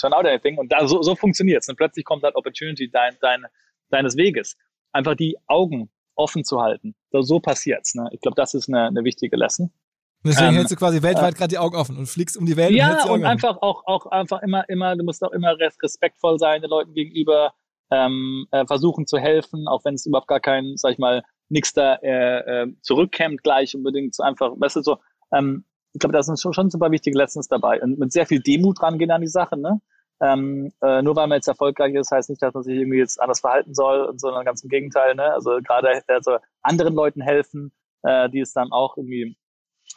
turn out anything. Und da so, so funktioniert's. Und plötzlich kommt halt Opportunity dein, dein, deines Weges. Einfach die Augen offen zu halten. So, so passiert's. Ne? Ich glaube, das ist eine, eine wichtige Lesson. Deswegen ähm, hältst du quasi weltweit äh, gerade die Augen offen und fliegst um die Welt. Ja, und, und einfach auch, auch einfach immer, immer, du musst auch immer respektvoll sein den Leuten gegenüber, ähm, äh, versuchen zu helfen, auch wenn es überhaupt gar kein, sag ich mal, nichts da äh, äh, zurückkämmt gleich unbedingt so einfach, weißt du, so, ähm, ich glaube, da sind schon, schon super wichtige Lessons dabei und mit sehr viel Demut rangehen an die Sache, ne? Ähm, äh, nur weil man jetzt erfolgreich ist, heißt nicht, dass man sich irgendwie jetzt anders verhalten soll, sondern ganz im Gegenteil, ne? Also gerade also anderen Leuten helfen, äh, die es dann auch irgendwie,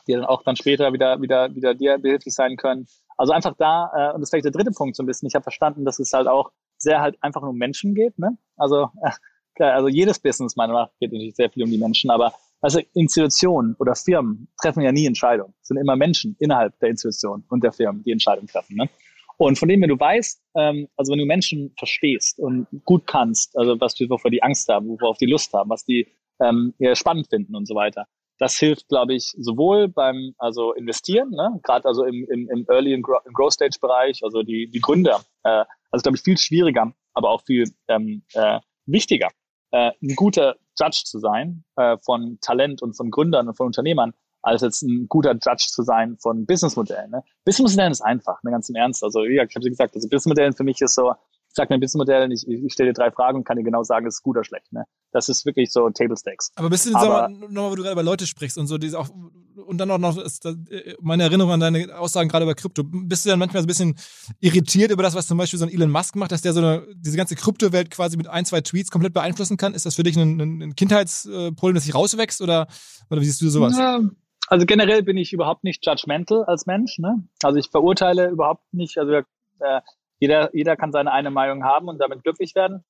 die dann auch dann später wieder wieder wieder dir behilflich sein können. Also einfach da, äh, und das ist vielleicht der dritte Punkt so ein bisschen. Ich habe verstanden, dass es halt auch sehr halt einfach um Menschen geht, ne? Also äh, also jedes Business meiner Meinung nach geht natürlich sehr viel um die Menschen, aber also Institutionen oder Firmen treffen ja nie Entscheidungen. Es sind immer Menschen innerhalb der Institution und der Firmen, die Entscheidungen treffen. Ne? Und von dem, wenn du weißt, ähm, also wenn du Menschen verstehst und gut kannst, also was du wovor die Angst haben, worauf die Lust haben, was die ähm, spannend finden und so weiter, das hilft, glaube ich, sowohl beim also investieren, ne? gerade also im, im, im Early und Grow, Growth Stage Bereich, also die, die Gründer, äh, also glaube ich viel schwieriger, aber auch viel ähm, äh, wichtiger, äh, ein guter Judge zu sein äh, von Talent und von Gründern und von Unternehmern, als jetzt ein guter Judge zu sein von Businessmodellen. Ne? Businessmodellen ist einfach, ne, ganz im Ernst. Also wie gesagt, ich habe gesagt, also Businessmodellen für mich ist so, sag mir ein Businessmodell, ich, ich stelle dir drei Fragen und kann dir genau sagen, ist gut oder schlecht. Ne? Das ist wirklich so Table Stakes. Aber bist du nochmal, wo du gerade über Leute sprichst und so, diese auch, und dann auch noch ist das, äh, meine Erinnerung an deine Aussagen gerade über Krypto. Bist du dann manchmal so ein bisschen irritiert über das, was zum Beispiel so ein Elon Musk macht, dass der so eine, diese ganze Kryptowelt quasi mit ein, zwei Tweets komplett beeinflussen kann? Ist das für dich ein, ein Kindheitsproblem, das sich rauswächst oder, oder wie siehst du sowas? Ja, also generell bin ich überhaupt nicht judgmental als Mensch. Ne? Also ich verurteile überhaupt nicht, also äh, jeder, jeder kann seine eine Meinung haben und damit glücklich werden.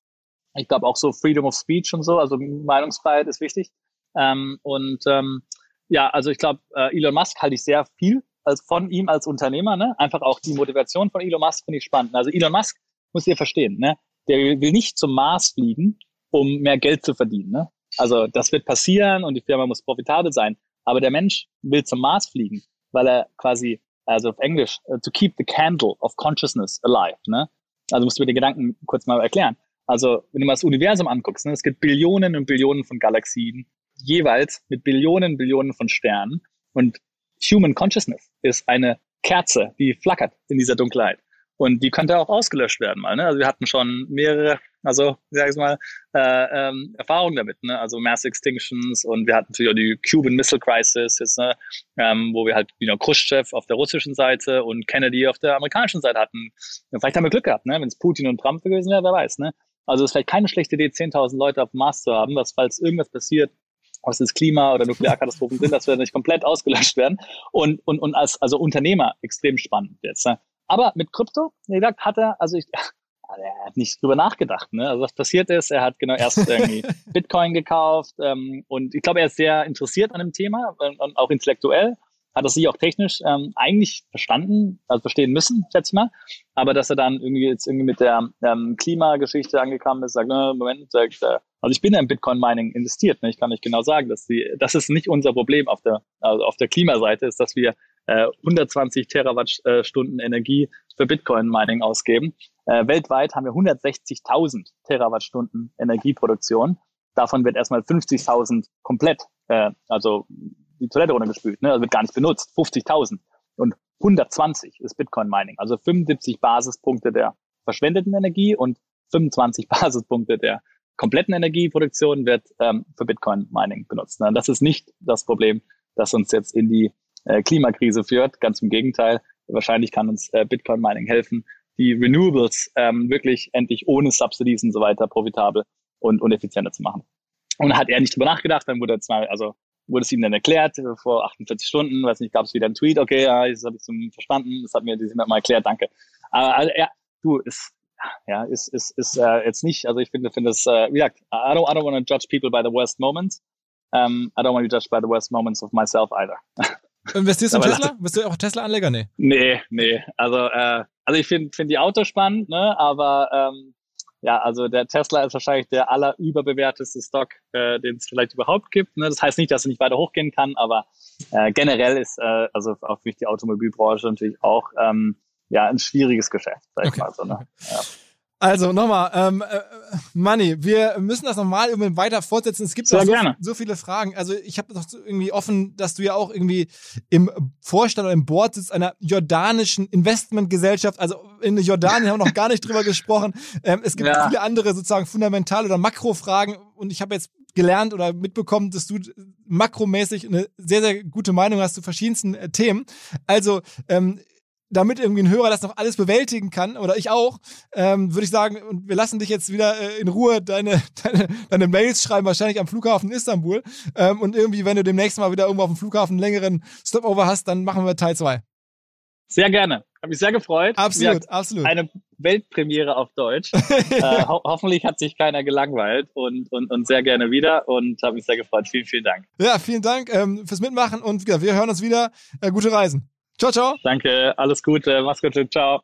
Ich glaube auch so Freedom of Speech und so, also Meinungsfreiheit ist wichtig. Ähm, und ähm, ja, also ich glaube, äh, Elon Musk halte ich sehr viel als von ihm als Unternehmer. Ne? Einfach auch die Motivation von Elon Musk finde ich spannend. Also Elon Musk muss ihr verstehen, ne? der will nicht zum Mars fliegen, um mehr Geld zu verdienen. Ne? Also das wird passieren und die Firma muss profitabel sein. Aber der Mensch will zum Mars fliegen, weil er quasi also auf Englisch, uh, to keep the candle of consciousness alive. Ne? Also musst du mir den Gedanken kurz mal erklären. Also wenn du mal das Universum anguckst, ne, es gibt Billionen und Billionen von Galaxien, jeweils mit Billionen und Billionen von Sternen. Und Human Consciousness ist eine Kerze, die flackert in dieser Dunkelheit. Und die könnte auch ausgelöscht werden mal. Ne? Also wir hatten schon mehrere, also ich mal, äh, ähm, Erfahrungen damit. Ne? Also Mass Extinctions und wir hatten natürlich auch die Cuban Missile Crisis, jetzt, ne? ähm, wo wir halt wieder Khrushchev auf der russischen Seite und Kennedy auf der amerikanischen Seite hatten. Ja, vielleicht haben wir Glück gehabt, ne? wenn es Putin und Trump gewesen wäre, wer weiß. Ne? Also es ist vielleicht keine schlechte Idee, 10.000 Leute auf dem Mars zu haben, was falls irgendwas passiert, was das Klima oder Nuklearkatastrophen sind, dass wir nicht komplett ausgelöscht werden. Und, und, und als also Unternehmer extrem spannend jetzt. Ne? Aber mit Krypto, wie gesagt, hat er, also ich, er hat nicht drüber nachgedacht. Ne? Also was passiert ist, er hat genau erst irgendwie Bitcoin gekauft ähm, und ich glaube, er ist sehr interessiert an dem Thema und, und auch intellektuell hat er sich auch technisch ähm, eigentlich verstanden, also verstehen müssen, schätze ich mal. Aber dass er dann irgendwie jetzt irgendwie mit der ähm, Klimageschichte angekommen ist, sagt, ne, Moment, sagt, äh, also ich bin ja in Bitcoin-Mining investiert. Ne? Ich kann nicht genau sagen, dass die, das ist nicht unser Problem auf der, also auf der Klimaseite, ist, dass wir äh, 120 Terawattstunden Energie für Bitcoin-Mining ausgeben. Äh, weltweit haben wir 160.000 Terawattstunden Energieproduktion. Davon wird erstmal 50.000 komplett, äh, also die Toilette runtergespült, ne? also wird gar nicht benutzt. 50.000 und 120 ist Bitcoin-Mining, also 75 Basispunkte der verschwendeten Energie und 25 Basispunkte der kompletten Energieproduktion wird ähm, für Bitcoin-Mining benutzt. Ne? Das ist nicht das Problem, das uns jetzt in die äh, Klimakrise führt. Ganz im Gegenteil. Wahrscheinlich kann uns äh, Bitcoin Mining helfen, die Renewables ähm, wirklich endlich ohne Subsidies und so weiter profitabel und, und effizienter zu machen. Und hat er nicht drüber nachgedacht, dann wurde es mal, also wurde es ihm dann erklärt, äh, vor 48 Stunden, weiß nicht, gab es wieder einen Tweet, okay, ja, das habe ich zum verstanden, das hat mir das mal erklärt, danke. Aber also, ja, du, ist, ja, ist, ist, ist äh, jetzt nicht, also ich finde, finde es, äh, wie gesagt, I don't, I don't want to judge people by the worst moments. Um, I don't want to judge by the worst moments of myself either. Investierst du in Tesla? Bist du auch Tesla-Anleger? Nee. Nee, nee. Also, äh, also ich finde find die Autos spannend, ne? aber ähm, ja, also der Tesla ist wahrscheinlich der allerüberbewerteste Stock, äh, den es vielleicht überhaupt gibt. Ne? Das heißt nicht, dass er nicht weiter hochgehen kann, aber äh, generell ist äh, also auch für mich die Automobilbranche natürlich auch ähm, ja ein schwieriges Geschäft, sag ich okay. mal so. Ne? Ja. Also nochmal, ähm, äh, Manni, wir müssen das nochmal irgendwie weiter fortsetzen. Es gibt so, so viele Fragen. Also ich habe noch irgendwie offen, dass du ja auch irgendwie im Vorstand oder im Board sitzt einer jordanischen Investmentgesellschaft. Also in Jordanien haben wir noch gar nicht drüber gesprochen. Ähm, es gibt ja. viele andere sozusagen fundamentale oder Makrofragen und ich habe jetzt gelernt oder mitbekommen, dass du makromäßig eine sehr, sehr gute Meinung hast zu verschiedensten äh, Themen. Also ähm, damit irgendwie ein Hörer das noch alles bewältigen kann, oder ich auch, ähm, würde ich sagen, und wir lassen dich jetzt wieder äh, in Ruhe deine, deine, deine Mails schreiben, wahrscheinlich am Flughafen Istanbul. Ähm, und irgendwie, wenn du demnächst mal wieder irgendwo auf dem Flughafen einen längeren Stopover hast, dann machen wir Teil 2. Sehr gerne. Habe mich sehr gefreut. Absolut, ja, absolut. Eine Weltpremiere auf Deutsch. äh, ho hoffentlich hat sich keiner gelangweilt und, und, und sehr gerne wieder und habe mich sehr gefreut. Vielen, vielen Dank. Ja, vielen Dank ähm, fürs Mitmachen und ja, wir hören uns wieder. Äh, gute Reisen. Ciao, ciao. Danke, alles Gute, mach's gut, ciao.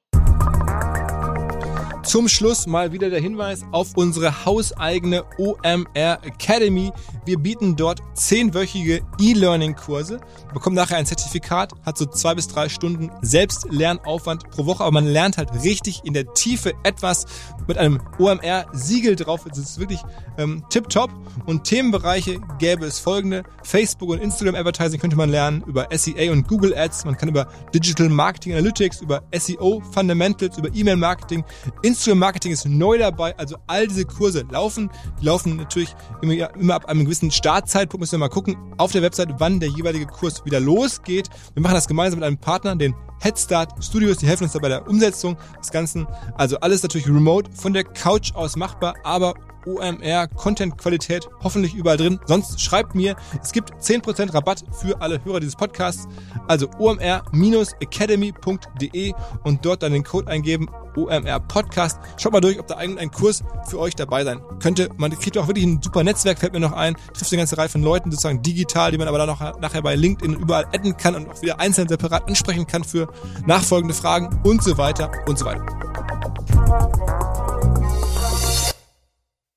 Zum Schluss mal wieder der Hinweis auf unsere hauseigene OMR Academy. Wir bieten dort zehnwöchige E-Learning-Kurse, bekommt nachher ein Zertifikat, hat so zwei bis drei Stunden Selbstlernaufwand pro Woche, aber man lernt halt richtig in der Tiefe etwas mit einem OMR-Siegel drauf. Es ist wirklich ähm, tipptopp. Und Themenbereiche gäbe es folgende. Facebook und Instagram Advertising könnte man lernen, über SEA und Google Ads. Man kann über Digital Marketing Analytics, über SEO Fundamentals, über E-Mail Marketing. Instagram Marketing ist neu dabei. Also all diese Kurse laufen. Die laufen natürlich immer, immer ab einem gewissen Startzeitpunkt. Müssen wir mal gucken auf der Website, wann der jeweilige Kurs wieder losgeht. Wir machen das gemeinsam mit einem Partner, den Headstart Studios, die helfen uns da bei der Umsetzung des Ganzen. Also alles natürlich remote, von der Couch aus machbar, aber OMR, Content-Qualität hoffentlich überall drin. Sonst schreibt mir, es gibt 10% Rabatt für alle Hörer dieses Podcasts. Also omr-academy.de und dort dann den Code eingeben, OMR Podcast. Schaut mal durch, ob da ein Kurs für euch dabei sein könnte. Man kriegt auch wirklich ein super Netzwerk, fällt mir noch ein, trifft eine ganze Reihe von Leuten sozusagen digital, die man aber dann noch nachher bei LinkedIn überall adden kann und auch wieder einzeln separat ansprechen kann für nachfolgende Fragen und so weiter und so weiter.